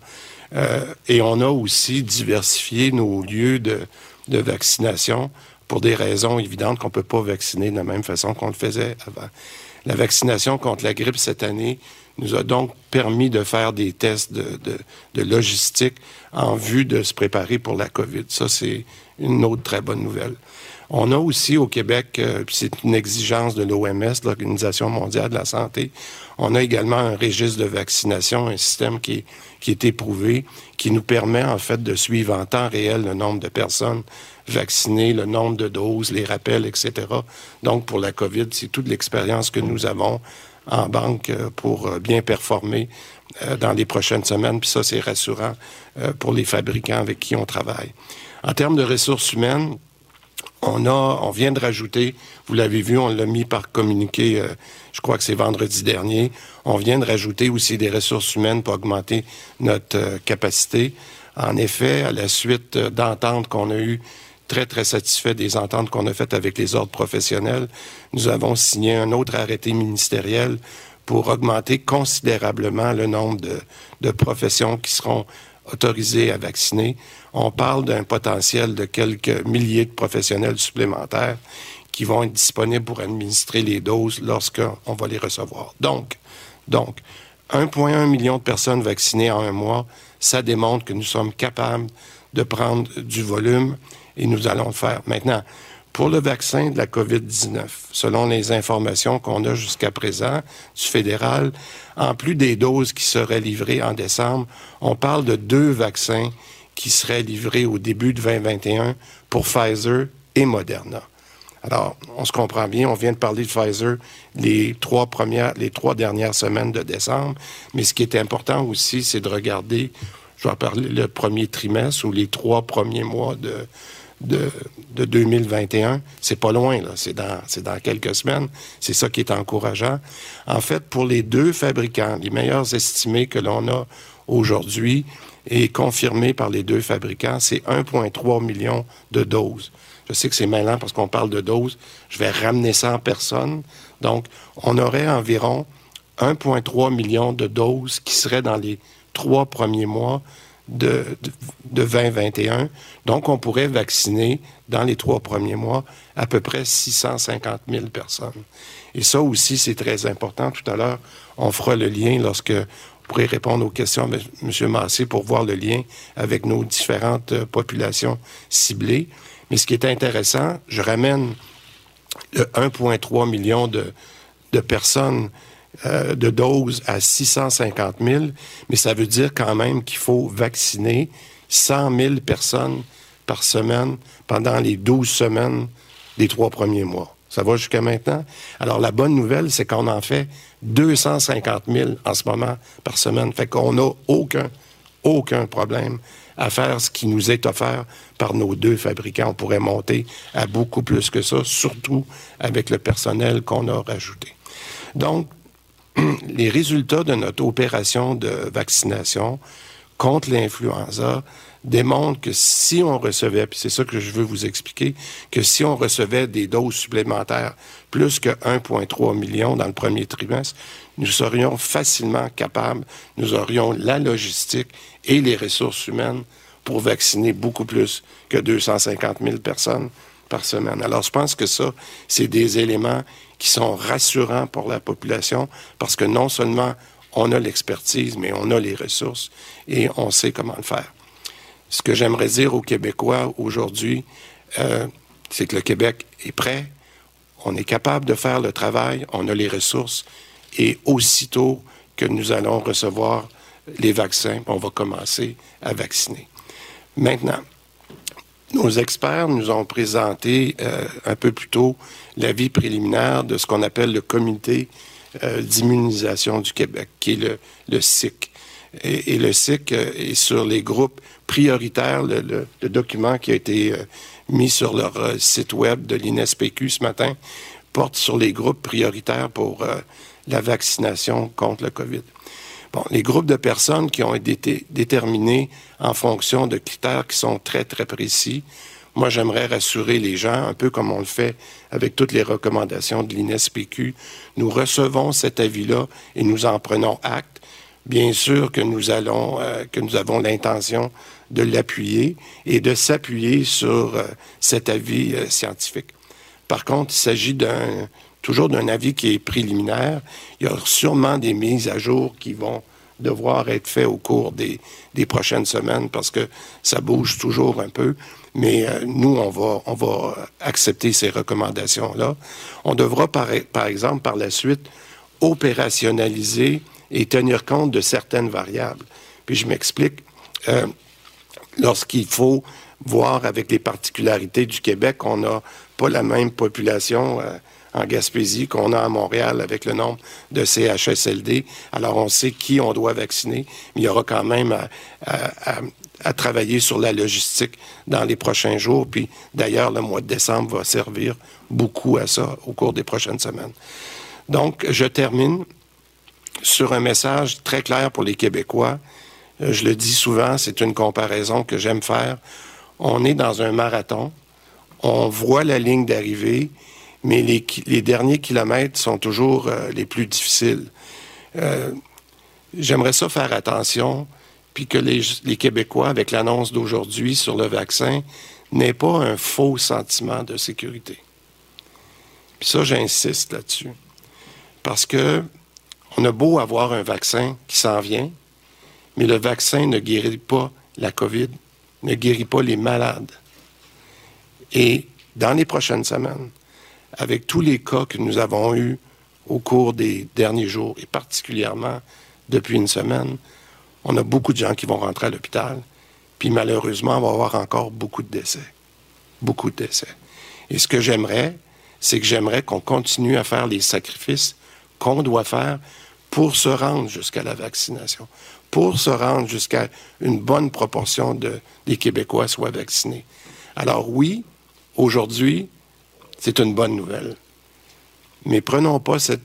Et on a aussi diversifié nos lieux de vaccination pour des raisons évidentes qu'on ne peut pas vacciner de la même façon qu'on le faisait avant. La vaccination contre la grippe cette année nous a donc permis de faire des tests de, de, logistique en vue de se préparer pour la COVID. Ça, c'est une autre très bonne nouvelle. On a aussi au Québec, euh, c'est une exigence de l'OMS, l'Organisation mondiale de la santé, on a également un registre de vaccination, un système qui qui est éprouvé, qui nous permet en fait de suivre en temps réel le nombre de personnes vaccinées, le nombre de doses, les rappels, etc. Donc pour la COVID, c'est toute l'expérience que nous avons en banque euh, pour euh, bien performer euh, dans les prochaines semaines. Puis ça, c'est rassurant pour les fabricants avec qui on travaille. En termes de ressources humaines, on a, on vient de rajouter, vous l'avez vu, on l'a mis par communiqué, je crois que c'est vendredi dernier, on vient de rajouter aussi des ressources humaines pour augmenter notre capacité. En effet, à la suite d'ententes qu'on a eues très, très satisfait des ententes qu'on a faites avec les ordres professionnels. Nous avons signé un autre arrêté ministériel pour augmenter considérablement le nombre de, professions qui seront autorisées à vacciner. On parle d'un potentiel de quelques milliers de professionnels supplémentaires qui vont être disponibles pour administrer les doses lorsqu'on va les recevoir. Donc, donc, 1,1 million de personnes vaccinées en un mois, ça démontre que nous sommes capables de prendre du volume et nous allons le faire. Maintenant, pour le vaccin de la COVID-19, selon les informations qu'on a jusqu'à présent du fédéral, en plus des doses qui seraient livrées en décembre, on parle de deux vaccins qui seraient livrés au début de 2021 pour Pfizer et Moderna. Alors, on se comprend bien, on vient de parler de Pfizer les trois premières, les trois dernières semaines de décembre, mais ce qui est important aussi, c'est de regarder, je vais parler le premier trimestre ou les trois premiers mois de, de, de 2021. C'est pas loin, là. C'est dans, c'est dans quelques semaines. C'est ça qui est encourageant. En fait, pour les deux fabricants, les meilleurs estimés que l'on a aujourd'hui et confirmés par les deux fabricants, c'est 1,3 million de doses. Je sais que c'est mêlant parce qu'on parle de doses. Je vais ramener ça en personne. Donc, on aurait environ 1,3 million de doses qui seraient dans les trois premiers mois de, de, 2021. Donc, on pourrait vacciner dans les trois premiers mois à peu près 650 000 personnes. Et ça aussi, c'est très important. Tout à l'heure, on fera le lien lorsque vous pourrez répondre aux questions de M. Massé pour voir le lien avec nos différentes euh, populations ciblées. Mais ce qui est intéressant, je ramène le 1,3 million de personnes euh, de doses à 650 000, mais ça veut dire quand même qu'il faut vacciner 100 000 personnes par semaine pendant les 12 semaines des trois premiers mois. Ça va jusqu'à maintenant? Alors, la bonne nouvelle, c'est qu'on en fait 250 000 en ce moment par semaine. Fait qu'on n'a aucun, aucun problème à faire ce qui nous est offert par nos deux fabricants. On pourrait monter à beaucoup plus que ça, surtout avec le personnel qu'on a rajouté. Donc, les résultats de notre opération de vaccination contre l'influenza démontrent que si on recevait, puis c'est ça que je veux vous expliquer, que si on recevait des doses supplémentaires, plus que 1,3 million dans le premier trimestre, nous serions facilement capables, nous aurions la logistique et les ressources humaines pour vacciner beaucoup plus que 250 000 personnes par semaine. Alors, je pense que ça, c'est des éléments qui sont rassurants pour la population parce que non seulement on a l'expertise, mais on a les ressources et on sait comment le faire. Ce que j'aimerais dire aux Québécois aujourd'hui, euh, c'est que le Québec est prêt, on est capable de faire le travail, on a les ressources et aussitôt que nous allons recevoir les vaccins, on va commencer à vacciner. Maintenant, nos experts nous ont présenté euh, un peu plus tôt l'avis préliminaire de ce qu'on appelle le comité euh, d'immunisation du Québec, qui est le, le SIC. Et, le SIC euh, est sur les groupes prioritaires. Le, document qui a été mis sur leur site web de l'INSPQ ce matin porte sur les groupes prioritaires pour la vaccination contre le COVID. Bon, les groupes de personnes qui ont été déterminés en fonction de critères qui sont très, très précis. Moi, j'aimerais rassurer les gens, un peu comme on le fait avec toutes les recommandations de l'INSPQ. Nous recevons cet avis-là et nous en prenons acte. Bien sûr que nous allons, euh, que nous avons l'intention de l'appuyer et de s'appuyer sur euh, cet avis euh, scientifique. Par contre, il s'agit d'un toujours d'un avis qui est préliminaire. Il y a sûrement des mises à jour qui vont devoir être faites au cours des, des prochaines semaines parce que ça bouge toujours un peu. Mais euh, nous, on va, on va accepter ces recommandations-là. On devra, par, par exemple, par la suite, opérationnaliser et tenir compte de certaines variables. Puis je m'explique. Euh, lorsqu'il faut voir avec les particularités du Québec, on n'a pas la même population euh, en Gaspésie qu'on a à Montréal avec le nombre de CHSLD. Alors on sait qui on doit vacciner, mais il y aura quand même à, à travailler sur la logistique dans les prochains jours. Puis d'ailleurs, le mois de décembre va servir beaucoup à ça au cours des prochaines semaines. Donc, je termine sur un message très clair pour les Québécois. Je le dis souvent, c'est une comparaison que j'aime faire. On est dans un marathon, on voit la ligne d'arrivée, mais les, derniers kilomètres sont toujours euh, les plus difficiles. Euh, j'aimerais ça faire attention, puis que les, les Québécois, avec l'annonce d'aujourd'hui sur le vaccin, n'aient pas un faux sentiment de sécurité. Puis ça, j'insiste là-dessus. Parce que on a beau avoir un vaccin qui s'en vient, mais le vaccin ne guérit pas la COVID, ne guérit pas les malades. Et dans les prochaines semaines, avec tous les cas que nous avons eus au cours des derniers jours, et particulièrement depuis une semaine, on a beaucoup de gens qui vont rentrer à l'hôpital, puis malheureusement, on va avoir encore beaucoup de décès. Beaucoup de décès. Et ce que j'aimerais, c'est que j'aimerais qu'on continue à faire les sacrifices qu'on doit faire pour se rendre jusqu'à la vaccination, pour se rendre jusqu'à une bonne proportion de, des Québécois soient vaccinés. Alors oui, aujourd'hui, c'est une bonne nouvelle. Mais prenons pas cette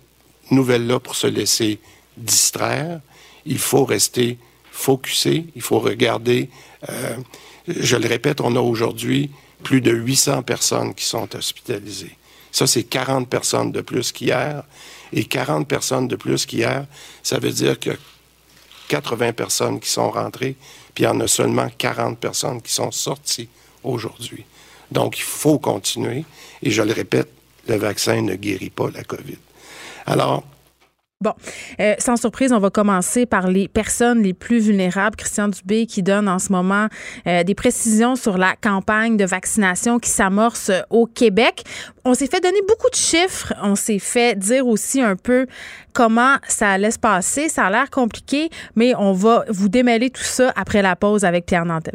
nouvelle-là pour se laisser distraire. Il faut rester focusé, il faut regarder. Euh, je le répète, on a aujourd'hui plus de 800 personnes qui sont hospitalisées. Ça, c'est 40 personnes de plus qu'hier. Et 40 personnes de plus qu'hier, ça veut dire que 80 personnes qui sont rentrées, puis il y en a seulement 40 personnes qui sont sorties aujourd'hui. Donc, il faut continuer. Et je le répète, le vaccin ne guérit pas la COVID. Alors, Bon, euh, sans surprise, on va commencer par les personnes les plus vulnérables. Christian Dubé qui donne en ce moment euh, des précisions sur la campagne de vaccination qui s'amorce au Québec. On s'est fait donner beaucoup de chiffres. On s'est fait dire aussi un peu comment ça allait se passer. Ça a l'air compliqué, mais on va vous démêler tout ça après la pause avec Pierre Nantel.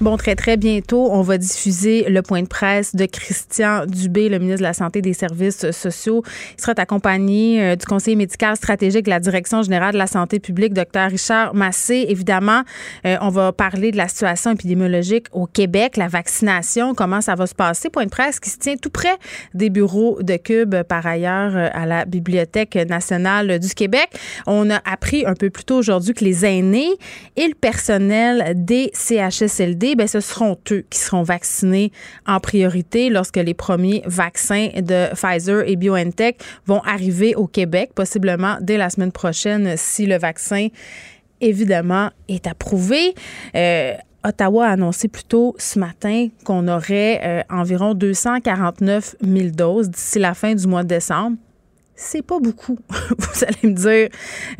Bon, très, très bientôt, on va diffuser le point de presse de Christian Dubé, le ministre de la Santé et des Services sociaux. Il sera accompagné euh, du conseiller médical stratégique de la Direction générale de la santé publique, Dr. Richard Massé. Évidemment, euh, on va parler de la situation épidémiologique au Québec, la vaccination, comment ça va se passer. Point de presse qui se tient tout près des bureaux de Cube, par ailleurs, euh, à la Bibliothèque nationale du Québec. On a appris un peu plus tôt aujourd'hui que les aînés et le personnel des CHSLD ben, ce seront eux qui seront vaccinés en priorité lorsque les premiers vaccins de Pfizer et BioNTech vont arriver au Québec, possiblement dès la semaine prochaine si le vaccin, évidemment, est approuvé. Euh, Ottawa a annoncé plus tôt ce matin qu'on aurait euh, environ 249 000 doses d'ici la fin du mois de décembre c'est pas beaucoup, vous allez me dire,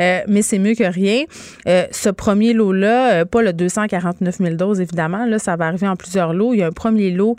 euh, mais c'est mieux que rien. Euh, ce premier lot-là, euh, pas le 249 000 doses, évidemment, là, ça va arriver en plusieurs lots. Il y a un premier lot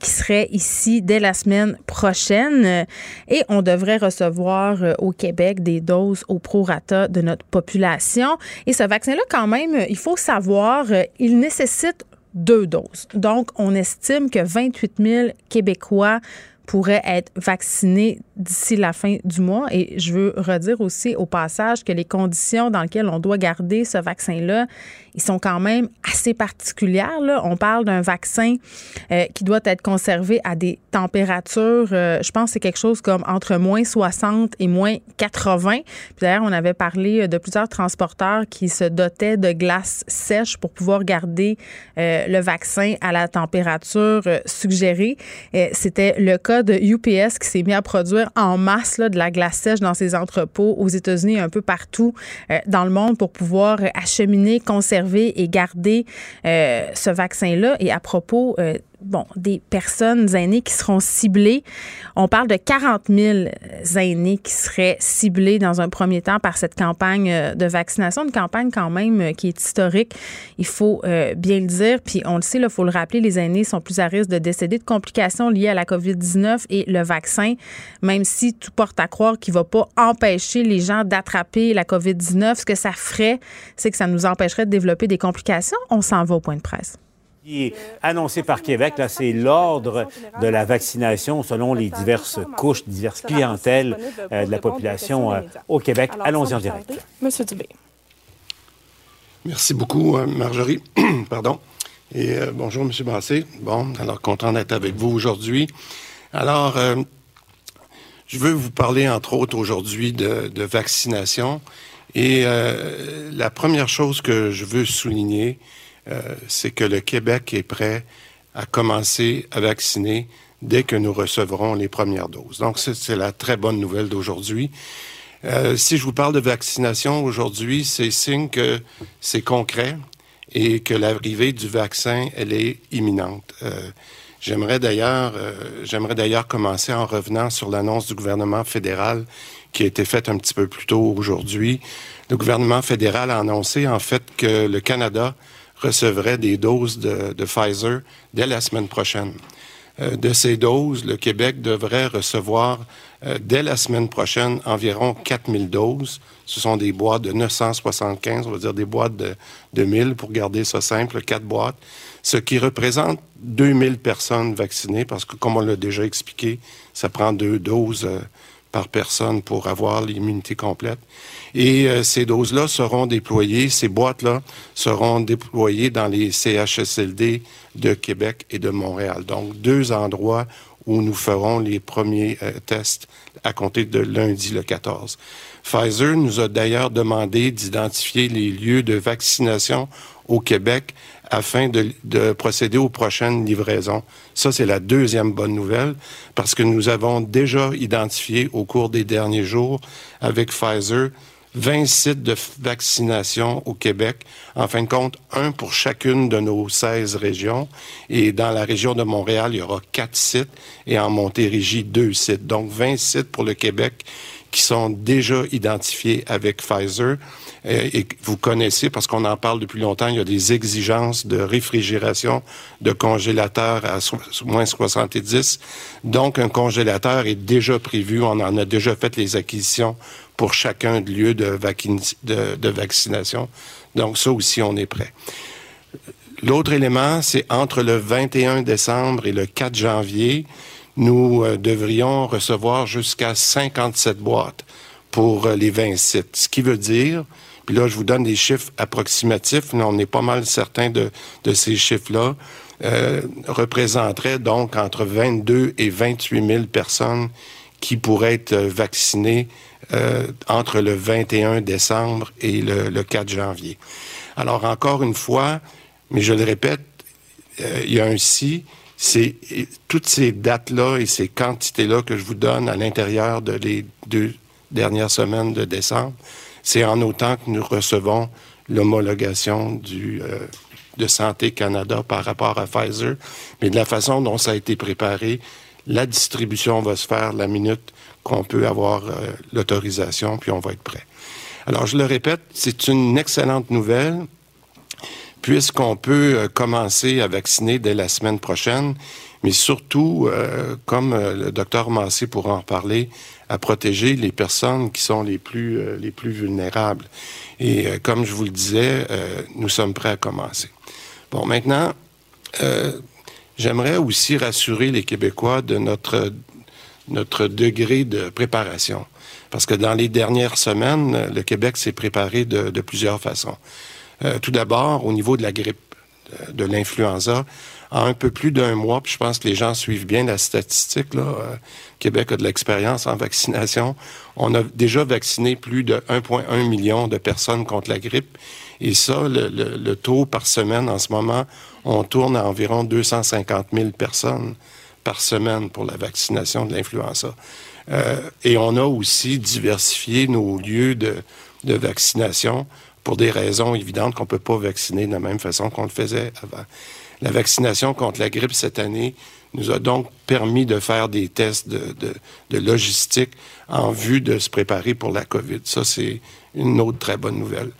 qui serait ici dès la semaine prochaine et on devrait recevoir au Québec des doses au prorata de notre population. Et ce vaccin-là, quand même, il faut savoir, il nécessite deux doses. Donc, on estime que 28 000 Québécois pourraient être vaccinés d'ici la fin du mois. Et je veux redire aussi au passage que les conditions dans lesquelles on doit garder ce vaccin-là, ils sont quand même assez particulières. Là. On parle d'un vaccin euh, qui doit être conservé à des températures, euh, je pense que c'est quelque chose comme entre moins 60 et moins 80. Puis d'ailleurs, on avait parlé de plusieurs transporteurs qui se dotaient de glace sèche pour pouvoir garder euh, le vaccin à la température suggérée. C'était le cas de UPS qui s'est mis à produire en masse là, de la glace sèche dans ses entrepôts aux États-Unis un peu partout dans le monde pour pouvoir acheminer, conserver et garder euh, ce vaccin-là. Et à propos euh, bon, des personnes aînées qui seront ciblées. On parle de 40 000 aînés qui seraient ciblés dans un premier temps par cette campagne euh, de vaccination, une campagne quand même euh, qui est historique, il faut euh, bien le dire. Puis on le sait, il faut le rappeler, les aînés sont plus à risque de décéder de complications liées à la COVID-19 et le vaccin, même si tout porte à croire qu'il ne va pas empêcher les gens d'attraper la COVID-19, ce que ça ferait, c'est que ça nous empêcherait de développer des complications. On s'en va au point de presse qui est annoncé par Québec, là, c'est l'ordre de la vaccination selon les diverses couches, diverses clientèles euh, de la population euh, au Québec. Allons-y en direct. Monsieur Dubé. Merci beaucoup, euh, Marjorie. Pardon. Et bonjour, Monsieur Brassé. Bon, alors content d'être avec vous aujourd'hui. Alors, je veux vous parler, entre autres, aujourd'hui de, de, vaccination. Et la première chose que je veux souligner, euh, c'est que le Québec est prêt à commencer à vacciner dès que nous recevrons les premières doses. Donc, c'est la très bonne nouvelle d'aujourd'hui. Euh, si je vous parle de vaccination aujourd'hui, c'est signe que c'est concret et que l'arrivée du vaccin, elle est imminente. Euh, j'aimerais d'ailleurs, j'aimerais d'ailleurs commencer en revenant sur l'annonce du gouvernement fédéral qui a été faite un petit peu plus tôt aujourd'hui. Le gouvernement fédéral a annoncé en fait que le Canada recevrait des doses de, Pfizer dès la semaine prochaine. Euh, de ces doses, le Québec devrait recevoir euh, dès la semaine prochaine environ 4000 doses. Ce sont des boîtes de 975, on va dire des boîtes de, de 1000 pour garder ça simple, quatre boîtes, ce qui représente 2000 personnes vaccinées parce que, comme on l'a déjà expliqué, ça prend deux doses euh, par personne pour avoir l'immunité complète. Et euh, ces doses-là seront déployées, ces boîtes-là seront déployées dans les CHSLD de Québec et de Montréal. Donc, deux endroits où nous ferons les premiers euh, tests à compter de lundi le 14. Pfizer nous a d'ailleurs demandé d'identifier les lieux de vaccination au Québec afin de, procéder aux prochaines livraisons. Ça, c'est la deuxième bonne nouvelle parce que nous avons déjà identifié au cours des derniers jours avec Pfizer 20 sites de vaccination au Québec. En fin de compte, un pour chacune de nos 16 régions. Et dans la région de Montréal, il y aura quatre sites et en Montérégie, deux sites. Donc, 20 sites pour le Québec qui sont déjà identifiés avec Pfizer. Euh, et vous connaissez, parce qu'on en parle depuis longtemps, il y a des exigences de réfrigération de congélateurs à moins 70. Donc, un congélateur est déjà prévu. On en a déjà fait les acquisitions pour chacun de lieux de vaccination. Donc, ça aussi, on est prêt. L'autre élément, c'est entre le 21 décembre et le 4 janvier, nous euh, devrions recevoir jusqu'à 57 boîtes pour euh, les 20 sites. Ce qui veut dire, puis là, je vous donne des chiffres approximatifs, mais on est pas mal certain de, de ces chiffres-là, euh, représenterait donc entre 22 et 28 000 personnes qui pourraient être euh, vaccinées euh, entre le 21 décembre et le, le, 4 janvier. Alors, encore une fois, mais je le répète, il y a un si, c'est toutes ces dates-là et ces quantités-là que je vous donne à l'intérieur de les deux dernières semaines de décembre, c'est en autant que nous recevons l'homologation du euh, de Santé Canada par rapport à Pfizer, mais de la façon dont ça a été préparé, la distribution va se faire la minute qu'on peut avoir euh, l'autorisation, puis on va être prêt. Alors, je le répète, c'est une excellente nouvelle puisqu'on peut euh, commencer à vacciner dès la semaine prochaine, mais surtout, euh, comme euh, le docteur Massé pourra en parler, à protéger les personnes qui sont les plus, les plus vulnérables. Et comme je vous le disais, nous sommes prêts à commencer. Bon, maintenant, j'aimerais aussi rassurer les Québécois de notre notre degré de préparation. Parce que dans les dernières semaines, le Québec s'est préparé de, de, plusieurs façons. Euh, tout d'abord, au niveau de la grippe, euh, de l'influenza, en un peu plus d'un mois, puis je pense que les gens suivent bien la statistique, euh, Québec a de l'expérience en vaccination. On a déjà vacciné plus de 1,1 million de personnes contre la grippe. Et ça, le, taux par semaine en ce moment, on tourne à environ 250 000 personnes par semaine pour la vaccination de l'influenza. Et on a aussi diversifié nos lieux de vaccination pour des raisons évidentes qu'on ne peut pas vacciner de la même façon qu'on le faisait avant. La vaccination contre la grippe cette année nous a donc permis de faire des tests de, logistique en vue de se préparer pour la COVID. Ça, c'est une autre très bonne nouvelle.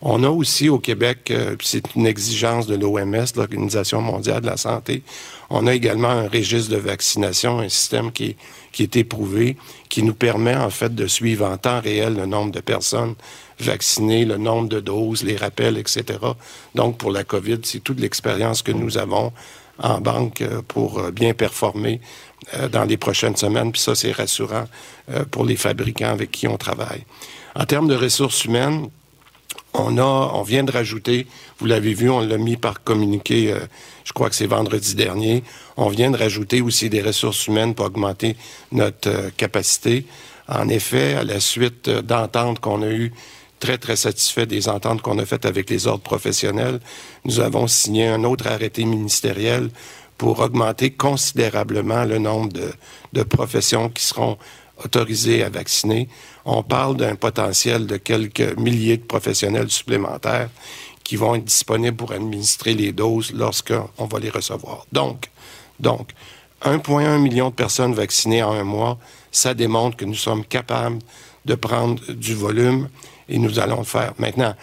On a aussi au Québec, euh, c'est une exigence de l'OMS, l'Organisation mondiale de la santé, on a également un registre de vaccination, un système qui est éprouvé, qui nous permet en fait de suivre en temps réel le nombre de personnes vaccinées, le nombre de doses, les rappels, etc. Donc pour la COVID, c'est toute l'expérience que nous avons en banque euh, pour euh, bien performer dans les prochaines semaines. Puis ça, c'est rassurant pour les fabricants avec qui on travaille. En termes de ressources humaines, on a, on vient de rajouter, vous l'avez vu, on l'a mis par communiqué, euh, je crois que c'est vendredi dernier, on vient de rajouter aussi des ressources humaines pour augmenter notre euh, capacité. En effet, à la suite euh, d'ententes qu'on a eues, très, très satisfait des ententes qu'on a faites avec les ordres professionnels, nous avons signé un autre arrêté ministériel pour augmenter considérablement le nombre de, de professions qui seront autorisées à vacciner. On parle d'un potentiel de quelques milliers de professionnels supplémentaires qui vont être disponibles pour administrer les doses lorsqu'on va les recevoir. Donc, donc, 1,1 million de personnes vaccinées en un mois, ça démontre que nous sommes capables de prendre du volume et nous allons le faire. Maintenant,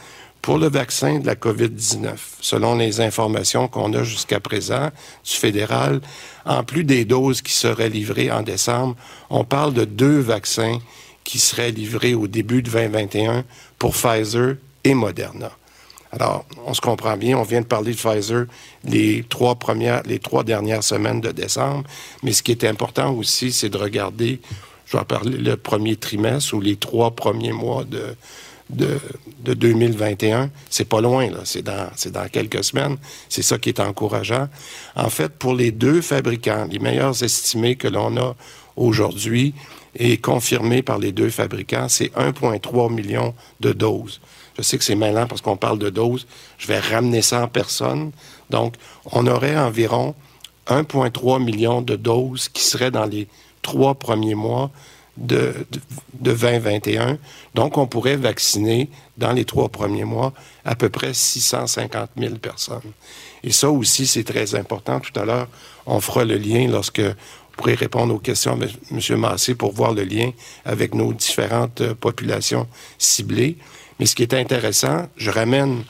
pour le vaccin de la COVID-19, selon les informations qu'on a jusqu'à présent du fédéral, en plus des doses qui seraient livrées en décembre, on parle de deux vaccins qui serait livré au début de 2021 pour Pfizer et Moderna. Alors, on se comprend bien, on vient de parler de Pfizer les trois premières, les trois dernières semaines de décembre, mais ce qui est important aussi, c'est de regarder, je vais parler le premier trimestre ou les trois premiers mois de, de, de 2021. C'est pas loin, là. C'est dans, c'est dans quelques semaines. C'est ça qui est encourageant. En fait, pour les deux fabricants, les meilleurs estimés que l'on a aujourd'hui, et confirmé par les deux fabricants, c'est 1,3 million de doses. Je sais que c'est mêlant parce qu'on parle de doses. Je vais ramener ça en personne. Donc, on aurait environ 1,3 million de doses qui seraient dans les trois premiers mois de, de, de, 2021. Donc, on pourrait vacciner dans les trois premiers mois à peu près 650 000 personnes. Et ça aussi, c'est très important. Tout à l'heure, on fera le lien lorsque pourrez répondre aux questions de M. Massé pour voir le lien avec nos différentes euh, populations ciblées. Mais ce qui est intéressant, je ramène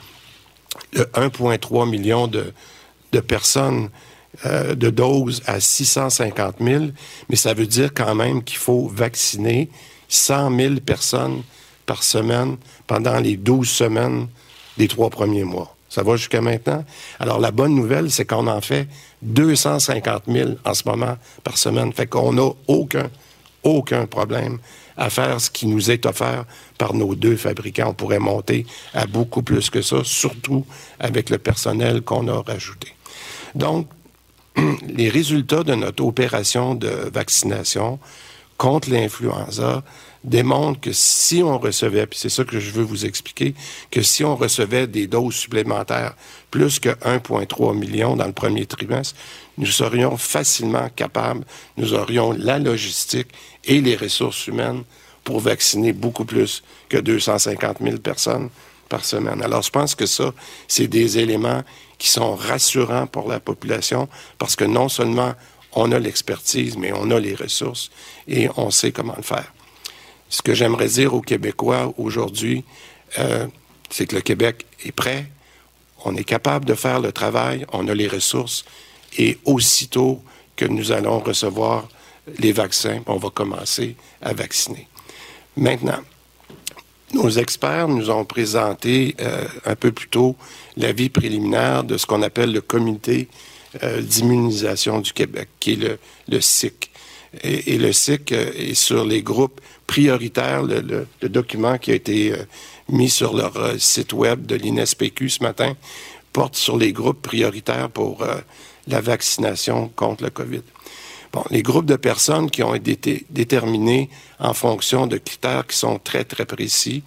le 1,3 million de personnes euh, de doses à 650 000, mais ça veut dire quand même qu'il faut vacciner 100 000 personnes par semaine pendant les 12 semaines des trois premiers mois. Ça va jusqu'à maintenant? Alors, la bonne nouvelle, c'est qu'on en fait 250 000 en ce moment par semaine. Fait qu'on n'a aucun, aucun problème à faire ce qui nous est offert par nos deux fabricants. On pourrait monter à beaucoup plus que ça, surtout avec le personnel qu'on a rajouté. Donc, les résultats de notre opération de vaccination contre l'influenza démontre que si on recevait, puis c'est ça que je veux vous expliquer, que si on recevait des doses supplémentaires, plus que 1,3 million dans le premier trimestre, nous serions facilement capables, nous aurions la logistique et les ressources humaines pour vacciner beaucoup plus que 250 000 personnes par semaine. Alors, je pense que ça, c'est des éléments qui sont rassurants pour la population parce que non seulement on a l'expertise, mais on a les ressources et on sait comment le faire. Ce que j'aimerais dire aux Québécois aujourd'hui, euh, c'est que le Québec est prêt, on est capable de faire le travail, on a les ressources, et aussitôt que nous allons recevoir les vaccins, on va commencer à vacciner. Maintenant, nos experts nous ont présenté euh, un peu plus tôt l'avis préliminaire de ce qu'on appelle le comité euh, d'immunisation du Québec, qui est le, le SIC. et, le SIC est sur les groupes prioritaires. Le, document qui a été mis sur leur site web de l'INSPQ ce matin porte sur les groupes prioritaires pour la vaccination contre le COVID. Bon, les groupes de personnes qui ont été déterminés en fonction de critères qui sont très, très précis.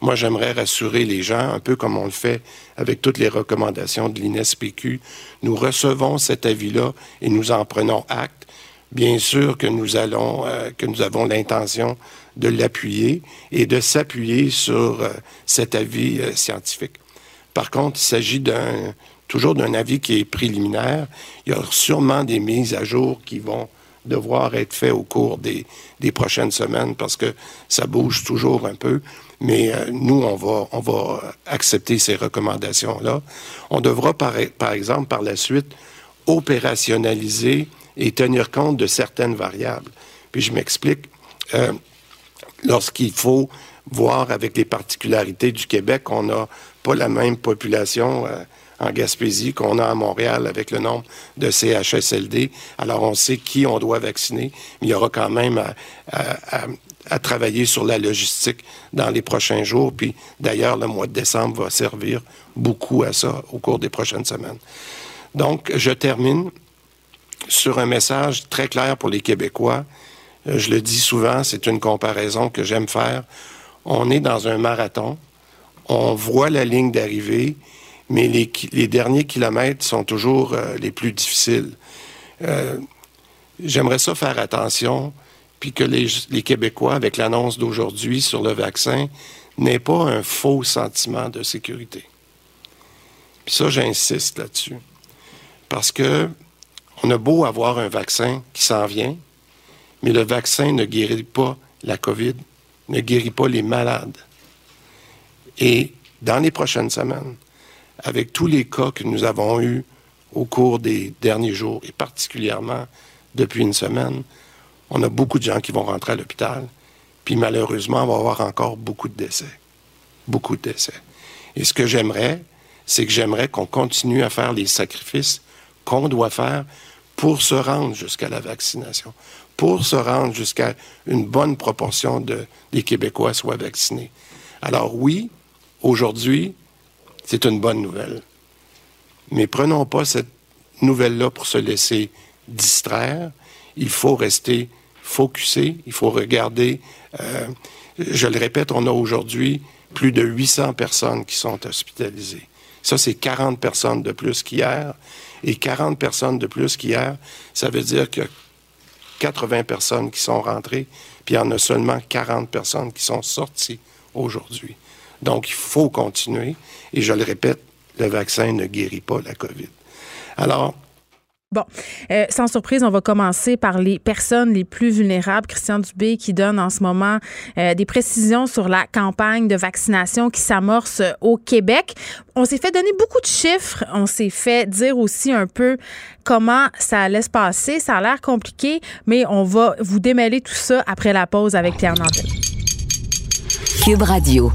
Moi, j'aimerais rassurer les gens, un peu comme on le fait avec toutes les recommandations de l'INSPQ. Nous recevons cet avis-là et nous en prenons acte. Bien sûr que nous allons, euh, que nous avons l'intention de l'appuyer et de s'appuyer sur euh, cet avis euh, scientifique. Par contre, il s'agit d'un toujours d'un avis qui est préliminaire. Il y a sûrement des mises à jour qui vont devoir être faites au cours des, prochaines semaines parce que ça bouge toujours un peu. Mais euh, nous, on va, on va accepter ces recommandations-là. On devra, par, par exemple, par la suite, opérationnaliser et tenir compte de certaines variables. Puis je m'explique. Euh, lorsqu'il faut voir avec les particularités du Québec, on n'a pas la même population. Euh, en Gaspésie qu'on a à Montréal avec le nombre de CHSLD. Alors, on sait qui on doit vacciner, mais il y aura quand même à, travailler sur la logistique dans les prochains jours. Puis, d'ailleurs, le mois de décembre va servir beaucoup à ça au cours des prochaines semaines. Donc, je termine sur un message très clair pour les Québécois. Euh, je le dis souvent, c'est une comparaison que j'aime faire. On est dans un marathon, on voit la ligne d'arrivée mais les, derniers kilomètres sont toujours euh, les plus difficiles. Euh, j'aimerais ça faire attention, puis que les, Québécois, avec l'annonce d'aujourd'hui sur le vaccin, n'aient pas un faux sentiment de sécurité. Puis ça, j'insiste là-dessus. Parce que on a beau avoir un vaccin qui s'en vient, mais le vaccin ne guérit pas la COVID, ne guérit pas les malades. Et dans les prochaines semaines, avec tous les cas que nous avons eus au cours des derniers jours, et particulièrement depuis une semaine, on a beaucoup de gens qui vont rentrer à l'hôpital, puis malheureusement, on va avoir encore beaucoup de décès. Beaucoup de décès. Et ce que j'aimerais, c'est que j'aimerais qu'on continue à faire les sacrifices qu'on doit faire pour se rendre jusqu'à la vaccination, pour se rendre jusqu'à une bonne proportion de, des Québécois soient vaccinés. Alors oui, aujourd'hui, c'est une bonne nouvelle. Mais prenons pas cette nouvelle-là pour se laisser distraire. Il faut rester focusé, il faut regarder. Euh, je le répète, on a aujourd'hui plus de 800 personnes qui sont hospitalisées. Ça, c'est 40 personnes de plus qu'hier. Et 40 personnes de plus qu'hier, ça veut dire que 80 personnes qui sont rentrées, puis il y en a seulement 40 personnes qui sont sorties aujourd'hui. Donc, il faut continuer. Et je le répète, le vaccin ne guérit pas la COVID. Alors, Bon, euh, sans surprise, on va commencer par les personnes les plus vulnérables. Christian Dubé qui donne en ce moment euh, des précisions sur la campagne de vaccination qui s'amorce au Québec. On s'est fait donner beaucoup de chiffres. On s'est fait dire aussi un peu comment ça allait se passer. Ça a l'air compliqué, mais on va vous démêler tout ça après la pause avec Pierre Nantel. Cube Radio.